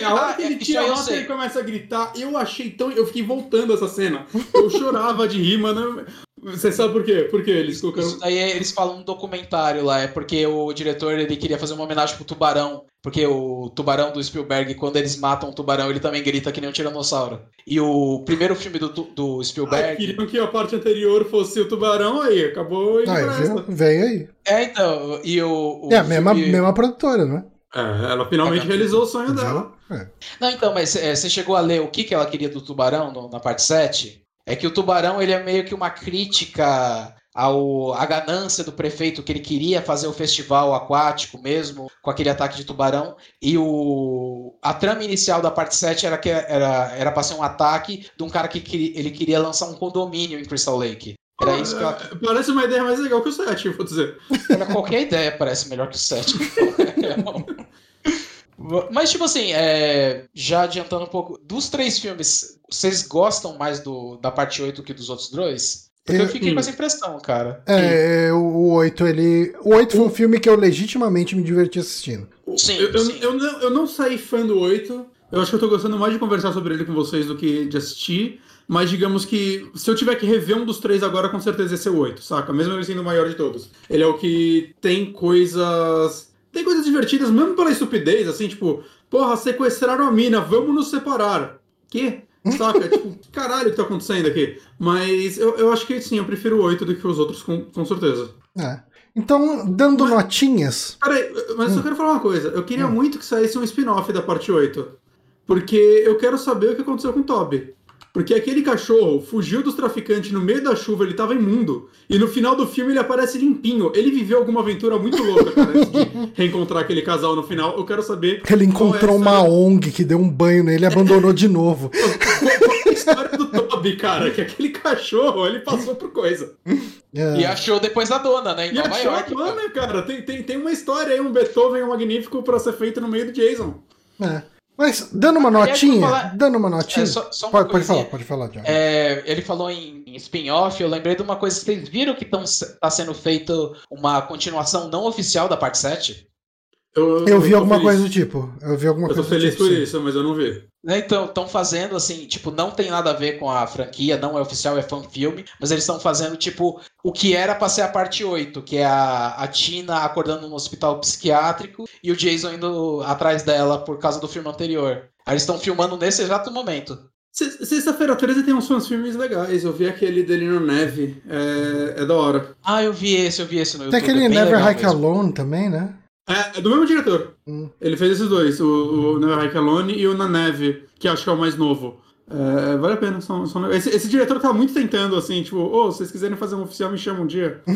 A hora Ah, que ele tira a nota e ele começa a gritar, eu achei tão. Eu fiquei voltando essa cena. Eu chorava de rir, mano. Você sabe por quê? Porque eles colocaram. Isso daí é- eles falam um documentário lá, é porque o diretor ele queria fazer uma homenagem pro tubarão, porque o tubarão do Spielberg, quando eles matam o tubarão, ele também grita que nem um tiranossauro. E o primeiro filme do, do Ai, Spielberg. queriam que a parte anterior fosse o tubarão, aí acabou Ah, essa. Vem aí. É, então, e o. o é a mesma, filme- mesma produtora, né? É, ela finalmente realizou o sonho dela. É. Não, então, mas é, você chegou a ler o que, que ela queria do tubarão no- na parte 7? É que o tubarão ele é meio que uma crítica ao, à ganância do prefeito que ele queria fazer o festival aquático mesmo, com aquele ataque de tubarão. E o, a trama inicial da parte 7 era que era, era pra ser um ataque de um cara que queria, ele queria lançar um condomínio em Crystal Lake. Era isso que ela, É, Parece uma ideia mais legal que o 7, vou dizer. era qualquer ideia parece melhor que o 7. Mas, tipo assim, é, já adiantando um pouco, dos três filmes, vocês gostam mais do, da parte 8 que dos outros dois? Porque eu, Eu- fiquei com essa impressão, cara. É, o 8, ele. O 8 foi um filme que eu legitimamente me diverti assistindo. Sim, eu, eu, sim. eu não, eu não saí fã do 8. Eu acho que eu tô gostando mais de conversar sobre ele com vocês do que de assistir. Mas digamos que se eu tiver que rever um dos três agora, com certeza ia ser o 8, saca? Mesmo ele sendo o maior de todos. Ele é o que tem coisas. Tem coisas divertidas, mesmo pela estupidez, assim, tipo, porra, sequestraram a mina, vamos nos separar. Que? Saca? tipo, caralho, o que tá acontecendo aqui? Mas eu, eu acho que sim, eu prefiro o 8 do que os outros, com, com certeza. É. Então, dando Mas- notinhas. Peraí, mas eu só quero falar uma coisa. Eu queria Hum. muito que saísse um spin-off da parte 8. Porque eu quero saber o que aconteceu com o Toby. Porque aquele cachorro fugiu dos traficantes no meio da chuva, ele tava imundo. E no final do filme ele aparece limpinho. Ele viveu alguma aventura muito louca, cara, antes de reencontrar aquele casal no final. Eu quero saber. Ele qual encontrou é uma ONG que deu um banho nele e abandonou de novo. É a história do Toby, cara? Que aquele cachorro, ele passou por coisa. É. E achou depois da dona, né? Em E Nova achou a York. cara. dona, cara. Tem, tem, tem uma história aí, um Beethoven magnífico pra ser feito no meio do Jason. É. Mas, dando uma Aliás, notinha. falar- Dando uma notinha. É, só, só uma pode, pode falar, pode falar, John. É, ele falou em, em spin-off, eu lembrei de uma coisa. Vocês viram que está sendo feito uma continuação não oficial da parte 7? Eu, Eu vi tô alguma feliz. coisa do tipo. Eu vi alguma Eu tô coisa do feliz tipo. por sim. isso, mas eu não vi. Né, Então, estão fazendo assim, tipo, não tem nada a ver com a franquia, não é oficial, é fan-filme, mas eles estão fazendo, tipo, o que era pra ser a parte 8, que é a, a Tina acordando no hospital psiquiátrico e o Jason indo atrás dela por causa do filme anterior. Aí eles estão filmando nesse exato momento. Se- Sexta-feira 13 tem uns fãs filmes legais. Eu vi aquele dele no Neve. É, é da hora. Ah, eu vi esse, eu vi esse no Tem YouTube. aquele é Never Hike. Alone também, né? É, é do mesmo diretor. Hum. Ele fez esses dois, o, o Never Hike Alone e o Na Neve, que acho que é o mais novo. É, vale a pena. São, são... Esse, esse, diretor tá muito tentando, assim, tipo, ô, oh, se vocês quiserem fazer um oficial, me chamam um dia.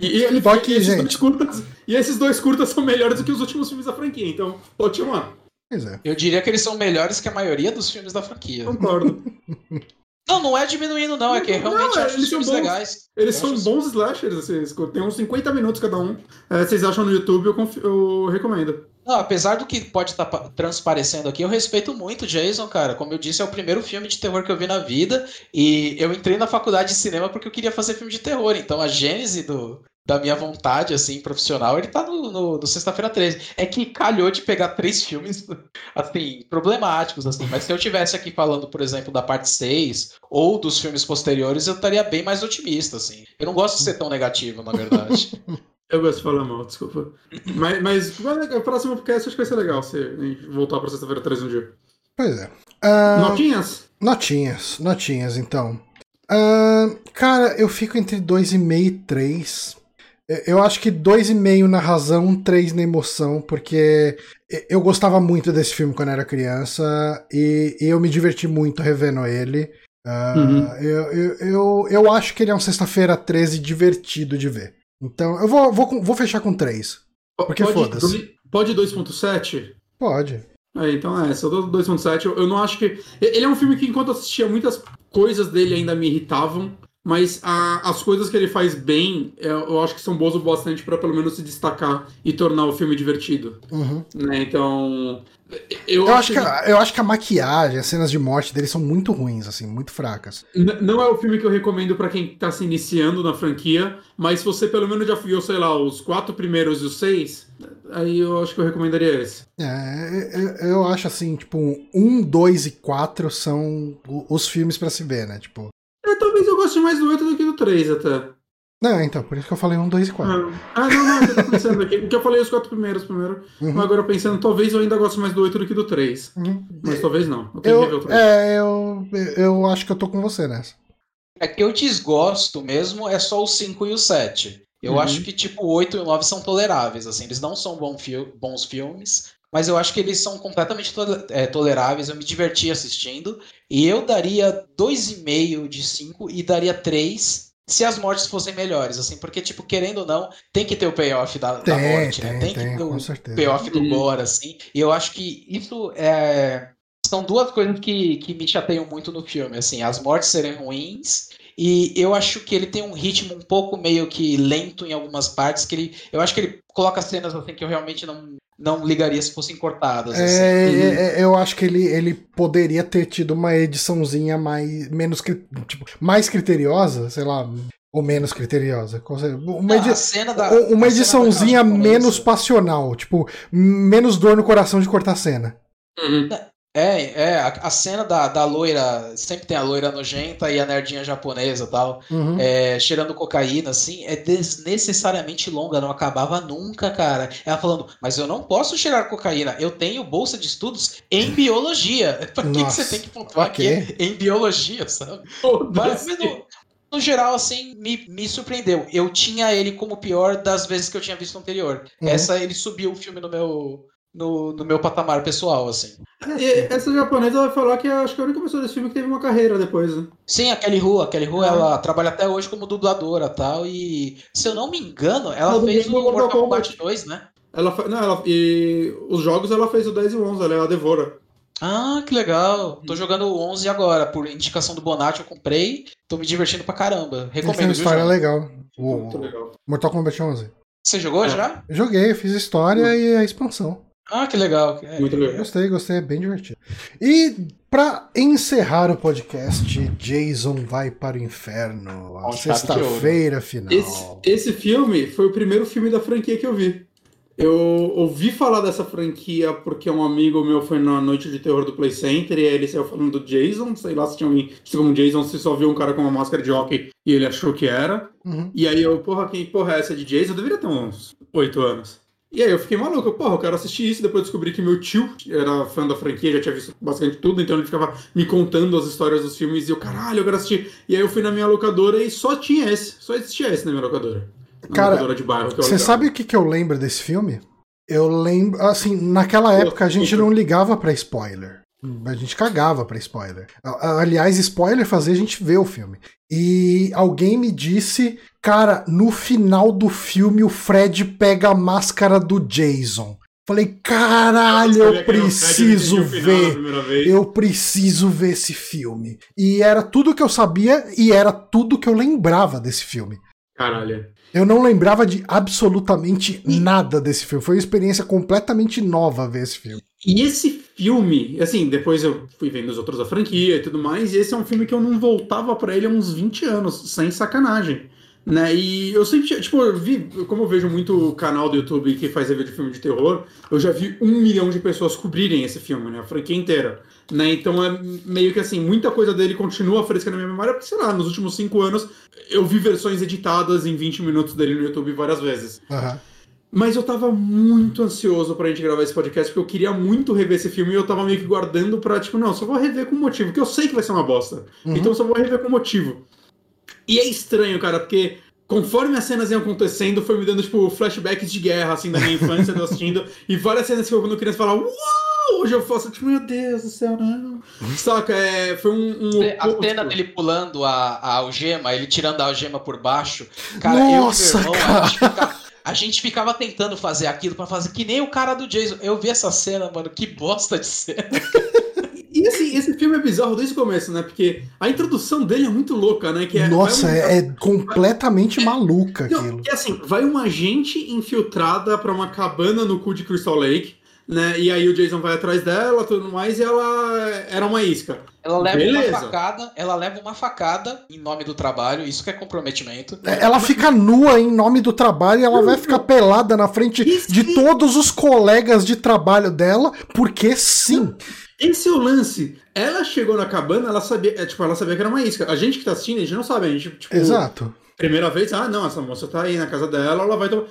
E, e ele aqui, e esses, dois curtas, e esses dois curtas são melhores do que os últimos filmes da franquia, então pode chamar. Pois é. Eu diria que eles são melhores que a maioria dos filmes da franquia. Concordo. Não, não é diminuindo, não. É que realmente não, acho eles filmes bons, legais. Eles são bons slashers, assim, tem uns 50 minutos cada um. É, vocês acham no YouTube, eu, eu recomendo. Não, apesar do que pode estar tá transparecendo aqui, eu respeito muito Jason, cara. Como eu disse, é o primeiro filme de terror que eu vi na vida. E eu entrei na faculdade de cinema porque eu queria fazer filme de terror. Então a gênese do, da minha vontade, assim, profissional, ele tá no, no, no Sexta-feira 13. É que calhou de pegar três filmes, assim, problemáticos, assim. Mas se eu tivesse aqui falando, por exemplo, da parte 6 ou dos filmes posteriores, eu estaria bem mais otimista, assim. Eu não gosto de ser tão negativo, na verdade. eu gosto de falar mal, desculpa. mas, mas o próximo podcast acho que vai ser legal se voltar pra Sexta-feira 13 um dia. Pois é. Uh... Notinhas? Notinhas, notinhas, então. Uh, cara, eu fico entre 2,5 e 3. Eu acho que 2,5 na razão, 3 na emoção, porque eu gostava muito desse filme quando era criança e, eu me diverti muito revendo ele. Uh, uhum. eu, eu, eu, eu, acho que ele é um sexta-feira 13 divertido de ver. Então eu vou, vou, vou fechar com 3. Porque foda-se. Pode 2.7? Pode. É, então é, essa 2.7 eu, eu não acho que. Ele é um filme que enquanto eu assistia muitas coisas dele ainda me irritavam. Mas a, as coisas que ele faz bem, eu, eu acho que são boas o bastante para pelo menos se destacar e tornar o filme divertido. Uhum. Né? Então. Eu, eu acho que, que, eu acho que a maquiagem, as cenas de morte dele são muito ruins, assim, muito fracas. não é o filme que eu recomendo para quem tá se iniciando na franquia, mas se você pelo menos já viu, sei lá, os quatro primeiros e os seis, aí eu acho que eu recomendaria esse. É, eu, eu acho assim, tipo, um, dois e quatro são os filmes para se ver, né? Tipo, é, talvez eu goste mais do 8 do que do 3 até. Não, então, por isso que eu falei um, dois e quatro. Ah, não, não, eu tô pensando aqui. Porque eu falei os quatro primeiros primeiro. Uhum. Mas agora pensando, talvez eu ainda goste mais do 8 do que do 3. Uhum. Mas talvez não. Eu tenho eu, que ver o 3. É, eu, eu acho que eu tô com você nessa. É que eu desgosto mesmo é só o 5 e o 7. Eu uhum. acho que, tipo, o 8 e o 9 são toleráveis, assim. Eles não são bom fi bons filmes, mas eu acho que eles são completamente to é, toleráveis. Eu me diverti assistindo. E eu daria 2,5 de 5 e daria 3 se as mortes fossem melhores, assim, porque, tipo, querendo ou não, tem que ter o payoff da, tem, da morte, tem, né? Tem, tem que ter o payoff do gore, assim. E eu acho que isso é. São duas coisas que, que me chateiam muito no filme, assim, as mortes serem ruins e eu acho que ele tem um ritmo um pouco meio que lento em algumas partes, que ele, eu acho que ele coloca cenas assim que eu realmente não, não ligaria se fossem cortadas. É, assim. é, é, eu acho que ele, ele poderia ter tido uma ediçãozinha mais menos tipo, mais criteriosa, sei lá, ou menos criteriosa. Uma, edi da, uma ediçãozinha menos passional, tipo, menos dor no coração de cortar cena. Uhum. É, é, a, a, cena da, da loira, sempre tem a loira nojenta e a nerdinha japonesa tal, uhum. é, cheirando cocaína, assim, é desnecessariamente longa, não acabava nunca, cara. Ela falando, mas eu não posso cheirar cocaína, eu tenho bolsa de estudos em biologia. Por que, que você tem que pontuar okay. aqui em biologia, sabe? mas, mas no, no, geral, assim, me, me surpreendeu. Eu tinha ele como pior das vezes que eu tinha visto anterior. Uhum. Essa, ele subiu o filme no meu no, no meu patamar pessoal, assim. E essa japonesa vai falar que acho que é a única pessoa desse filme que teve uma carreira depois, né? Sim, a Kelly Hu. A Kelly Hu, ah. ela trabalha até hoje como dubladora tal. E, se eu não me engano, ela fez o Mortal, Kombat 2, né? Ela, não, ela, e os jogos ela fez o 10 e o 11, ela é a Devora. Ah, que legal. Tô jogando o 11 agora, por indicação do Bonatti eu comprei. Tô me divertindo pra caramba. Recomendo. Tem uma história legal. O, Muito legal. Mortal Kombat 11. Você jogou é. já? Joguei, fiz a história hum. e a expansão. Ah, que legal. É, Muito legal. Gostei, gostei, é bem divertido. E para encerrar o podcast, Jason vai para o inferno. Sexta-feira final. Esse, esse filme foi o primeiro filme da franquia que eu vi. Eu ouvi falar dessa franquia porque um amigo meu foi na noite de terror do Play Center e aí ele saiu falando do Jason. Sei lá se tinha alguém como Jason, se só viu um cara com uma máscara de hockey e ele achou que era. Uhum. E aí eu, porra, que porra é essa de Jason? Eu deveria ter uns oito anos. E aí eu fiquei maluco, porra, eu quero assistir isso. Depois descobri que meu tio era fã da franquia, já tinha visto basicamente tudo, então ele ficava me contando as histórias dos filmes e eu, caralho, eu quero assistir. E aí eu fui na minha locadora e só tinha esse, só existia esse na minha locadora. Na Cara, locadora de bairro. Você sabe o que, que eu lembro desse filme? Eu lembro, assim, naquela época a gente não ligava para spoiler. A gente cagava pra spoiler. Aliás, spoiler fazia a gente ver o filme. E alguém me disse, cara, no final do filme o Fred pega a máscara do Jason. Falei, caralho, eu preciso ver. Eu preciso ver esse filme. E era tudo que eu sabia e era tudo que eu lembrava desse filme. Caralho. Eu não lembrava de absolutamente nada desse filme. Foi uma experiência completamente nova ver esse filme. E esse filme, assim, depois eu fui vendo os outros da franquia e tudo mais, e esse é um filme que eu não voltava para ele há uns 20 anos, sem sacanagem. Né? E eu sempre, tipo, eu vi, como eu vejo muito canal do YouTube que faz review de filme de terror, eu já vi um milhão de pessoas cobrirem esse filme, né? A franquia inteira. Né? Então é meio que assim, muita coisa dele continua fresca na minha memória, porque, sei lá, nos últimos cinco anos eu vi versões editadas em 20 minutos dele no YouTube várias vezes. Uhum. Mas eu tava muito ansioso pra gente gravar esse podcast, porque eu queria muito rever esse filme e eu tava meio que guardando pra, tipo, não, só vou rever com motivo, porque eu sei que vai ser uma bosta. Uhum. Então só vou rever com motivo. E é estranho, cara, porque conforme as cenas iam acontecendo, foi me dando, tipo, flashbacks de guerra, assim, da minha infância, eu assistindo. E várias cenas que eu, quando criança, falava, uau! Hoje eu faço, tipo, meu Deus do céu, não. Saca, é, foi um. um a cena tipo... dele pulando a, a algema, ele tirando a algema por baixo. Cara, Nossa, eu e meu irmão, cara. A, gente ficava, a gente ficava tentando fazer aquilo para fazer que nem o cara do Jason. Eu vi essa cena, mano, que bosta de cena. E assim, esse filme é bizarro desde o começo, né? Porque a introdução dele é muito louca, né? Que é, Nossa, é, é, completamente é, maluca não, aquilo. Que assim, vai uma gente infiltrada para uma cabana no cu de Crystal Lake, né? E aí o Jason vai atrás dela, tudo mais, e ela era uma isca. Ela leva Beleza. uma facada, ela leva uma facada em nome do trabalho, isso que é comprometimento. É, ela fica nua em nome do trabalho e ela vai ficar pelada na frente de todos os colegas de trabalho dela, porque sim. Esse é o lance. Ela chegou na cabana, ela sabia, é, tipo, ela sabia que era uma isca. A gente que tá assistindo, a gente não sabe, a gente, tipo. Exato. Primeira vez, ah, não, essa moça tá aí na casa dela, ela vai tomar.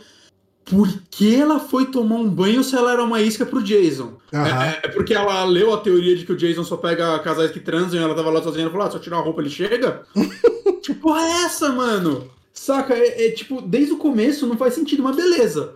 Por que ela foi tomar um banho se ela era uma isca pro Jason? Uhum. É, é, porque ela leu a teoria de que o Jason só pega casais que transam e ela tava lá sozinha e falou: ah, se eu tirar a roupa ele chega? que porra é essa, mano? Saca? É, é, tipo, desde o começo não faz sentido, mas beleza.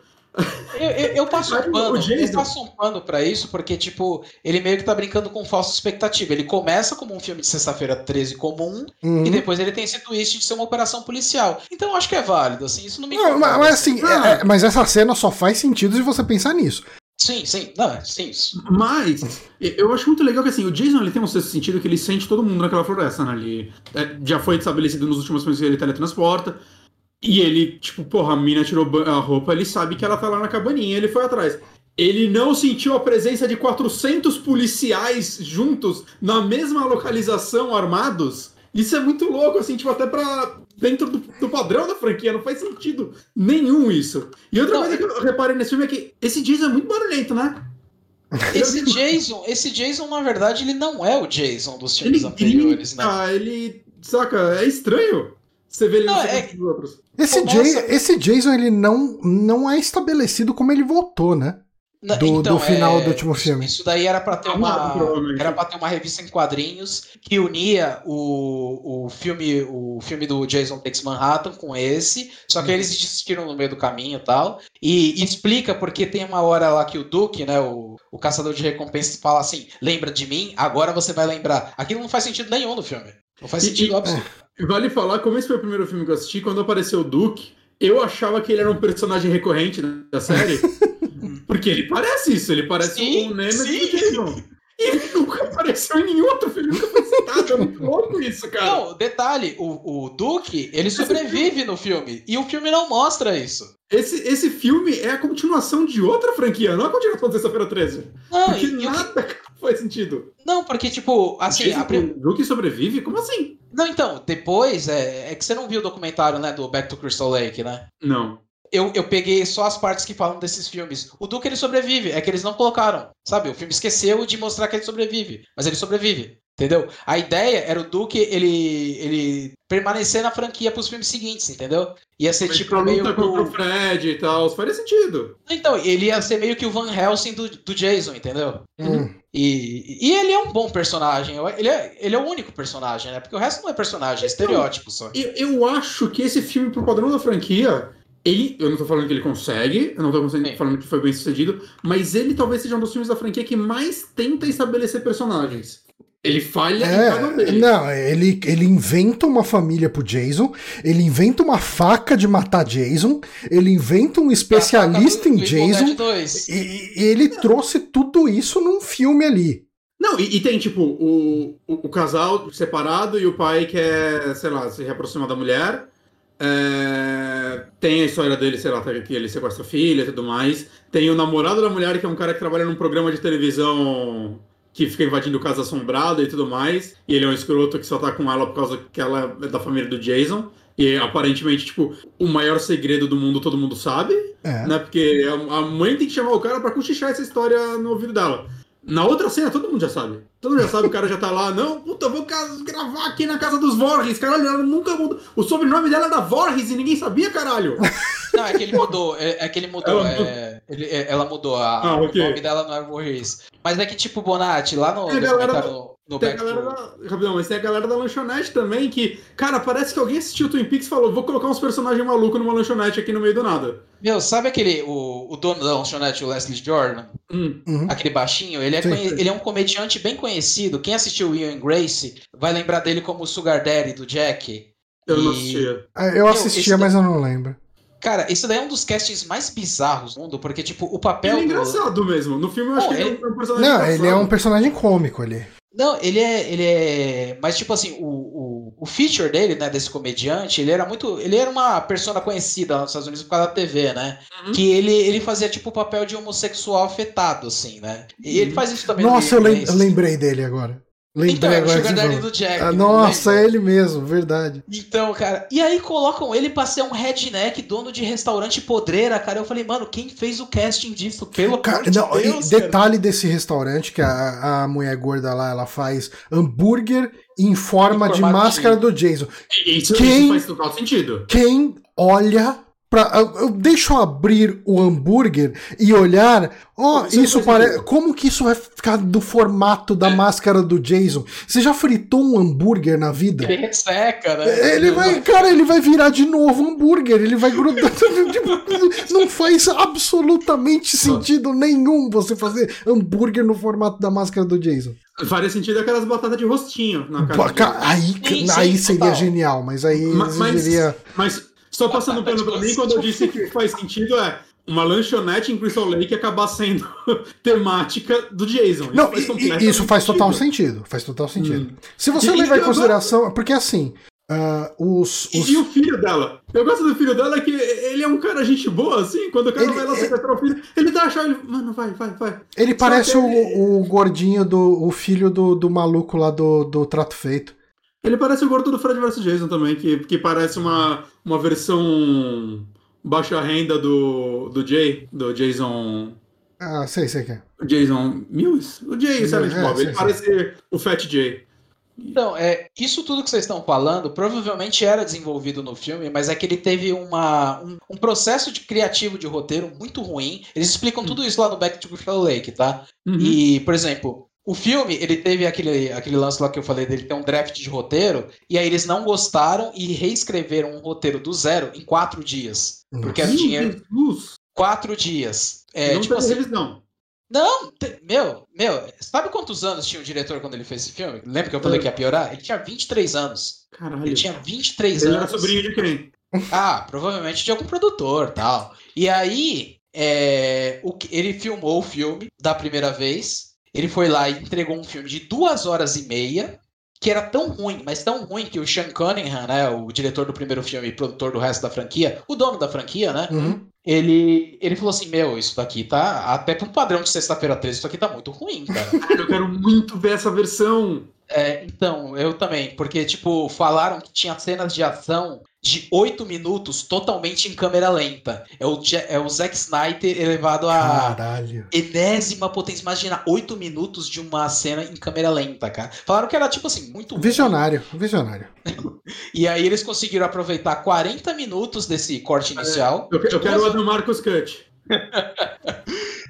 Eu, eu, eu, passo um pano, eu passo um pano pra isso, porque, tipo, ele meio que tá brincando com falsa expectativa. Ele começa como um filme de sexta-feira 13 comum, uhum. e depois ele tem esse twist de ser uma operação policial. Então eu acho que é válido, assim, isso não me não, mas, mas, assim, ah. é, mas essa cena só faz sentido se você pensar nisso. Sim, sim, não, sim. Mas eu acho muito legal que assim, o Jason ele tem um sexto sentido que ele sente todo mundo naquela floresta, né? Ele é, já foi estabelecido nos últimos filmes que ele teletransporta. E ele, tipo, porra, a mina tirou a roupa, ele sabe que ela tá lá na cabaninha, ele foi atrás. Ele não sentiu a presença de 400 policiais juntos na mesma localização armados. Isso é muito louco, assim, tipo, até pra. dentro do, do padrão da franquia, não faz sentido nenhum isso. E outra não, coisa que eu reparei nesse filme é que esse Jason é muito barulhento, né? Esse Jason, esse Jason, na verdade, ele não é o Jason dos filmes ele anteriores, né? Ele. Saca, é estranho. Você vê ele não, é... dos outros. Esse, Jay, esse Jason, ele não, não é estabelecido como ele votou, né? Do, então, do final é, do último filme. Isso daí era para ter uma era para ter uma revista em quadrinhos que unia o, o filme o filme do Jason Takes Manhattan com esse, só que uhum. eles desistiram no meio do caminho e tal. E, e explica porque tem uma hora lá que o Duke, né, o, o caçador de recompensas fala assim: "Lembra de mim? Agora você vai lembrar". Aquilo não faz sentido nenhum no filme. Não faz sentido absoluto. Vale falar, como esse foi o primeiro filme que eu assisti, quando apareceu o Duke, eu achava que ele era um personagem recorrente da série. porque ele parece isso, ele parece sim, um Nemesis do Jason. E ele nunca apareceu em nenhum outro filme, nunca foi citado. É muito louco isso, cara. Não, detalhe, o, o Duke, ele sobrevive no filme. E o filme não mostra isso. Esse, esse filme é a continuação de outra franquia, não a continuação de Sexta-feira 13. Não, porque e, nada eu... faz sentido. Não, porque, tipo, assim. A... O Duke sobrevive? Como assim? Não, então, depois, é, é que você não viu o documentário, né, do Back to Crystal Lake, né? Não. Eu, eu peguei só as partes que falam desses filmes. O Duke ele sobrevive, é que eles não colocaram. Sabe? O filme esqueceu de mostrar que ele sobrevive. Mas ele sobrevive. Entendeu? A ideia era o Duke ele, ele permanecer na franquia para os filmes seguintes, entendeu? Ia ser Mas tipo meio. Luta contra o Fred e tal, faria sentido. Então, ele ia ser meio que o Van Helsing do, do Jason, entendeu? Hum. E, e ele é um bom personagem. Ele é, ele é o único personagem, né? Porque o resto não é personagem, é estereótipo só. Eu, eu acho que esse filme, pro padrão da franquia, ele, eu não tô falando que ele consegue, eu não tô falando que foi bem sucedido, mas ele talvez seja um dos filmes da franquia que mais tenta estabelecer personagens. Ele falha em cada um É, deles. não, ele, ele inventa uma família pro Jason, ele inventa uma faca de matar Jason, ele inventa um especialista em Jason, 2. e, e ele trouxe tudo isso num filme ali. Não, e, e tem, tipo, o, o, o casal separado e o pai quer, sei lá, se reaproximar da mulher. É, tem a história dele, sei lá, tá, que ele sequestra a filha e tudo mais. Tem o namorado da mulher, que é um cara que trabalha num programa de televisão que fica invadindo casa assombrada e tudo mais. E ele é um escroto que só tá com ela por causa que ela é da família do Jason. E aparentemente, tipo, o maior segredo do mundo todo mundo sabe. É. Né? Porque a mãe tem que chamar o cara pra cochichar essa história no ouvido dela. Na outra cena, todo mundo já sabe. Todo mundo já sabe, o cara já tá lá, não, puta, vou gravar aqui na casa dos Voorhees, caralho, ela nunca mudou. O sobrenome dela é da Voorhees e ninguém sabia, caralho. Não, é que ele mudou. É, é que ele mudou. É, ele- é, ela mudou. A, Ah, ok. O nome dela não é Voorhees. Mas é que, tipo, Bonatti, lá no, É, no galera- comentário no Tem galera to... da. Rapidão, mas tem a galera da lanchonete também que, cara, parece que alguém assistiu Twin Peaks e falou: vou colocar uns personagens malucos numa lanchonete aqui no meio do nada. Meu, sabe aquele. O, o dono da lanchonete, o Leslie Jordan? Hum. Uhum. Aquele baixinho? Ele é, Sim. conhe- ele é um comediante bem conhecido. Quem assistiu Will and Grace vai lembrar dele como o Sugar Daddy do Jack. Eu não E- assistia. Ah, Eu Meu, assistia, esse- mas eu não lembro. Cara, isso daí é um dos castings mais bizarros do mundo, porque, tipo, o Ele papel é do. engraçado mesmo. No filme eu acho Não, que ele, ele- é um personagem Não, ele é engraçado. um personagem cômico ali. Não, ele é. Ele é. Mas, tipo assim, o, o, o feature dele, né, desse comediante, ele era muito. Ele era uma persona conhecida lá nos Estados Unidos por causa da TV, né? Uhum. Que ele, ele fazia, tipo, o papel de homossexual afetado, assim, né? E ele Uhum. faz isso também no Nossa, eu lem- Grace. lembrei dele agora. Lembrei Então, o agora. Sugar que você Daddy do Jack. Ah, não nossa, é ele mesmo, verdade. Então, cara, e aí colocam ele pra ser um redneck, dono de restaurante podreira, cara. Eu falei, mano, quem fez o casting disso? Pelo Cara, amor de não, e Deus, cara. detalhe desse restaurante que a, a mulher gorda lá, ela faz hambúrguer em forma Em de máscara de- do Jason. Isso, Quem- isso faz total sentido. Quem olha pra. eu- eu abrir o hambúrguer e olhar. Ó, Isso não isso parece. Como que isso vai ficar do formato da máscara do Jason? Você já fritou um hambúrguer na vida? Ele resseca, né? Ele vai, cara, ele vai virar de novo hambúrguer, ele vai grudar. Tipo, não faz absolutamente sentido nenhum você fazer hambúrguer no formato da máscara do Jason. Faria sentido aquelas batatas de rostinho na cara. Aí, Sim, aí sim, seria total. genial, mas aí Ma- mas- exigiria. Mas só passando pano pra mim, quando eu disse que faz sentido, é uma lanchonete em Crystal Lake acabar sendo temática do Jason. Não, faz e- e- isso faz total sentido. Faz total sentido. Hum. Se você E- levar e em eu consideração. Porque assim, ah, os. E, os- e o filho dela? Eu gosto do filho dela que ele é um cara gente boa, assim. Quando o cara Ele- vai lá sequestrar o filho, ele dá a chave. Mano, vai, vai, vai. ele só parece o, ele- o gordinho do. O filho do, do maluco lá do, do Trato Feito. Ele parece o gordo do Fred vs Jason também, que, que parece uma, uma versão baixa renda do, do Jay, do Jason. Ah, sei, sei que é. O Jason Mills? O Jay, É, Silent é, Bob. Ele sei, parece o Fat Jay. Então, é, isso tudo que vocês estão falando provavelmente era desenvolvido no filme, mas é que ele teve uma, um, um processo de criativo de roteiro muito ruim. Eles explicam tudo isso lá no Back to Crystal Lake, tá? Uhum. E, por exemplo, o filme, ele teve aquele, aquele lance lá que eu falei dele, ter um draft de roteiro, e aí eles não gostaram e reescreveram um roteiro do zero em quatro dias. Porque era dinheiro. Jesus! Quatro dias. É, não tipo assim, revisão. não, meu, meu, sabe quantos anos tinha o diretor quando ele fez esse filme? Lembra que eu falei É. que ia piorar? Ele tinha 23 anos. Caralho. Ele tinha 23 Ele era anos. sobrinho de quem? Ah, provavelmente de algum produtor tal. E aí, é, o que- ele filmou o filme da primeira vez. Ele foi lá e entregou um filme de duas horas e meia, que era tão ruim, mas tão ruim que o Sean Cunningham, né, o diretor do primeiro filme e produtor do resto da franquia, o dono da franquia, né, Uhum. ele, ele falou assim: Meu, isso daqui tá, até para um padrão de sexta-feira 13, isso aqui tá muito ruim, cara. Cara, eu quero muito ver essa versão. É, então, eu também, porque, tipo, falaram que tinha cenas de ação de 8 minutos totalmente em câmera lenta. É o, é o Zack Snyder elevado a Caralho. enésima potência. Imagina 8 minutos de uma cena em câmera lenta, cara. Falaram que era, tipo assim, muito ruim. Visionário, visionário. E aí eles conseguiram aproveitar 40 minutos desse corte inicial. Eu, eu quero o Adam Marcos Cut.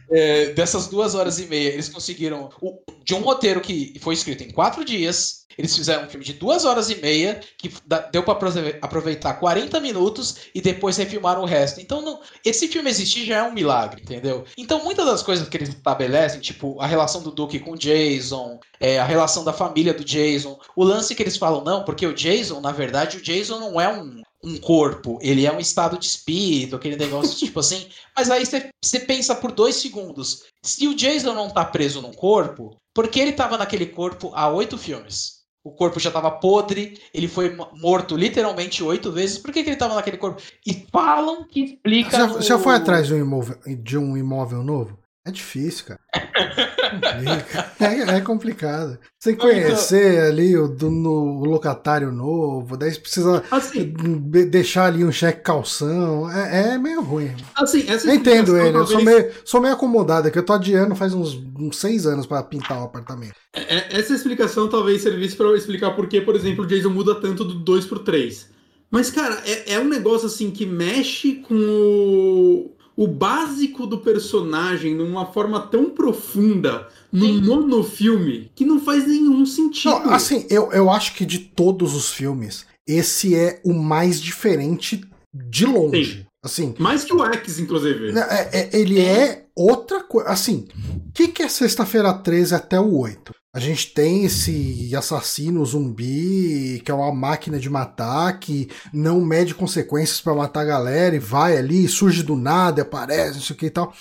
É, dessas duas horas e meia, eles conseguiram. o- de um roteiro que foi escrito em quatro dias. Eles fizeram um filme de duas horas e meia, que deu para aproveitar 40 minutos e depois refilmaram o resto. Então, não, esse filme existir já é um milagre, entendeu? Então, muitas das coisas que eles estabelecem, tipo a relação do Duke com o Jason, é, a relação da família do Jason, o lance que eles falam, não, porque o Jason, na verdade, o Jason não é um, um corpo, ele é um estado de espírito, aquele negócio tipo assim. Mas aí você pensa por dois segundos: se o Jason não tá preso num corpo, por que ele tava naquele corpo há oito filmes? O corpo já tava podre, ele foi morto literalmente oito vezes, por que, que ele tava naquele corpo? E falam que explica. Já, no... já foi atrás de um, imóvel, de um imóvel novo? É difícil, cara. é, é, complicado. Sem conhecer ali o, do, no, o locatário novo, daí você precisa assim, deixar ali um cheque calção. É, é meio ruim. Assim, essa eu entendo ele, eu sou meio, sou meio acomodado, que eu tô adiando faz uns, uns seis anos para pintar o apartamento. É, é, essa explicação talvez servisse para explicar por que, por exemplo, o Jason muda tanto do 2 pro 3. Mas, cara, é, é um negócio assim que mexe com o o básico do personagem numa forma tão profunda num monofilme que não faz nenhum sentido. Não, assim, eu, eu acho que de todos os filmes, esse é o mais diferente de longe. Sim. Assim, Mais que o X, inclusive. Né, é, é, ele é outra coisa. Assim, o que, que é Sexta-feira 13 até o 8? A gente tem esse assassino zumbi, que é uma máquina de matar, que não mede consequências para matar a galera e vai ali, surge do nada, aparece, não sei o que e tal.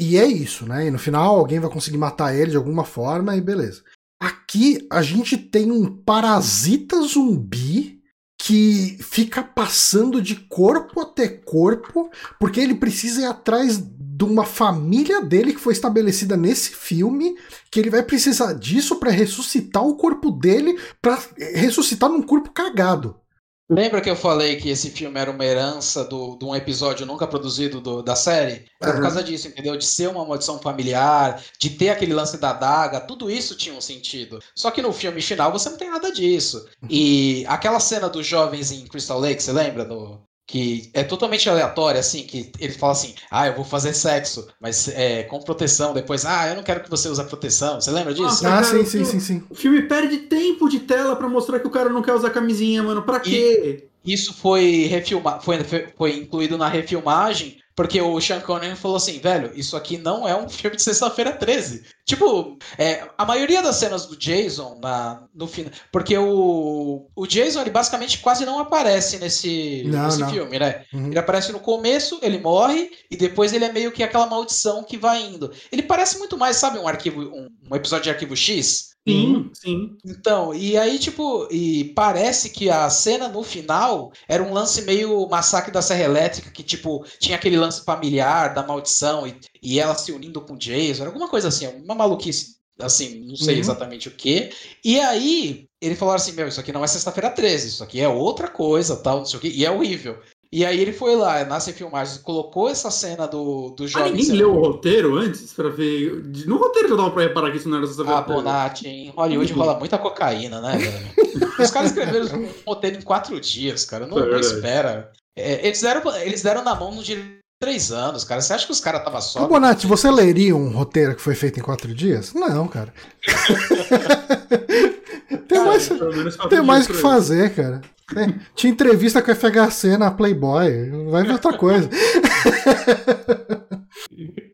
E é isso, né? E no final alguém vai conseguir matar ele de alguma forma e beleza. Aqui a gente tem um parasita zumbi que fica passando de corpo até corpo, porque ele precisa ir atrás de uma família dele que foi estabelecida nesse filme, que ele vai precisar disso para ressuscitar o corpo dele, para ressuscitar num corpo cagado. Lembra que eu falei que esse filme era uma herança do, de um episódio nunca produzido do, da série? Era uhum. por causa disso, entendeu? De ser uma maldição familiar, de ter aquele lance da daga, tudo isso tinha um sentido. Só que no filme final você não tem nada disso. E aquela cena dos jovens em Crystal Lake, você lembra? Do, que é totalmente aleatória, assim, que ele fala assim, ah, eu vou fazer sexo, mas é, com proteção, depois, ah, eu não quero que você use a proteção. Você lembra disso? Ah, ah sim, sim, sim, sim. O filme perde tempo de tela para mostrar que o cara não quer usar camisinha, mano. Pra quê? E isso foi refilmado, foi, foi incluído na refilmagem porque o Sean Connery falou assim, velho, isso aqui não é um filme de sexta-feira 13. Tipo, é, a maioria das cenas do Jason na, no final. Porque o, o Jason, ele basicamente quase não aparece nesse, não, nesse não. filme, né? Uhum. Ele aparece no começo, ele morre, e depois ele é meio que aquela maldição que vai indo. Ele parece muito mais, sabe, um arquivo, um, um episódio de arquivo X? Sim, uhum. sim. Então, e aí, tipo, e parece que a cena no final era um lance meio massacre da Serra Elétrica, que, tipo, tinha aquele lance familiar da maldição e, e ela se unindo com o Jason, alguma coisa assim, uma maluquice, assim, não sei uhum. exatamente o que. E aí, ele falou assim: Meu, isso aqui não é sexta-feira 13, isso aqui é outra coisa, tal, não sei o que, e é horrível. E aí ele foi lá, nas filmagens, colocou essa cena do, do jovem. Ah, ninguém leu o roteiro antes pra ver. No roteiro já dava pra reparar que isso não era essa Ah, Bonatti, em Hollywood rola muita cocaína, né, velho? Os caras escreveram o roteiro em quatro dias, cara. Não, é não espera. É, eles, deram, eles deram na mão no direito três anos, cara. Você acha que os caras estavam só. Bonatti, você leria um roteiro que foi feito em quatro dias? Não, cara. tem cara, mais, tem mais o que fazer, cara. É, tinha entrevista com a FHC na Playboy. Vai ver outra coisa.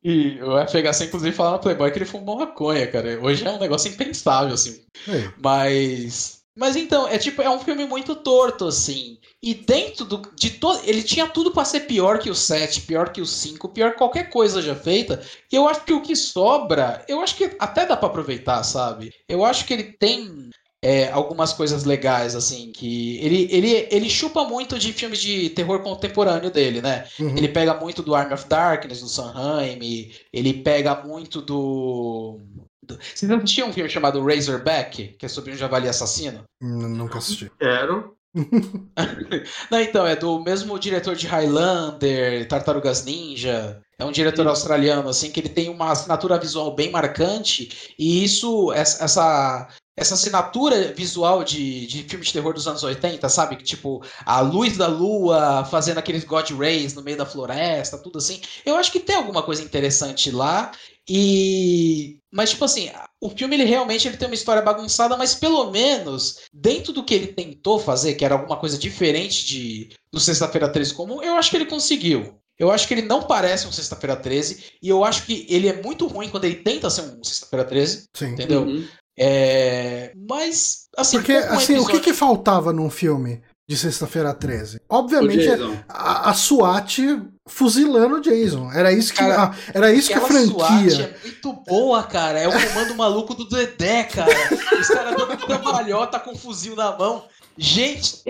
E o FHC, inclusive, falou na Playboy que ele fumou maconha, cara. Hoje é um negócio impensável, assim. É. Mas. Mas então, é tipo, é um filme muito torto, assim. E dentro do, de todo. Ele tinha tudo para ser pior que o 7, pior que o 5, pior que qualquer coisa já feita. E eu acho que o que sobra, eu acho que até dá para aproveitar, sabe? Eu acho que ele tem é, algumas coisas legais, assim, que ele, ele, ele chupa muito de filmes de terror contemporâneo dele, né? Uhum. Ele pega muito do Army of Darkness, do Sanheim, ele pega muito do... do... Vocês assistiam um filme chamado Razorback, que é sobre um javali assassino? Nunca assisti. Quero. Não, então, é do mesmo diretor de Highlander, Tartarugas Ninja. É um diretor australiano, assim, que ele tem uma assinatura visual bem marcante, e isso, essa, essa assinatura visual de, de filme de terror dos anos 80, sabe? Que tipo, a luz da lua fazendo aqueles God Rays no meio da floresta, tudo assim. Eu acho que tem alguma coisa interessante lá. E mas tipo assim, o filme ele realmente ele tem uma história bagunçada, mas pelo menos dentro do que ele tentou fazer, que era alguma coisa diferente de do Sexta-feira 13 comum, eu acho que ele conseguiu. Eu acho que ele não parece um Sexta-feira 13 e eu acho que ele é muito ruim quando ele tenta ser um Sexta-feira 13, Sim. entendeu? Uhum. É, mas assim, Porque, um assim, o que, episódio- que faltava num filme de Sexta-feira 13? O Obviamente, Jason. a, a SWAT fuzilando o Jason. Era isso que, Cara, ah, era isso que a Aquela SWAT franquia. é muito boa, cara. É o comando maluco do Dedé, cara. Os caras dando cambalhota com um fuzil na mão. Gente,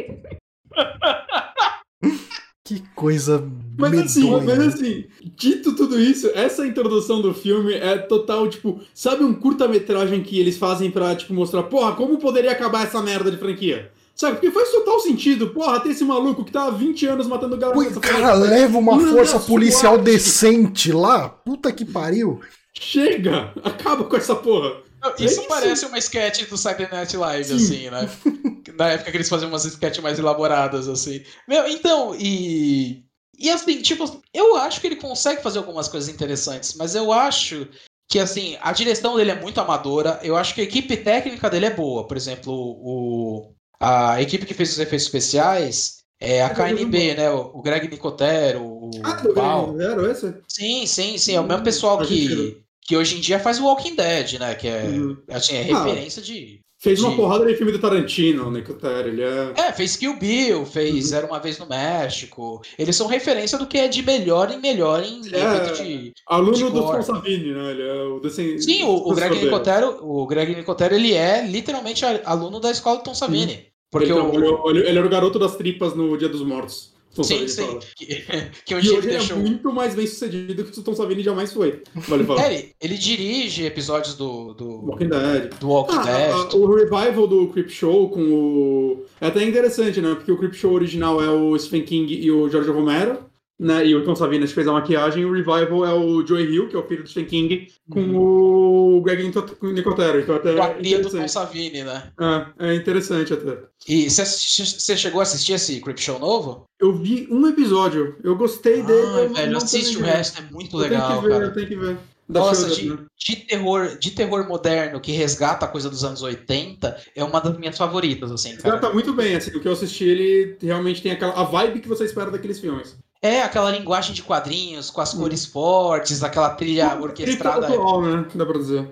Que coisa Mas assim, mas assim, dito tudo isso, essa introdução do filme é total, tipo, sabe um curta-metragem que eles fazem pra, tipo, mostrar, porra, como poderia acabar essa merda de franquia? Sabe? Porque faz total sentido. Porra, tem esse maluco que tá há 20 anos matando galera. Nessa cara, franquia. leva uma força policial decente lá. Puta que pariu. Chega! Acaba com essa porra. Isso parece uma sketch do Saturday Night Live, Sim. assim, né? Na época que eles faziam umas sketches mais elaboradas, assim. Meu, então, e. E assim, tipo, eu acho que ele consegue fazer algumas coisas interessantes, mas eu acho que, assim, a direção dele é muito amadora. Eu acho que a equipe técnica dele é boa. Por exemplo, o, a equipe que fez os efeitos especiais é a É, tá KNB, né? O, o Greg Nicotero, o Ah, do Val. Zero, essa? Sim, sim, sim. É o mesmo Hum, pessoal que. Que hoje em dia faz o Walking Dead, né? Que é, Uhum. assim, é Ah. referência de. Fez uma de- porrada de filme do Tarantino, o Nicotero. Ele é. É, fez Kill Bill, fez Uhum. Era Uma Vez no México. Eles são referência do que é de melhor em melhor em É. de. Aluno de do. Tom Savini, né? Ele é o. Sim, o, o Greg. Nicotero, o Greg Nicotero, ele é literalmente aluno da escola do Tom Savini. Porque ele, o. trabalhou- ele, ele era o garoto das tripas no Dia dos Mortos. Tom Sim, sim. Que, que um E hoje ele deixou. é muito mais bem sucedido que o Tom Savini jamais foi. Vale falar. É, ele, ele dirige episódios do, do, Walking Dead. do Walking Ah, Dead. a- o revival do Creep Show com o. É até interessante, né? Porque o Creep Show original é o Stephen King e o George Romero, né? E o Tom Savini fez a maquiagem. O revival é o Joey Hill, que é o filho do Stephen King, com o Greg Nico- Nicotero. Então até a é cria do Tom. Savini, né? É, é interessante até. E você chegou a assistir esse Creep Show novo? Eu vi um episódio, eu gostei dele. Ai, eu velho, assiste o resto, é muito Eu legal, tenho que ver, cara. tenho que ver. Da Nossa, de, né? de terror, de terror moderno que resgata a coisa dos anos 80 é uma das minhas favoritas, assim, cara. tá muito bem, assim, o que eu assisti, ele realmente tem aquela a vibe que você espera daqueles filmes. É aquela linguagem de quadrinhos, com as cores fortes, aquela trilha orquestrada. Atual, né? Dá pra dizer.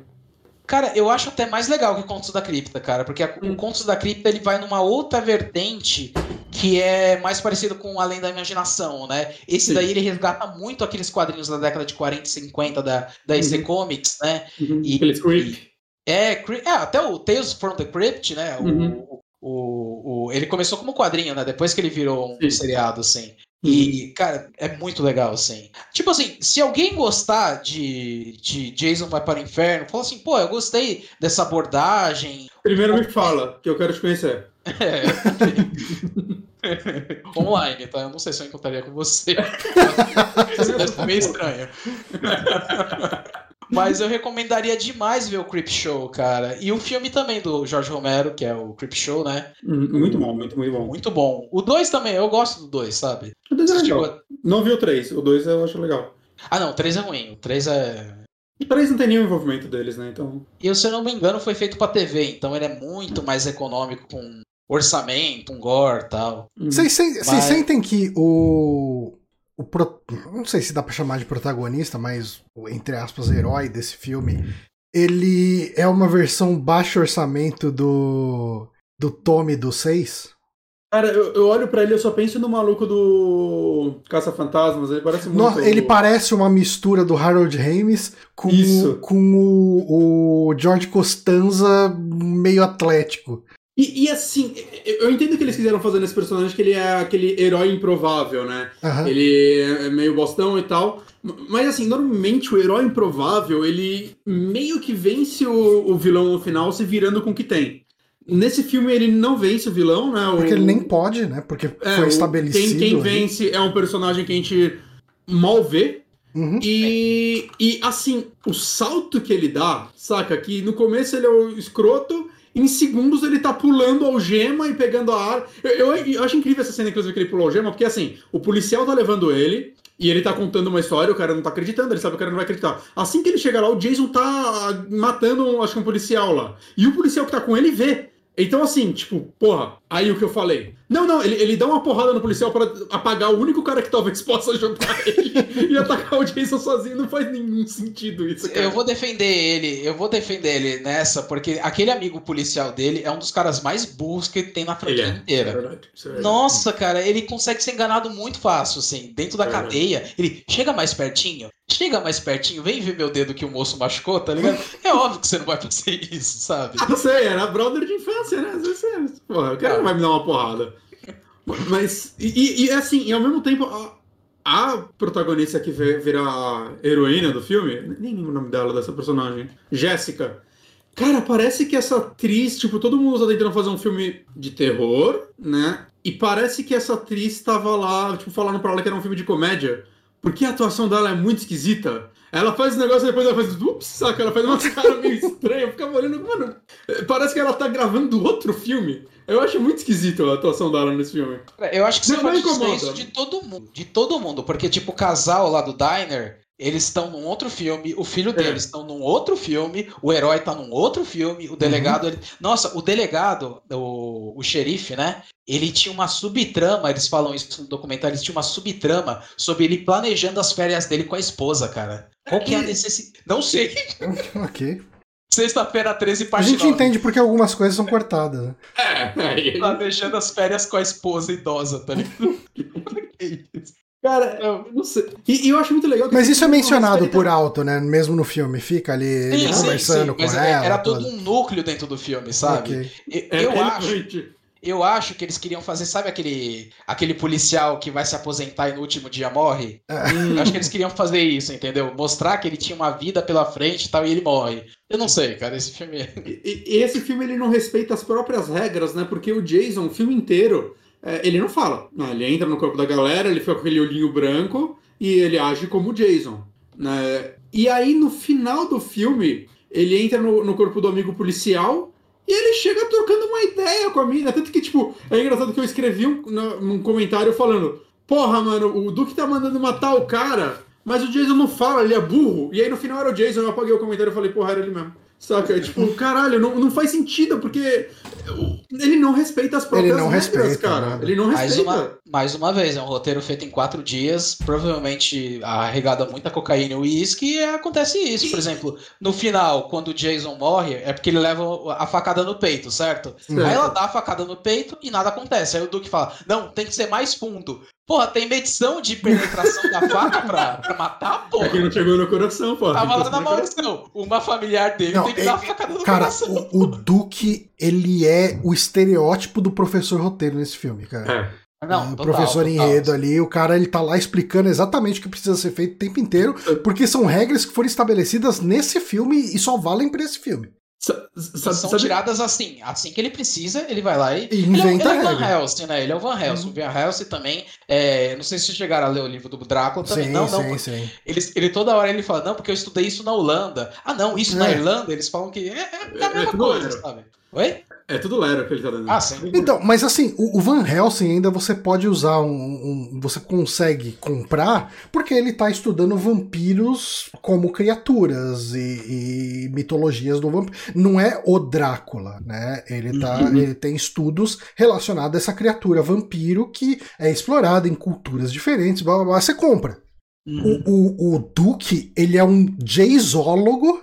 Cara, eu acho até mais legal que Contos da Cripta, cara, porque a- Hum. o Contos da Cripta ele vai numa outra vertente que é mais parecido com Além da Imaginação, né? Esse Sim. daí ele resgata muito aqueles quadrinhos da década de 40 e 50 da, da EC Uhum. Comics, né? E- Aqueles creep. É, é, até o Tales from the Crypt, né? O, Uhum. o, o- ele começou como quadrinho, né? Depois que ele virou um Sim. seriado, assim. E, cara, é muito legal, assim. Tipo assim, se alguém gostar de, de Jason Vai para o Inferno, fala assim, pô, eu gostei dessa abordagem. Primeiro me fala, que eu quero te conhecer. É, Online, tá? Eu não sei se eu encontraria com você. Isso deve ser meio estranho. Mas eu recomendaria demais ver o Creep Show, cara. E o filme também do Jorge Romero, que é o Creep Show, né? Hum, Muito bom, muito, muito bom. Muito bom. O 2 também, eu gosto do 2, sabe? O dois é Você legal. chegou- Não vi o 3, o 2 eu acho legal. Ah, não, o 3 é ruim. O 3 é. O 3 não tem nenhum envolvimento deles, né? Então. E se eu não me engano, foi feito pra TV, então ele é muito mais econômico com orçamento, um gore e tal. vocês Mas- sentem que o. o pro- não sei se dá pra chamar de protagonista, mas entre aspas, herói desse filme, ele é uma versão baixo orçamento do. do Tommy do 6? Cara, eu, eu olho pra ele e eu só penso no maluco do Caça-Fantasmas. Ele parece muito. No- ele parece uma mistura do Harold Ramis com, Isso. com o, o George Costanza meio atlético. E, e assim, eu entendo que eles quiseram fazer nesse personagem que ele é aquele herói improvável, né? Aham. Ele é meio bostão e tal. Mas assim, normalmente o herói improvável, ele meio que vence o, o vilão no final se virando com o que tem. Nesse filme ele não vence o vilão, né? O- Porque ele nem pode, né? Porque é, foi estabelecido. Quem, quem vence é um personagem que a gente mal vê. Uhum. E, e assim, o salto que ele dá, saca? Que no começo ele é o escroto em segundos ele tá pulando algema e pegando a ar. Eu, eu, eu acho incrível essa cena, inclusive, que ele pulou algema, porque assim, o policial tá levando ele. E ele tá contando uma história, o cara não tá acreditando, ele sabe que o cara não vai acreditar. Assim que ele chega lá, o Jason tá matando, acho que um policial lá. E o policial que tá com ele vê. Então, assim, tipo, porra, aí o que eu falei. Não, não, ele, ele dá uma porrada no policial para apagar o único cara que talvez possa ajudar ele e atacar o Jason sozinho. Não faz nenhum sentido isso, cara. Eu vou defender ele, eu vou defender ele nessa, porque aquele amigo policial dele é um dos caras mais burros que tem na franquia é, inteira. é verdade, é. Nossa, cara, ele consegue ser enganado muito fácil, assim, dentro da É cadeia. Ele chega mais pertinho, chega mais pertinho, vem ver meu dedo que o moço machucou, tá ligado? É óbvio que você não vai fazer isso, sabe? Ah, sei, era brother de infância, né? Às vezes, é, porra, o cara não vai me dar uma porrada. Mas, e, e- e, assim, e ao mesmo tempo, a, a protagonista que vi- vira a heroína do filme, nem lembro o nome dela, dessa personagem, Jéssica. Cara, parece que essa atriz, tipo, todo mundo tá tentando fazer um filme de terror, né? E parece que essa atriz tava lá, tipo, falando pra ela que era um filme de comédia. Porque a atuação dela é muito esquisita. Ela faz esse negócio e depois ela faz. Ups, saca? Ela faz uma cara meio estranha. Eu ficava olhando, mano. Parece que ela tá gravando outro filme. Eu acho muito esquisito a atuação dela nesse filme. Eu acho que você incomoda. isso de todo mundo. De todo mundo. Porque, tipo, o casal lá do Diner, eles estão num outro filme, o filho deles estão num outro filme, o herói tá num outro filme, o delegado. Ele... Nossa, o delegado, o, o xerife, né? Ele tinha uma subtrama, eles falam isso no documentário, eles tinham uma subtrama sobre ele planejando as férias dele com a esposa, cara. Qual que é a necessidade? Não sei. ok. Sexta-feira 13, A parte gente 9. entende porque algumas coisas são cortadas. Né? É, é. Planejando as férias com a esposa idosa, tá ligado? Que isso? Cara, eu não sei. E, e eu acho muito legal que Mas isso é mencionado por alto, né? Mesmo no filme. Fica ali ele Sim, sim, conversando sim, com mas é- ela. era todo um núcleo dentro do filme, sabe? Ok. E- É, Eu ele- acho, eu acho que eles queriam fazer, sabe aquele, aquele policial que vai se aposentar e no último dia morre? Eu acho que eles queriam fazer isso, entendeu? Mostrar que ele tinha uma vida pela frente e tal, e ele morre. Eu não sei, cara, esse filme. é E, e esse filme ele não respeita as próprias regras, né? Porque o Jason, o filme inteiro, é, ele não fala. Não, ele entra no corpo da galera, ele fica com aquele olhinho branco e ele age como o Jason. Né? E aí, no final do filme, ele entra no, no corpo do amigo policial e ele chega trocando uma ideia com a mina. Tanto que, tipo, é engraçado que eu escrevi um, um comentário falando: Porra, mano, o Duke tá mandando matar o cara, mas o Jason não fala, ele é burro. E aí no final era o Jason, eu apaguei o comentário e falei: Porra, era ele mesmo. Saca? Tipo, caralho, não, não faz sentido, porque ele não respeita as próprias Ele não regras, respeita, cara. nada. Ele não Mais respeita. uma, mais uma vez, é um roteiro feito em quatro dias, provavelmente arregada muita cocaína e uísque, e acontece isso. Por exemplo, no final, quando o Jason morre, é porque ele leva a facada no peito, certo? Certo. Aí ela dá a facada no peito e nada acontece. Aí o Duke fala: Não, tem que ser mais fundo. Porra, tem medição de penetração da faca pra, pra matar, É que porra. não chegou no coração, pô. Tava lá na que- maldição. Uma familiar dele Não, tem que é- dar a facada no Cara, coração. o, o Duke, ele é o estereótipo do professor roteiro nesse filme, cara. É. Não, o total, professor total. enredo ali, o cara ele tá lá explicando exatamente o que precisa ser feito o tempo inteiro, porque são regras que foram estabelecidas nesse filme e só valem pra esse filme. São sabe- tiradas assim. Assim que ele precisa, ele vai lá e. E Ele é, inventa ele é o Van. Helsing, né? Ele é o Van Helsing. O Van Helsing também. é, não sei se vocês chegaram a ler o livro do Drácula também. Sim, não, não. sim, sim. Ele, ele toda hora ele fala, não, porque eu estudei isso na Holanda. Ah, não, isso na É. Irlanda, eles falam que é, é É- a é mesma tudo coisa, sabe? Oi? É tudo Lero que ele tá dando. Ah, sim. Então, mas assim, o, o Van Helsing ainda você pode usar um, um- Você consegue comprar, porque ele tá estudando vampiros como criaturas e, e mitologias do vampiro. Não é o Drácula, né? Ele, tá, Uhum. ele tem estudos relacionados a essa criatura vampiro que é explorada em culturas diferentes, blá blá blá. Você compra. Uhum. O, o, o Duke, ele é um jazzólogo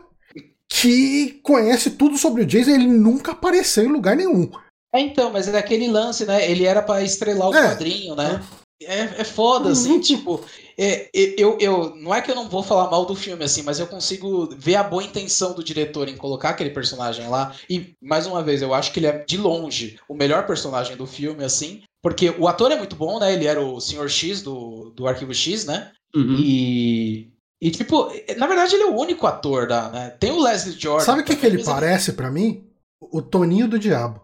que conhece tudo sobre o Jason, ele nunca apareceu em lugar nenhum. É, então, mas é aquele lance, né? Ele era pra estrelar o É. quadrinho, né? É, é foda, assim, tipo. é, é, eu, eu, não é que eu não vou falar mal do filme, assim, mas eu consigo ver a boa intenção do diretor em colocar aquele personagem lá. E, mais uma vez, eu acho que ele é, de longe, o melhor personagem do filme, assim. Porque o ator é muito bom, né? Ele era o Sr. X do, do Arquivo X, né? Uhum. E. E, tipo, na verdade, ele é o único ator da. Né? Tem o Leslie Jordan. Sabe o que, que ele parece pra mim? O Toninho do Diabo.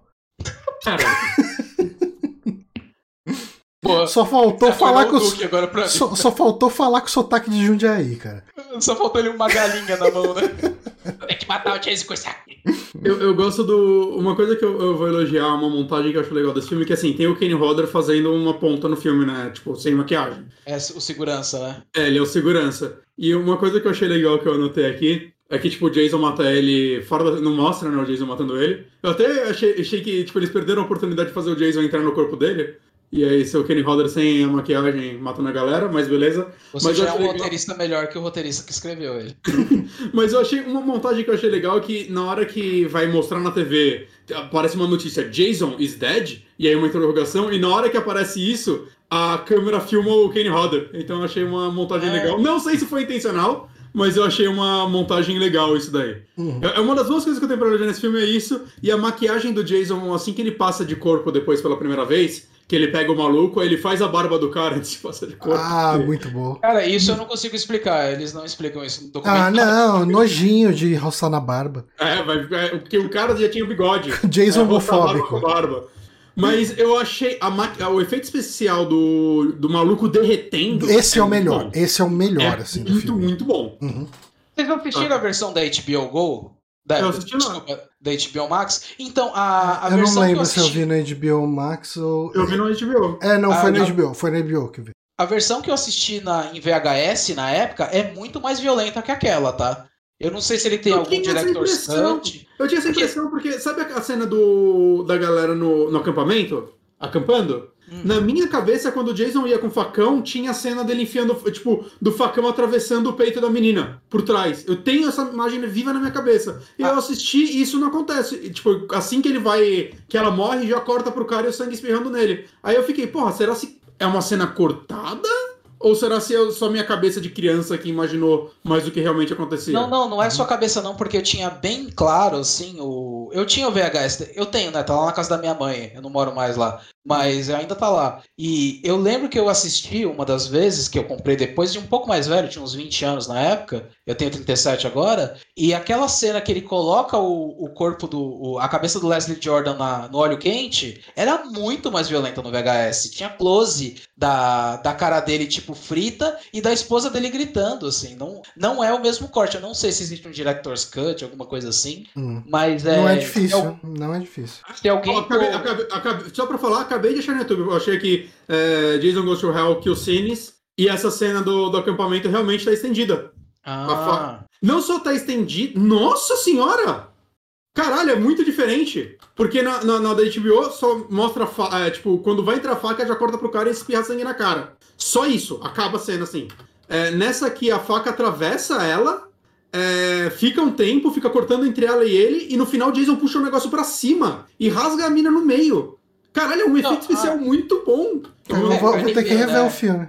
Pô, Só faltou falar com o o Duque agora pra mim. só, só faltou falar com o sotaque de Jundiaí, cara. Só faltou ele uma galinha na mão, né? Tem que matar o Jason com esse aqui. Eu, eu gosto do. Uma coisa que eu, eu vou elogiar, uma montagem que eu acho legal desse filme, que assim, tem o Kenny Hodder fazendo uma ponta no filme, né? Tipo, sem maquiagem. É o segurança, né? É, ele é o segurança. E uma coisa que eu achei legal que eu anotei aqui é que, tipo, o Jason mata ele fora da... Não mostra, né, o Jason matando ele. Eu até achei, achei que, tipo, eles perderam a oportunidade de fazer o Jason entrar no corpo dele. E aí, seu Kenny Hodder sem a maquiagem matando a galera, mas beleza. Você mas já é um roteirista melhor que o roteirista que escreveu ele. mas eu achei uma montagem que eu achei legal que na hora que vai mostrar na TV, aparece uma notícia, Jason is dead? E aí uma interrogação, e na hora que aparece isso, a câmera filma o Kenny Hodder. Então eu achei uma montagem é. legal. Não sei se foi intencional, mas eu achei uma montagem legal isso daí. Uhum. É, é uma das duas coisas que eu tenho pra elogiar nesse filme é isso, e a maquiagem do Jason, assim que ele passa de corpo depois pela primeira vez, que ele pega o maluco, ele faz a barba do cara antes de passar de corpo. Ah, muito bom. Cara, isso eu não consigo explicar, eles não explicam isso no documentário. Ah, não, nojinho de roçar na barba. É, é porque o cara já tinha o bigode. Jason é, homofóbico. Barba, barba. Mas eu achei a o efeito especial do, do maluco derretendo. Esse é, é o melhor. Bom. Esse é o melhor, é assim. Muito, muito bom. Uhum. Vocês assistiram ah. a versão da HBO Go? Da, eu assisti desculpa, da HBO Max. Então, a, a eu versão. Eu não lembro eu se eu vi na HBO Max ou. Eu vi no HBO. É, não, foi ah, na HBO. Foi na HBO que eu vi. A versão que eu assisti na, em VHS na época é muito mais violenta que aquela, tá? Eu não sei se ele tem eu algum director's cut. Eu tinha essa impressão porque... porque sabe a cena do, da galera no, no acampamento? Acampando? Hum. Na minha cabeça, quando o Jason ia com o facão, tinha a cena dele enfiando, tipo, do facão atravessando o peito da menina por trás. Eu tenho essa imagem viva na minha cabeça. E ah. eu assisti e isso não acontece. E, tipo, assim que ele vai. que ela morre, já corta pro cara e o sangue espirrando nele. Aí eu fiquei, porra, será se é uma cena cortada? Ou será se é só minha cabeça de criança que imaginou mais do que realmente acontecia? Não, não, não é sua cabeça não, porque eu tinha bem claro, assim, o... Eu tinha o VHS, eu tenho, né? Tá lá na casa da minha mãe, eu não moro mais lá mas ainda tá lá. E eu lembro que eu assisti uma das vezes que eu comprei depois de um pouco mais velho, tinha uns 20 anos na época, eu tenho 37 agora, e aquela cena que ele coloca o, o corpo do. O, a cabeça do Leslie Jordan na, no óleo quente era muito mais violenta no VHS. Tinha close da, da cara dele, tipo, frita, e da esposa dele gritando, assim. Não, não é o mesmo corte. Eu não sei se existe um Director's Cut, alguma coisa assim, hum. mas é. Não é difícil, é, não é difícil. Se alguém. Acabei, acabei, acabei, só pra falar, acabei de achar no YouTube. Eu achei que é, Jason Goes to Hell kill scenes e essa cena do, do acampamento realmente está estendida. Ah. Não só está estendida. Nossa senhora! Caralho, é muito diferente. Porque na, na, na da HBO só mostra, é, tipo, quando vai entrar a faca, já corta pro cara e espirra sangue na cara. Só isso, acaba a cena assim. É, nessa aqui, a faca atravessa ela, é, fica um tempo, fica cortando entre ela e ele, e no final Jason puxa o negócio para cima e rasga a mina no meio. Caralho, é um efeito especial ah, muito bom. Eu vou, vou ter que rever né? o filme.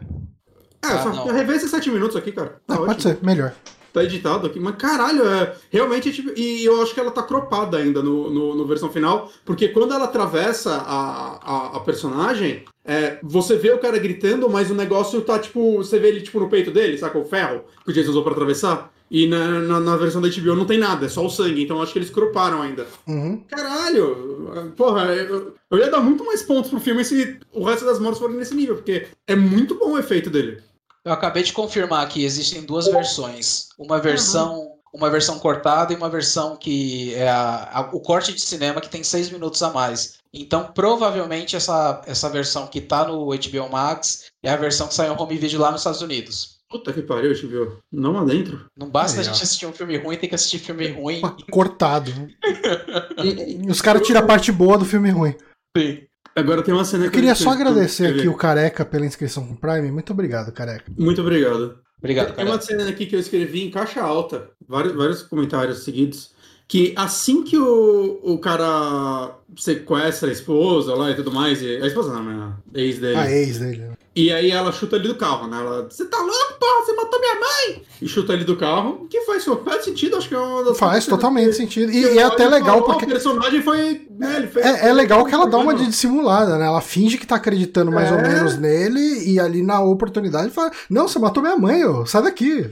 É, ah, só rever esses sete minutos aqui, cara. Tá ah, pode ser, melhor. Tá editado aqui, mas caralho, é, realmente, tipo, e eu acho que ela tá cropada ainda no, no, no versão final, porque quando ela atravessa a, a, a personagem, é, você vê o cara gritando, mas o negócio tá, tipo, você vê ele, tipo, no peito dele, saca? O ferro que o Jason usou pra atravessar. E na, na, na, versão da HBO não tem nada, é só o sangue, então acho que eles croparam ainda. Uhum. Caralho! Porra, eu, eu, ia dar muito mais pontos pro filme se o resto das mortes forem nesse nível, porque é muito bom o efeito dele. Eu acabei de confirmar que existem duas versões. Uma versão. Uhum. Uma versão cortada e uma versão que é a, a, o corte de cinema que tem seis minutos a mais. Então, provavelmente, essa, essa versão que tá no HBO Max é a versão que saiu no home video lá nos Estados Unidos. Puta que pariu, viu? Não adentro. Não basta Aí, a gente assistir um filme ruim, tem que assistir filme ruim. Cortado. Os caras tiram a parte boa do filme ruim. Sim. Agora tem uma cena Eu que queria só agradecer aqui o Careca pela inscrição com o Prime. Muito obrigado, Careca. Muito obrigado. Obrigado, Tem uma cena aqui que eu escrevi em caixa alta, vários, vários comentários seguidos, que assim que o, o cara sequestra a esposa lá e tudo mais, e, a esposa não, né? A ex dele. A ex dele. E aí ela chuta ele do carro, né? Ela, você tá louco, porra? Você matou minha mãe! E chuta ele do carro, que faz, faz sentido, acho que é uma das Faz totalmente sentido. E, e é até legal porque. O personagem foi. Né, é, é, legal que ela dá uma de dissimulada, né? Ela finge que tá acreditando mais é... ou menos nele, e ali na oportunidade fala: Não, você matou minha mãe, ô, sai daqui.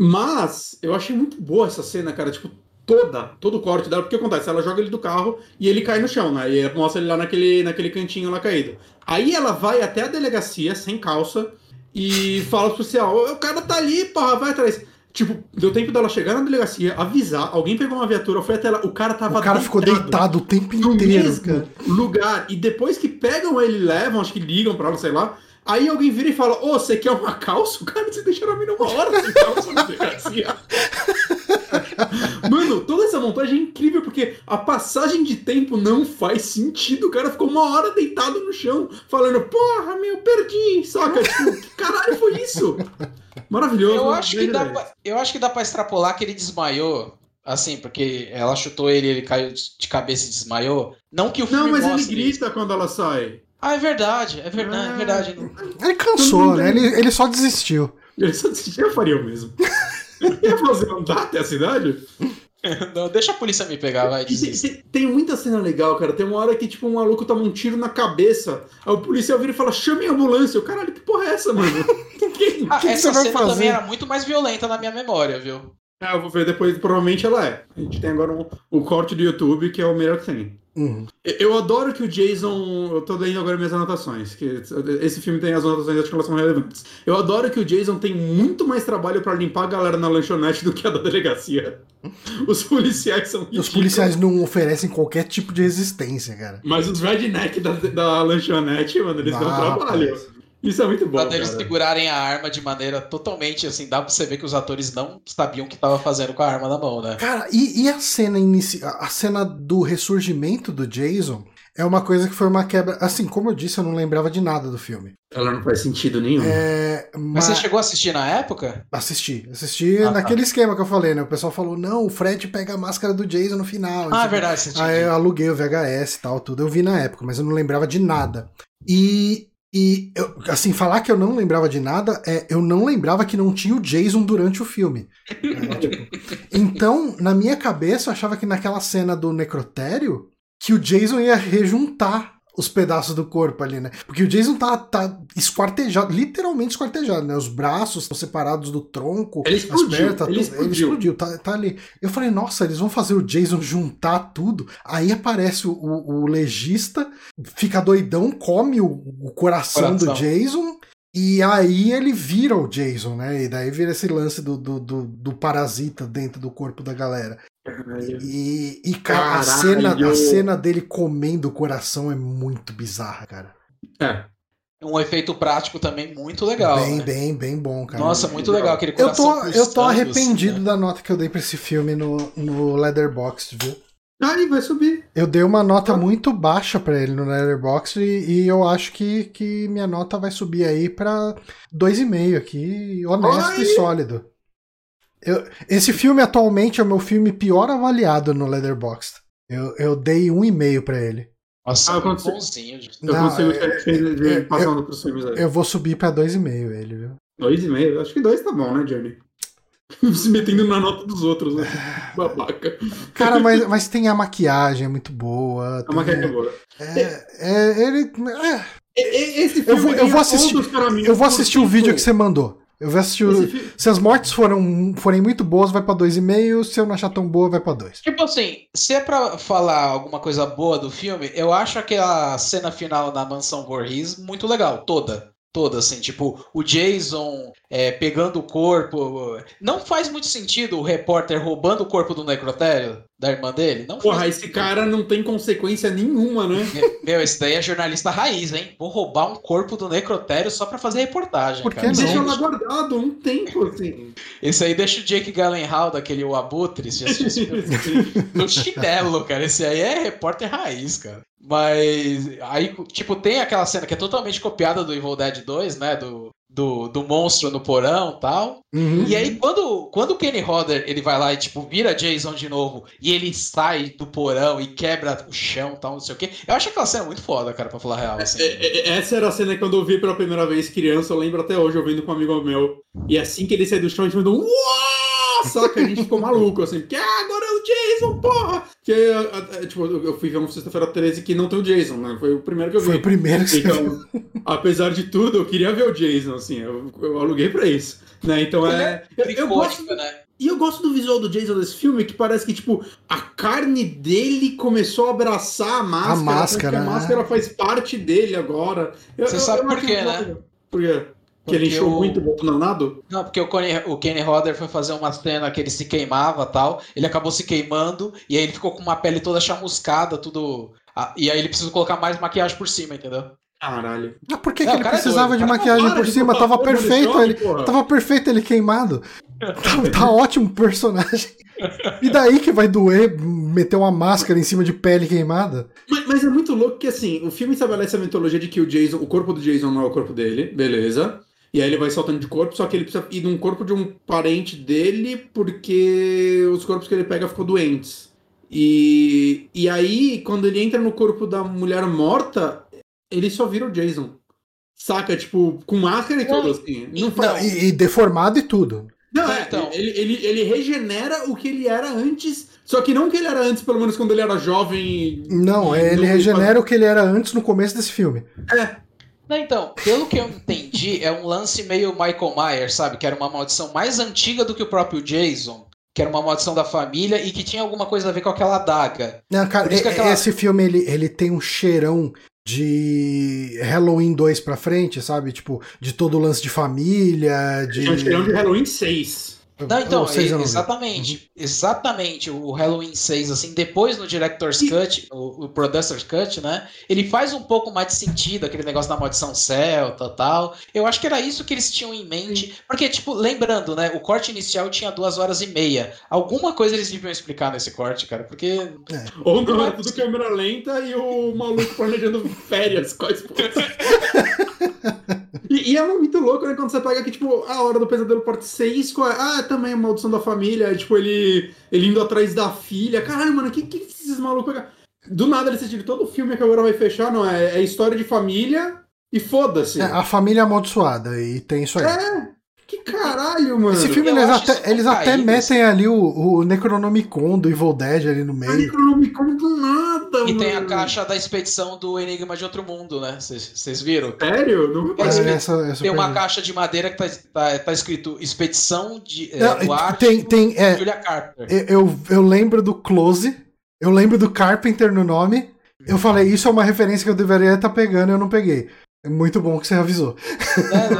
Mas eu achei muito boa essa cena, cara. Tipo, toda, todo o corte dela, porque acontece? Ela joga ele do carro e ele cai no chão, né? E mostra ele lá naquele, naquele cantinho lá caído. Aí ela vai até a delegacia, sem calça, e fala pro policial: o cara tá ali, porra, vai atrás. Tipo, deu tempo dela chegar na delegacia, avisar, alguém pegou uma viatura, foi até lá, o cara tava O cara ficou deitado o tempo no inteiro, mesmo cara. lugar. E depois que pegam ele e levam, acho que ligam pra ela, sei lá. Aí alguém vira e fala, ô, você quer uma calça? O cara, você deixaram a mina uma hora sem calça na delegacia. Mano, toda essa montagem é incrível, porque a passagem de tempo não faz sentido. O cara ficou uma hora deitado no chão, falando, porra, meu, perdi, saca? Tipo, que caralho foi isso? Maravilhoso. Eu acho, que dá pra, eu acho que dá pra extrapolar que ele desmaiou. Assim, porque ela chutou ele, ele caiu de cabeça e desmaiou. Não que o filme Não, mas ele mostre grita quando ela sai. Ah, é verdade, é verdade, é verdade. Ele cansou, né? Ele, ele só desistiu. Ele só desistiu, eu faria o mesmo. Ia fazer andar até a cidade? Não, deixa a polícia me pegar, vai. Tem, muita cena legal, cara. Tem uma hora que, tipo, um maluco toma um tiro na cabeça. Aí o policial vira e fala: chame a ambulância. O caralho, que porra é essa, mano? Quem? Ah, que essa vai cena fazer? também era muito mais violenta na minha memória, viu? Ah, eu vou ver depois, provavelmente ela é. A gente tem agora um- o corte do YouTube, que é o melhor que tem. Uhum. Eu- adoro que o Jason. Eu tô lendo agora minhas anotações. Que esse filme tem as anotações, acho que elas são relevantes. Eu adoro que o Jason tem muito mais trabalho pra limpar a galera na lanchonete do que a da delegacia. Os policiais são Os ridículos. policiais não oferecem qualquer tipo de resistência, cara. Mas os redneck da, da lanchonete, mano, eles dão Ah, trabalho. rapaz. Isso é muito bom. Pra eles cara. segurarem a arma de maneira totalmente assim, dá pra você ver que os atores não sabiam o que tava fazendo com a arma na mão, né? Cara, e, e a cena inicial, a cena do ressurgimento do Jason é uma coisa que foi uma quebra. Assim, como eu disse, eu não lembrava de nada do filme. Ela não faz sentido nenhum. É, Mas mas você chegou a assistir na época? assisti, assisti Ah, tá. naquele esquema que eu falei, né? O pessoal falou: "Não, o Fred pega a máscara do Jason no final". Ah, é verdade, Aí eu aluguei o VHS e tal, tudo. Eu vi na época, mas eu não lembrava de nada. E, e eu- assim, falar que eu não lembrava de nada é eu não lembrava que não tinha o Jason durante o filme. É, tipo, então, na minha cabeça, eu achava que naquela cena do necrotério, que o Jason ia rejuntar os pedaços do corpo ali, né? Porque o Jason tá, tá esquartejado, literalmente esquartejado, né? Os braços estão separados do tronco, Ele as explodiu, pernas, tá ele tudo- explodiu. ele explodiu, tá, tá ali. Eu falei, nossa, eles vão fazer o Jason juntar tudo. Aí aparece o, o- o legista, fica doidão, come o, o coração, do Coração. Jason. E aí ele vira o Jason, né? E daí vira esse lance do, do, do, do parasita dentro do corpo da galera. Caralho. E, e cara, a cena, a cena dele comendo o coração é muito bizarra, cara. É. Um efeito prático também muito legal. bem, né? bem, bem bom, cara. Nossa, muito legal aquele eu tô, coração eu tô arrependido né? da nota que eu dei pra esse filme no, no Leatherboxd, viu? Aí vai subir. Eu dei uma nota Ah. muito baixa pra ele no Letterboxd e, e eu acho que, que minha nota vai subir aí pra 2,5 aqui, honesto Ai. e sólido. Eu- esse filme atualmente é o meu filme pior avaliado no Letterboxd. Eu, eu dei 1,5 pra ele. Nossa, Ah, quando você- bonzinho. Eu Não, consigo é- é, é- passando pros filmes aí. Eu vou subir pra 2,5 ele, viu? Dois e meio. Acho que dois tá bom, né, Johnny? Se metendo na nota dos outros, né? Babaca. Cara, mas, mas tem a maquiagem, é muito boa. A tem- maquiagem é boa. é, é, ele, é, Esse Eu filme vou- eu vou assistir- mim eu vou assistir o vídeo que você mandou. Eu vou assistir. o- Esse fi- Se as mortes foram, forem muito boas, vai pra 2,5. Se eu não achar tão boa, vai pra 2. Tipo assim, se é pra falar alguma coisa boa do filme, eu acho aquela cena final na mansão Voorhees muito legal, toda. Toda, assim, tipo, o Jason é, pegando o corpo. Não faz muito sentido o repórter roubando o corpo do necrotério da irmã dele. Não Porra, esse cara não tem consequência nenhuma, né? Meu, esse daí é jornalista raiz, hein? Vou roubar um corpo do necrotério só pra fazer reportagem. Por que cara. não? Deixa lá guardado um tempo, assim. Esse aí deixa o Jake Gyllenhaal, daquele O Abutre, se já assistiu esse filme, no chinelo, cara. Esse aí é repórter raiz, cara. Mas aí, tipo, tem aquela cena que é totalmente copiada do Evil Dead 2, né? Do, do, do monstro no porão e tal. Uhum. E aí, quando, quando o Kenny Hodder ele vai lá e, tipo, vira Jason de novo e ele sai do porão e quebra o chão e tal, não sei o quê. Eu acho aquela cena muito foda, cara, pra falar a real. Assim. É, é, Essa era a cena que quando eu vi pela primeira vez criança, eu lembro até hoje, eu vendo com um amigo meu. E assim que ele saiu do chão, a gente mandou um! Saca? A gente ficou maluco, assim, porque ah, agora é o Jason, porra! Que, ah, ah, tipo, eu fui ver um sexta-feira 13 que não tem o Jason, né? Foi o primeiro que eu vi. Foi o primeiro que você Então, apesar de tudo, eu queria ver o Jason, assim, eu, eu aluguei pra isso. Né? Então é. Eu, eu gosto, né? e eu gosto do visual do Jason desse filme, que parece que, tipo, a carne dele começou a abraçar a máscara. máscara, parece que né? A máscara faz parte dele agora. Eu- Você eu- sabe eu por quê, né? Por quê? Que ele encheu o... muito o danado? Não, porque o Kenny, o Kenny Rodder foi fazer uma cena que ele se queimava tal. Ele acabou se queimando e aí ele ficou com uma pele toda chamuscada, tudo. E aí ele precisou colocar mais maquiagem por cima, entendeu? Caralho. Ah, por que, Não, que o ele cara é precisava doido, de maquiagem por de cima? Tava perfeito jogo, ele. porra. Tava perfeito ele queimado. tá, tá ótimo o personagem. E daí que vai doer meter uma máscara em cima de pele queimada? Mas, mas é muito louco que, assim, o filme estabelece a mitologia de que o Jason, o corpo do Jason não é o corpo dele, beleza. E aí ele vai saltando de corpo, só que ele precisa ir num corpo de um parente dele porque os corpos que ele pega ficam doentes. E, e aí, quando ele entra no corpo da mulher morta, ele só vira o Jason. Saca? Tipo, com máscara e Não, tudo, assim. Não não, faz... E, e deformado e tudo. Não, É, é, então. ele, ele, ele regenera o que ele era antes, só que não o que ele era antes, pelo menos quando ele era jovem. Não, e ele não- regenera o que ele era antes no começo desse filme. É, Não, então, pelo que eu entendi, é um lance meio Michael Myers, sabe? Que era uma maldição mais antiga do que o próprio Jason. Que era uma maldição da família e que tinha alguma coisa a ver com aquela adaga. Não, cara, Por isso que aquela- esse filme ele, ele tem um cheirão de Halloween 2 pra frente, sabe? Tipo, de todo o lance de família, de. Um cheirão de Halloween 6. Não, então, e- não vi. exatamente. Exatamente. O Halloween 6, assim, depois no Director's Cut, o, o Producer's Cut, né? Ele faz um pouco mais de sentido, aquele negócio da maldição celta e tal. Eu acho que era isso que eles tinham em mente. Porque, tipo, lembrando, né? O corte inicial tinha duas horas e meia. Alguma coisa eles deviam explicar nesse corte, cara. Porque. Ou não, era tudo câmera lenta e o maluco planejando férias com a esposa. E, e é muito louco, né? Quando você pega que, tipo, a hora do pesadelo parte 6, qual é? Ah, também a maldição da família. Tipo, ele, ele indo atrás da filha. Caralho, mano, que que esses malucos. Do nada eles decidiram todo o filme que agora vai fechar, não é? É história de família e foda-se. É, a família amaldiçoada, e tem isso aí. É, que caralho, mano. Esse filme eu eles até, eles até metem ali o, o Necronomicon do Evil Dead ali no meio. Necronomicon do nada, E mano. tem a caixa da expedição do Enigma de Outro Mundo, né? Vocês viram? Sério? Não É, É, essa, essa Tem uma caixa de madeira que tá, tá, tá escrito Expedição de, é, Não, tem, tem, é, Julia Carter. eu, eu- eu lembro do Close, eu lembro do Carpenter no nome. Eu falei, isso é uma referência que eu deveria estar pegando e eu não peguei. É muito bom que você avisou.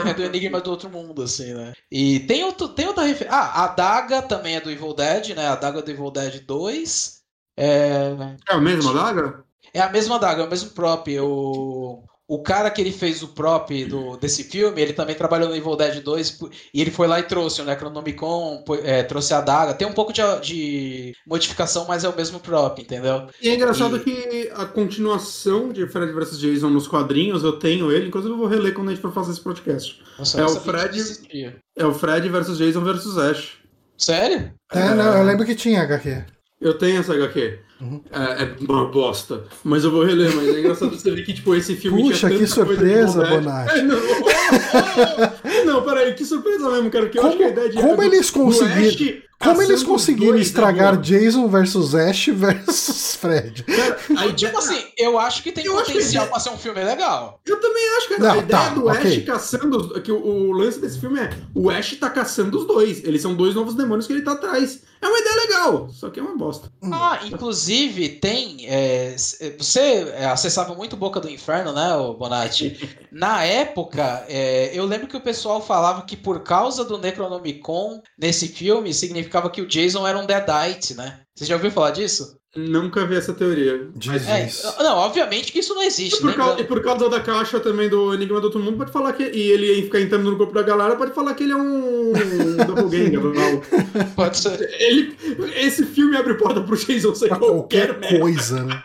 é do Enigma do Outro Mundo, assim, né? E tem, outro, tem outra referência. Ah, a Daga também é do Evil Dead, né? A Daga do Evil Dead 2. É, É a mesma daga? é a mesma Daga, é o mesmo prop. O, o cara que ele fez o prop do, desse filme, ele também trabalhou no Evil Dead 2 e ele foi lá e trouxe o Necronomicon, é, trouxe a Daga. Tem um pouco de, de modificação, mas é o mesmo prop, entendeu? E é engraçado E- que a continuação de Fred vs Jason nos quadrinhos, eu tenho ele, inclusive eu vou reler quando a gente for fazer esse podcast. Nossa, É o Fred-. É o Fred vs Jason vs Ash. Sério? É, não, eu lembro que tinha HQ. Eu tenho essa HQ. Uhum. É, é uma bosta. Mas eu vou reler, mas é engraçado você ver que, tipo, esse filme Puxa, tinha que surpresa. Bonatti. É, não, oh, oh, não, peraí, que surpresa mesmo, cara. Que eu acho que a Como, ideia de como eles do conseguiram. Como eles conseguiram dois, né, estragar mano? Jason versus Ash versus Fred? Cara, a ideia- Tipo assim, eu acho que tem Eu que potencial ele- pra ser um filme legal. Eu também acho, cara. Não, a ideia tá, do. Ash caçando. os- Que o, o lance desse filme é: o Ash tá caçando os dois. Eles são dois novos demônios que ele tá atrás. É uma ideia legal, só que é uma bosta. Ah, inclusive tem. é, você é, acessava muito Boca do Inferno, né, Bonatti? Na época, é, eu lembro que o pessoal falava que por causa do Necronomicon nesse filme significava que o Jason era um Deadite, né? Você já ouviu falar disso? Nunca vi essa teoria. Jesus. É, não, obviamente que isso não E existe. por, causa, lembrando. e por causa da caixa também do Enigma do Outro Mundo, pode falar que. E ele ficar entrando no corpo da galera, pode falar que ele é um. doppelganger. não. Pode ser. ele, esse filme abre porta pro Jason ser qualquer, qualquer coisa, né?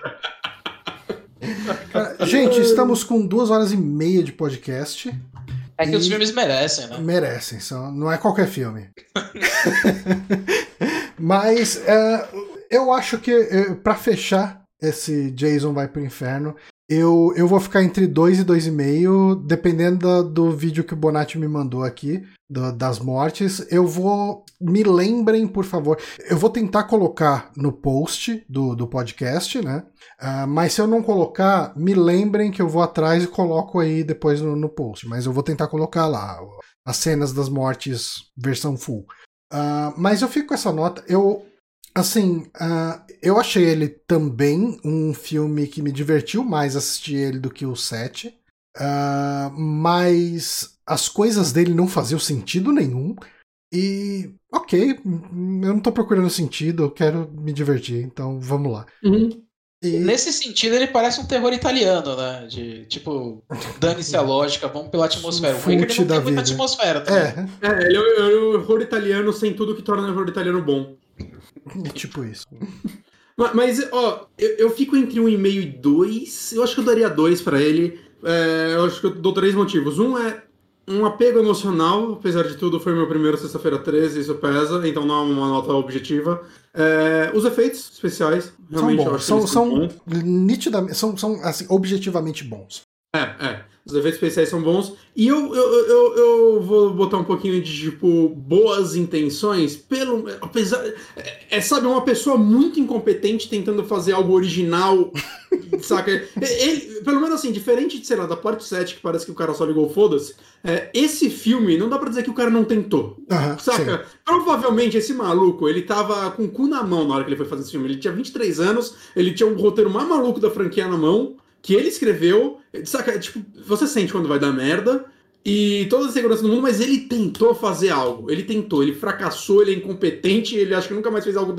Cara, gente, estamos com duas horas e meia de podcast. É que os E- filmes merecem, né? Merecem, são, não é qualquer filme. Mas é, eu acho que é, pra fechar esse Jason vai pro inferno, eu, eu vou ficar entre 2 e 2,5, dependendo da- do vídeo que o Bonatti me mandou aqui, do- das mortes. Eu vou. Me lembrem, por favor. Eu vou tentar colocar no post do, do podcast, né? Ah, mas se eu não colocar, me lembrem que eu vou atrás e coloco aí depois no, no post. Mas eu vou tentar colocar lá as cenas das mortes versão full. Ah, mas eu fico com essa nota. Eu, assim, ah, eu achei ele também um filme que me divertiu mais assistir ele do que o 7. Uh, mas as coisas dele não faziam sentido nenhum. E, ok, eu não tô procurando sentido, eu quero me divertir, então vamos lá. Uhum. E... Nesse sentido, ele parece um terror italiano, né? De tipo, dane-se a lógica, vamos pela atmosfera. O Wicker não tem muita atmosfera também. É, é ele é o, é o horror italiano sem tudo que torna o horror italiano bom. É tipo isso. Mas, ó, eu, eu, fico entre um e meio e dois. Eu acho que eu daria dois para ele. É, eu acho que eu dou três motivos. Um é um apego emocional, apesar de tudo, foi meu primeiro sexta-feira 13, isso pesa, então não é uma nota objetiva. É, os efeitos especiais, realmente, são bons. são, são nitidamente, são, são assim, objetivamente bons. É, é. Os efeitos especiais são bons. E eu, eu, eu, eu vou botar um pouquinho de, tipo, boas intenções. Pelo. Apesar. É, é sabe, uma pessoa muito incompetente tentando fazer algo original. saca? Ele, pelo menos assim, diferente de, sei lá, da parte 7, que parece que o cara só ligou foda-se. É, esse filme, não dá pra dizer que o cara não tentou. Uhum, saca? Sim. Provavelmente esse maluco, ele tava com o cu na mão na hora que ele foi fazer esse filme. Ele tinha 23 anos, ele tinha um roteiro mais maluco da franquia na mão que ele escreveu. Saca, tipo, você sente quando vai dar merda e toda a segurança do mundo, mas ele tentou fazer algo. Ele tentou, ele fracassou, ele é incompetente, ele acha que nunca mais fez algo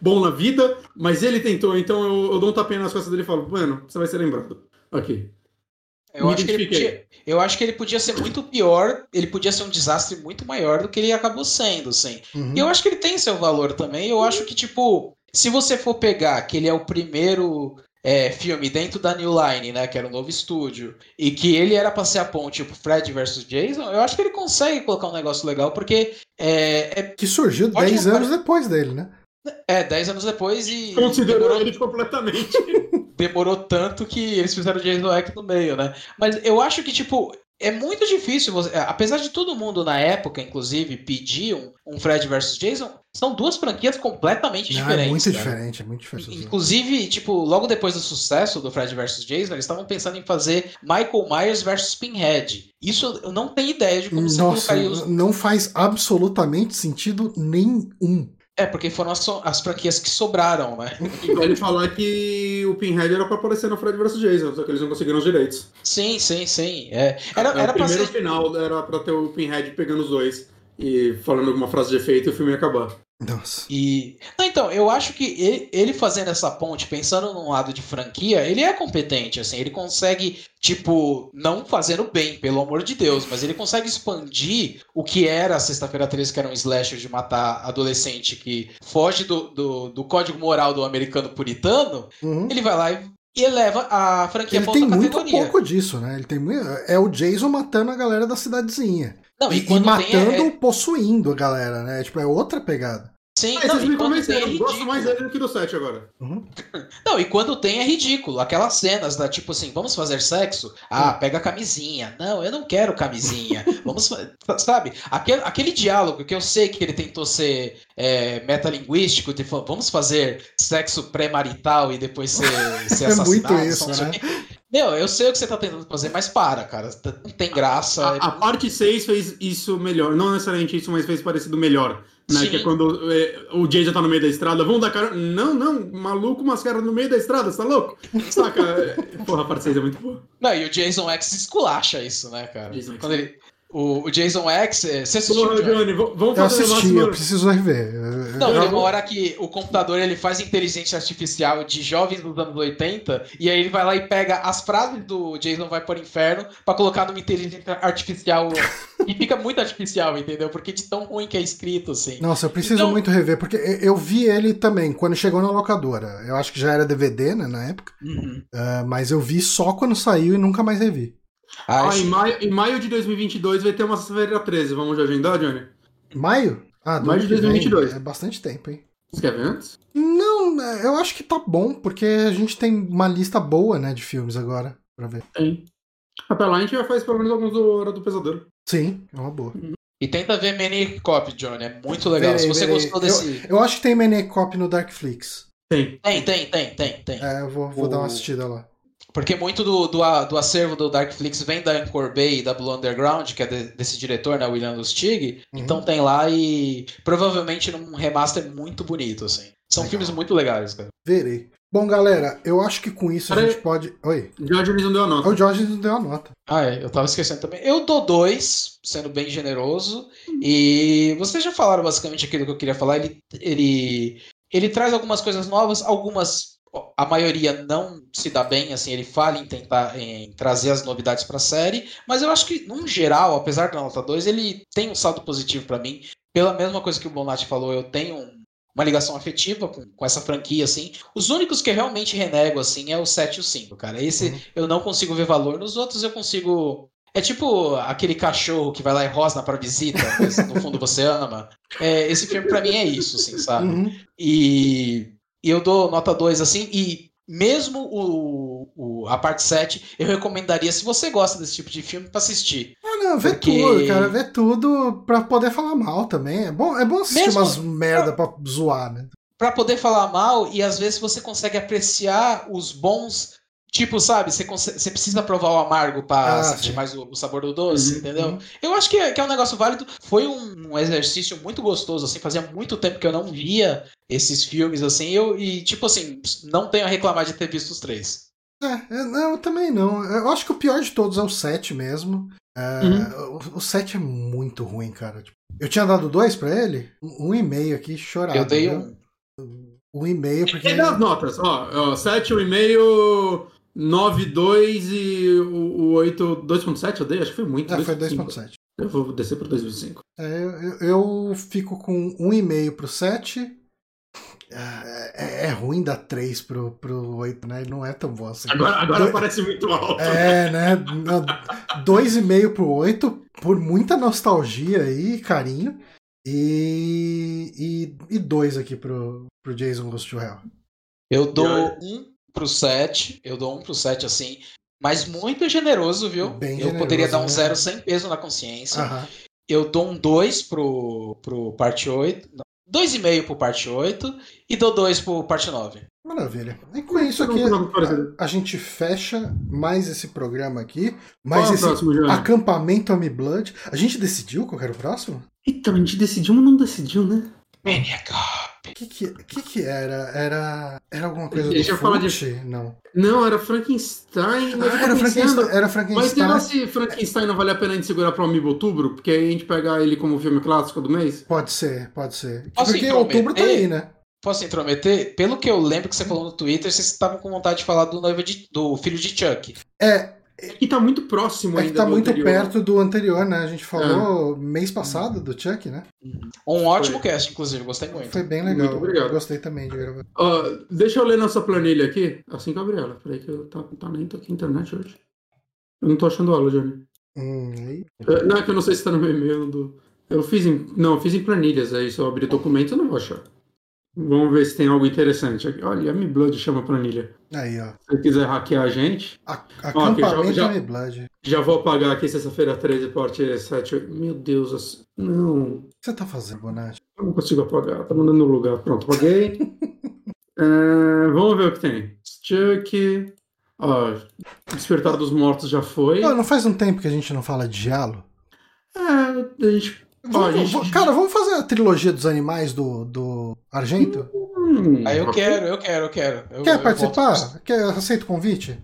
bom na vida, mas ele tentou. Então eu, eu dou um tapinha nas costas dele e falo, mano, você vai ser lembrado. Ok. Eu acho, que ele podia, eu acho que ele podia ser muito pior, ele podia ser um desastre muito maior do que ele acabou sendo, sim. Uhum. E eu acho que ele tem seu valor também. Eu acho que, tipo, se você for pegar que ele é o primeiro é, filme dentro da New Line, né, que era um novo estúdio, e que ele era pra ser a ponte pro Fred versus Jason, eu acho que ele consegue colocar um negócio legal, porque é... é que surgiu 10 anos depois dele, né? É, 10 anos depois e... Considerou demorou... ele completamente. demorou tanto que eles fizeram o Jason X no meio, né? Mas eu acho que, tipo, é muito difícil você. É, apesar de todo mundo na época, inclusive, pedir um, um Fred versus Jason, são duas franquias completamente Não, diferentes. É muito cara. diferente, é muito diferente. Inclusive, tipo, logo depois do sucesso do Fred versus Jason, eles estavam pensando em fazer Michael Myers versus Pinhead. Isso eu não tenho ideia de como Nossa, você colocaria os... Não faz absolutamente sentido nenhum. É, porque foram as, as franquias que sobraram, né? E vale falar que o Pinhead era pra aparecer no Fred vs Jason, só que eles não conseguiram os direitos. Sim, sim, sim. É, era, é, era o primeiro ser... final era pra ter o Pinhead pegando os dois e falando alguma frase de efeito e o filme ia acabar. Nossa. E. Não, então, eu acho que ele, ele, fazendo essa ponte, pensando num lado de franquia, ele é competente, assim, ele consegue, tipo, não fazendo bem, pelo amor de Deus, mas ele consegue expandir o que era a Sexta-feira 13, que era um slasher de matar adolescente que foge do, do, do código moral do americano puritano, uhum. ele vai lá e e eleva a franquia ele tem muito pouco disso, né? Ele tem muito... é o Jason matando a galera da cidadezinha. Não, e, e matando, é... possuindo a galera, né? Tipo, é outra pegada. Sim, Mas não, vocês me convenceram, é gosto mais dele do que do 7 agora. Uhum. Não, e quando tem é ridículo. Aquelas cenas da tipo assim, vamos fazer sexo? Ah, pega a camisinha. Não, eu não quero camisinha. vamos Sabe? Aquele, aquele diálogo que eu sei que ele tentou ser é, metalinguístico, de vamos fazer sexo pré-marital e depois ser, ser assassinado. É muito isso, né? Meu, eu sei o que você tá tentando fazer, mas para, cara. Não tem graça. A, a, a parte 6 fez isso melhor. Não necessariamente isso, mas fez parecido melhor. Né? Que é quando é, o Jason tá no meio da estrada, vamos dar cara. Não, não, maluco, umas caras no meio da estrada, você tá louco? Saca? Porra, a parte 6 é muito boa. Não, e o Jason X esculacha isso, né, cara? Quando ele, o, o, Jason X, é, você assistiu? Porra, Johnny, vamos fazer eu assisti, eu preciso rever. Não, tem uma hora que o computador ele faz inteligência artificial de jovens dos anos 80 e aí ele vai lá e pega as frases do Jason vai para o inferno para colocar numa inteligência artificial e fica muito artificial, entendeu? Porque de tão ruim que é escrito, assim. Nossa, eu preciso então... muito rever, porque eu vi ele também quando chegou na locadora. Eu acho que já era DVD, né, na época. Uhum. Uh, mas eu vi só quando saiu e nunca mais revi. Ah, em, maio, em maio de 2022 vai ter uma sexta-feira 13. Vamos já agendar, Johnny? Maio? Ah, maio de 2022. É bastante tempo, hein? Você quer ver antes? Não, é, eu acho que tá bom, porque a gente tem uma lista boa, né, de filmes agora pra ver. Tem. Até lá a gente já faz pelo menos alguns do Hora do Pesadelo. Sim, é uma boa. Uhum. E tenta ver Maniac Cop, Johnny. É muito legal. Verei, Se você verei. gostou desse. Eu, eu, acho que tem Maniac Cop no Darkflix. Tem. Tem, tem, tem, tem, tem. É, eu vou, vou o... dar uma assistida lá. Porque muito do, do, do, acervo do Darkflix vem da Anchor Bay e da Blue Underground, que é de, desse diretor, né, William Lustig. Uhum. Então tem lá e provavelmente num remaster muito bonito, assim. São Legal. filmes muito legais, cara. Verei. Bom, galera, eu acho que com isso a Peraí. gente pode. Oi. Diogenes não deu a nota. O Jorge não deu a nota. Ah, é, eu tava esquecendo também. Eu dou dois, sendo bem generoso. E vocês já falaram basicamente aquilo que eu queria falar. Ele, ele, ele traz algumas coisas novas, algumas. A maioria não se dá bem, assim, ele falha em tentar em trazer as novidades pra série, mas eu acho que, num geral, apesar da nota 2, ele tem um saldo positivo pra mim. Pela mesma coisa que o Bonatti falou, eu tenho um- uma ligação afetiva com, com essa franquia, assim. Os únicos que eu realmente renego, assim, é o 7 e o 5, cara. Esse Uhum. eu não consigo ver valor, nos outros eu consigo. É tipo aquele cachorro que vai lá e rosna pra visita, mas no fundo você ama. É, esse filme pra mim é isso, assim, sabe? Uhum. E, e eu dou nota 2 assim, e mesmo o, o- a parte 7, eu recomendaria, se você gosta desse tipo de filme, pra assistir. Ah, não, vê Porque- tudo, cara. Vê tudo pra poder falar mal também. É bom, é bom assistir Mesmo- umas merda pra zoar, né? Pra poder falar mal, e às vezes você consegue apreciar os bons. Tipo, sabe, você, você precisa provar o amargo pra Ah, sentir sim. mais o, o sabor do doce, Uhum, entendeu? uhum. Eu acho que é, que é um negócio válido. Foi um, um exercício muito gostoso, assim. Fazia muito tempo que eu não via esses filmes, assim. Eu, e, tipo assim, não tenho a reclamar de ter visto os três. É, é, não, eu também não. Eu acho que o pior de todos é o 7 mesmo. É, o, o 7 é muito ruim, cara. Tipo, Eu tinha dado dois pra ele, um e meio aqui, chorado. eu dei um. Um e meio, porque. E das notas, ó, ó 7, 1,5, 9, 2 e o, o 8, 2.7 eu dei? Acho que foi muito. É, foi 2.5. 2.7. Eu vou descer para 2.5. É, eu, eu- eu fico com um e meio pro 7. É, é ruim dar 3 pro, pro 8, né? Não é tão bom assim. Agora, agora Do- parece muito alto. É, né? Não, Dois e meio pro 8, por muita nostalgia e carinho. E, e, e dois aqui pro, pro Jason Goes to Hell. Eu dou um pro 7. Eu dou um pro 7, assim. Mas muito generoso, viu? Bem eu generoso, poderia dar um né? zero sem peso na consciência. Aham. Eu dou um 2 pro, pro parte 8. não, 2,5 pro parte 8. E dou 2 pro parte 9. Maravilha. E com isso aqui, a, a gente fecha mais esse programa aqui. Mais Qual é o esse próximo, acampamento Amy Blood. A gente decidiu qual que era o próximo? Então, a gente decidiu, mas não decidiu, né? Maniac. O que que, que que era? Era era alguma coisa Deixa do eu falar de-? Não. Não, era Frankenstein. mas Ah, tô era Frankenstein. Era Mas Frankenstein. será se Frankenstein não vale a pena a gente segurar pro Amiibo Outubro? Porque aí a gente pega ele como filme clássico do mês? Pode ser, pode ser. Posso Porque outubro tá aí, né? Posso intrometer? Pelo que eu lembro que você falou no Twitter, vocês estavam com vontade de falar do noivo de, do filho de Chuck. É, É que tá muito próximo é que ainda tá do muito anterior. perto do anterior, né? A gente falou mês passado do Chuck, né? Um ótimo cast, inclusive, gostei muito. Foi bem legal. Muito obrigado. Gostei também de gravar. Ó, deixa eu ler nossa planilha aqui, assim que eu abrir ela. Peraí que eu tá, tá lento aqui a internet hoje. Eu não tô achando ela, Johnny. Hum, aí. É, Não, é que eu não sei se tá no meu e-mail do... Eu fiz em... Não, eu fiz em planilhas, aí se eu abrir documentos eu não vou achar. Vamos ver se tem algo interessante. Olha, Mi Blood chama planilha. Aí, ó. Se quiser hackear a gente, A- Ó, aqui, já- Acampamento já- Blood. O já vou apagar aqui sexta-feira 13, parte 7. oito. Meu Deus, não. que você tá fazendo, Bonatti? Eu não consigo apagar, tá mandando no lugar. Pronto, apaguei. É, vamos ver o que tem. Chuck. Ó, Despertar dos Mortos já foi. Pô, não faz um tempo que a gente não fala de Dialo? É, a gente. Vamos- a gente- Cara, vamos fazer a trilogia dos animais do, do Argento? Hum, Aí eu quero, eu quero, eu quero. Eu- Quer eu participar? volto. Quer, aceita o convite?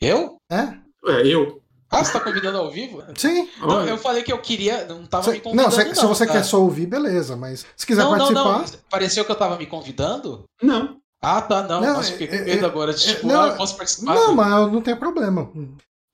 Eu? É? É, eu. Ah, você tá convidando ao vivo? Sim. Não, eu falei que eu queria, não tava Cê- me convidando. não, se, se você tá? quer só ouvir, beleza. Mas se quiser não, não, participar. não. Pareceu que eu tava me convidando? Não. Ah, tá, não. Não, Nossa, fiquei é- com medo é- agora de é- tipo, não, ah, eu posso participar. Não, mas não tem problema.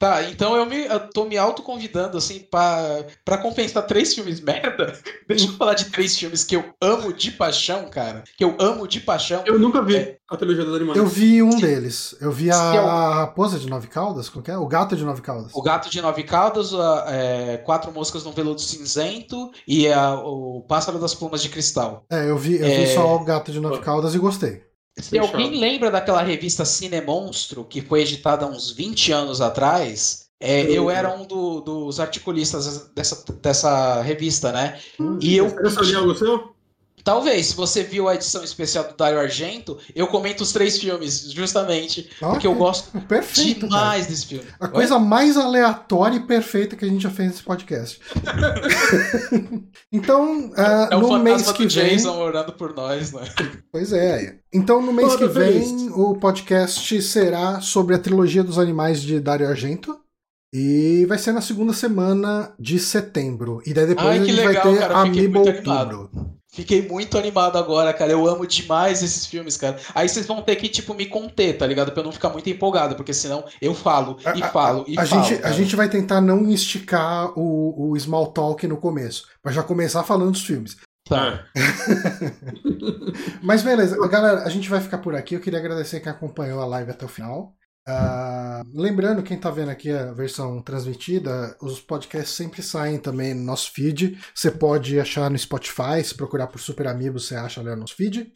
Tá, então eu, me, eu tô me autoconvidando, assim, pra, pra compensar três filmes merda. Deixa eu falar de três filmes que eu amo de paixão, cara. Que eu amo de paixão. Eu nunca vi É. a trilogia dos animais. Eu vi um deles. Eu vi eu- a raposa de nove caudas, qual que é? O gato de nove caudas. O Gato de Nove Caudas, a- é, Quatro Moscas no Veludo Cinzento e a- o Pássaro das Plumas de Cristal. É, eu vi, eu vi É. só o gato de nove caudas e gostei. Se alguém lembra daquela revista Cinemonstro, que foi editada há uns 20 anos atrás, é, Eu- era um do- dos articulistas dessa, dessa revista, né? Hum. E eu. Sabia algo seu? Talvez, se você viu a edição especial do Dario Argento, eu comento os três filmes, justamente. Okay. Porque eu gosto Perfeito, demais cara. desse filme. A Oi? coisa mais aleatória e perfeita que a gente já fez nesse podcast. então, uh, é no mês que vem. Jason orando por nós, né? Pois é. Então, no mês que vem, o podcast será sobre a trilogia dos animais de Dario Argento. E vai ser na segunda semana de setembro. E daí depois Ai, a gente legal, vai ter cara, Amiibo Outubro. Fiquei muito animado agora, cara. Eu amo demais esses filmes, cara. Aí vocês vão ter que, tipo, me conter, tá ligado? Pra eu não ficar muito empolgado, porque senão eu falo e a, falo e a falo. Gente, a gente vai tentar não esticar o, o small talk no começo, pra já começar falando dos filmes. Tá. Mas beleza, galera, a gente vai ficar por aqui. Eu queria agradecer quem acompanhou a live até o final. Uh, lembrando, quem está vendo aqui a versão transmitida, os podcasts sempre saem também no nosso feed. Você pode achar no Spotify, se procurar por Super Amigos, você acha lá no nosso feed.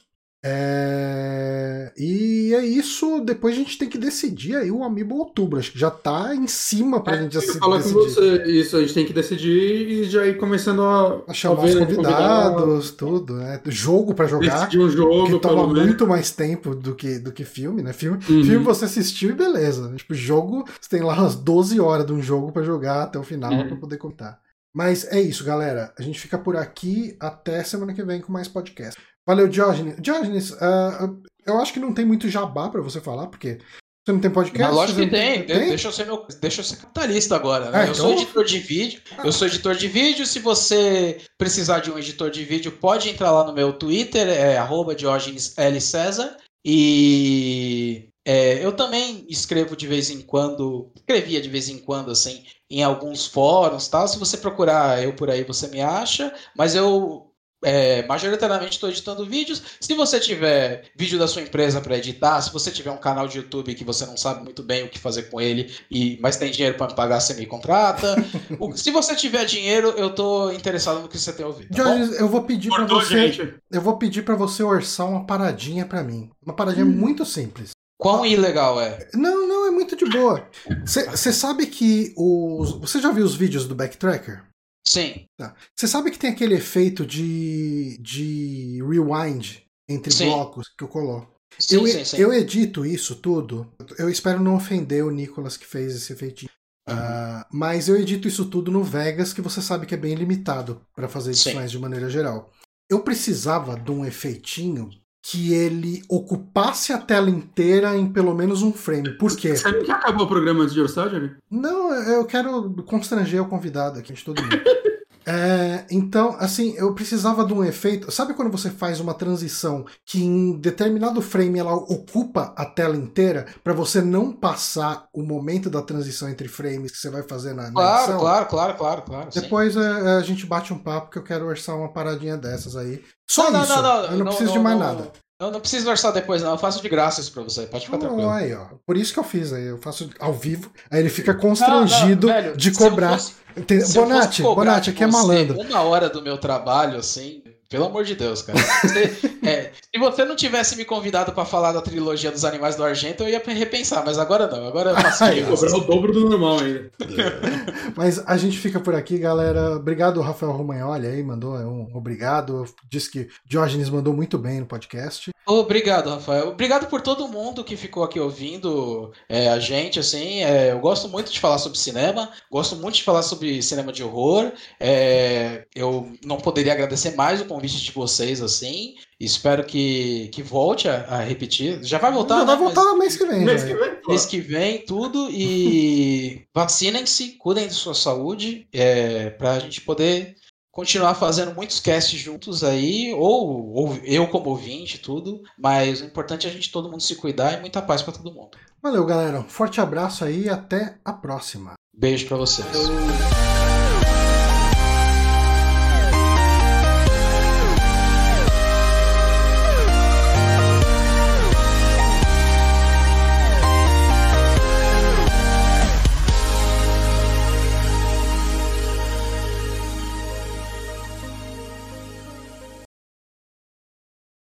É... E é isso. Depois a gente tem que decidir aí o Amiibo Outubro. Acho que já tá em cima pra é, gente assim, falar decidir. com você. Isso, a gente tem que decidir e já ir começando a, a chamar a os convidados, tudo. Né? Jogo para jogar. Decidir um jogo, que toma muito mais tempo do que, do que filme, né? Filme, uhum. filme você assistiu e beleza. Tipo, jogo, você tem lá umas 12 horas de um jogo para jogar até o final uhum. para poder contar. Mas é isso, galera. A gente fica por aqui até semana que vem com mais podcast. Valeu, Diógenes. Diógenes, uh, eu acho que não tem muito jabá para você falar, porque você não tem podcast? Mas lógico que tem. tem. Deixa, eu ser meu, deixa eu ser capitalista agora. Né? Ah, eu então... sou editor de vídeo. Eu sou editor de vídeo. Se você precisar de um editor de vídeo, pode entrar lá no meu Twitter, é arroba. E é, eu também escrevo de vez em quando, escrevia de vez em quando, assim, em alguns fóruns tal. Se você procurar eu por aí, você me acha. Mas eu é, majoritariamente estou editando vídeos. Se você tiver vídeo da sua empresa para editar, se você tiver um canal de YouTube que você não sabe muito bem o que fazer com ele, e mas tem dinheiro para me pagar, você me contrata. o, se você tiver dinheiro, eu estou interessado no que você tem ouvido. Tá Jorge, eu vou pedir para você, gente. eu vou pedir para você orçar uma paradinha para mim. Uma paradinha hum. muito simples. Quão ilegal é? Não, não, é muito de boa. Você sabe que os. Você já viu os vídeos do Backtracker? Sim. Tá. Você sabe que tem aquele efeito de, de rewind entre sim. blocos que eu coloco? Sim, eu, sim, eu edito isso tudo. Eu espero não ofender o Nicolas que fez esse efeitinho. Uhum. Uh, mas eu edito isso tudo no Vegas, que você sabe que é bem limitado para fazer edições de maneira geral. Eu precisava de um efeitinho que ele ocupasse a tela inteira em pelo menos um frame. Por quê? Sabe que acabou o programa antes de orçar, Johnny? Não, eu quero constranger o convidado aqui de todo mundo. É, então, assim, eu precisava de um efeito. Sabe quando você faz uma transição que em determinado frame ela ocupa a tela inteira para você não passar o momento da transição entre frames que você vai fazer na, claro, edição? Claro, claro, claro, claro. Depois a, a, gente bate um papo que eu quero orçar uma paradinha dessas aí. Só não, isso. Não, não, eu não, preciso de mais nada. Eu não preciso orçar depois, não. Eu faço de graça isso pra você. Pode ficar oh, tranquilo. Aí, ó. Por isso que eu fiz aí. Eu faço ao vivo. Aí ele fica constrangido não, não, velho, de cobrar. Fosse, Bonatti, Bonatti, aqui é malandro. Uma hora do meu trabalho, assim, pelo amor de Deus, cara. Você, é, se você não tivesse me convidado para falar da trilogia dos animais do Argento, eu ia repensar, mas agora não. Agora eu faço Ai, cobrar o dobro do normal ainda. mas a gente fica por aqui, galera. Obrigado, Rafael Romagnoli aí, mandou um obrigado. Disse que Diógenes mandou muito bem no podcast. Obrigado, Rafael. Obrigado por todo mundo que ficou aqui ouvindo é, a gente, assim. É, eu gosto muito de falar sobre cinema, gosto muito de falar sobre cinema de horror. É, eu não poderia agradecer mais o convite de vocês, assim. Espero que, que volte a, a repetir. Já vai voltar, Já né? vai voltar no mês que vem. Mês que vem, mês que vem tudo. E vacinem-se, cuidem de sua saúde, é, para a gente poder continuar fazendo muitos casts juntos aí, ou, ou eu como ouvinte, tudo. Mas o importante é a gente todo mundo se cuidar e muita paz para todo mundo. Valeu, galera. Forte abraço aí e até a próxima. Beijo para vocês.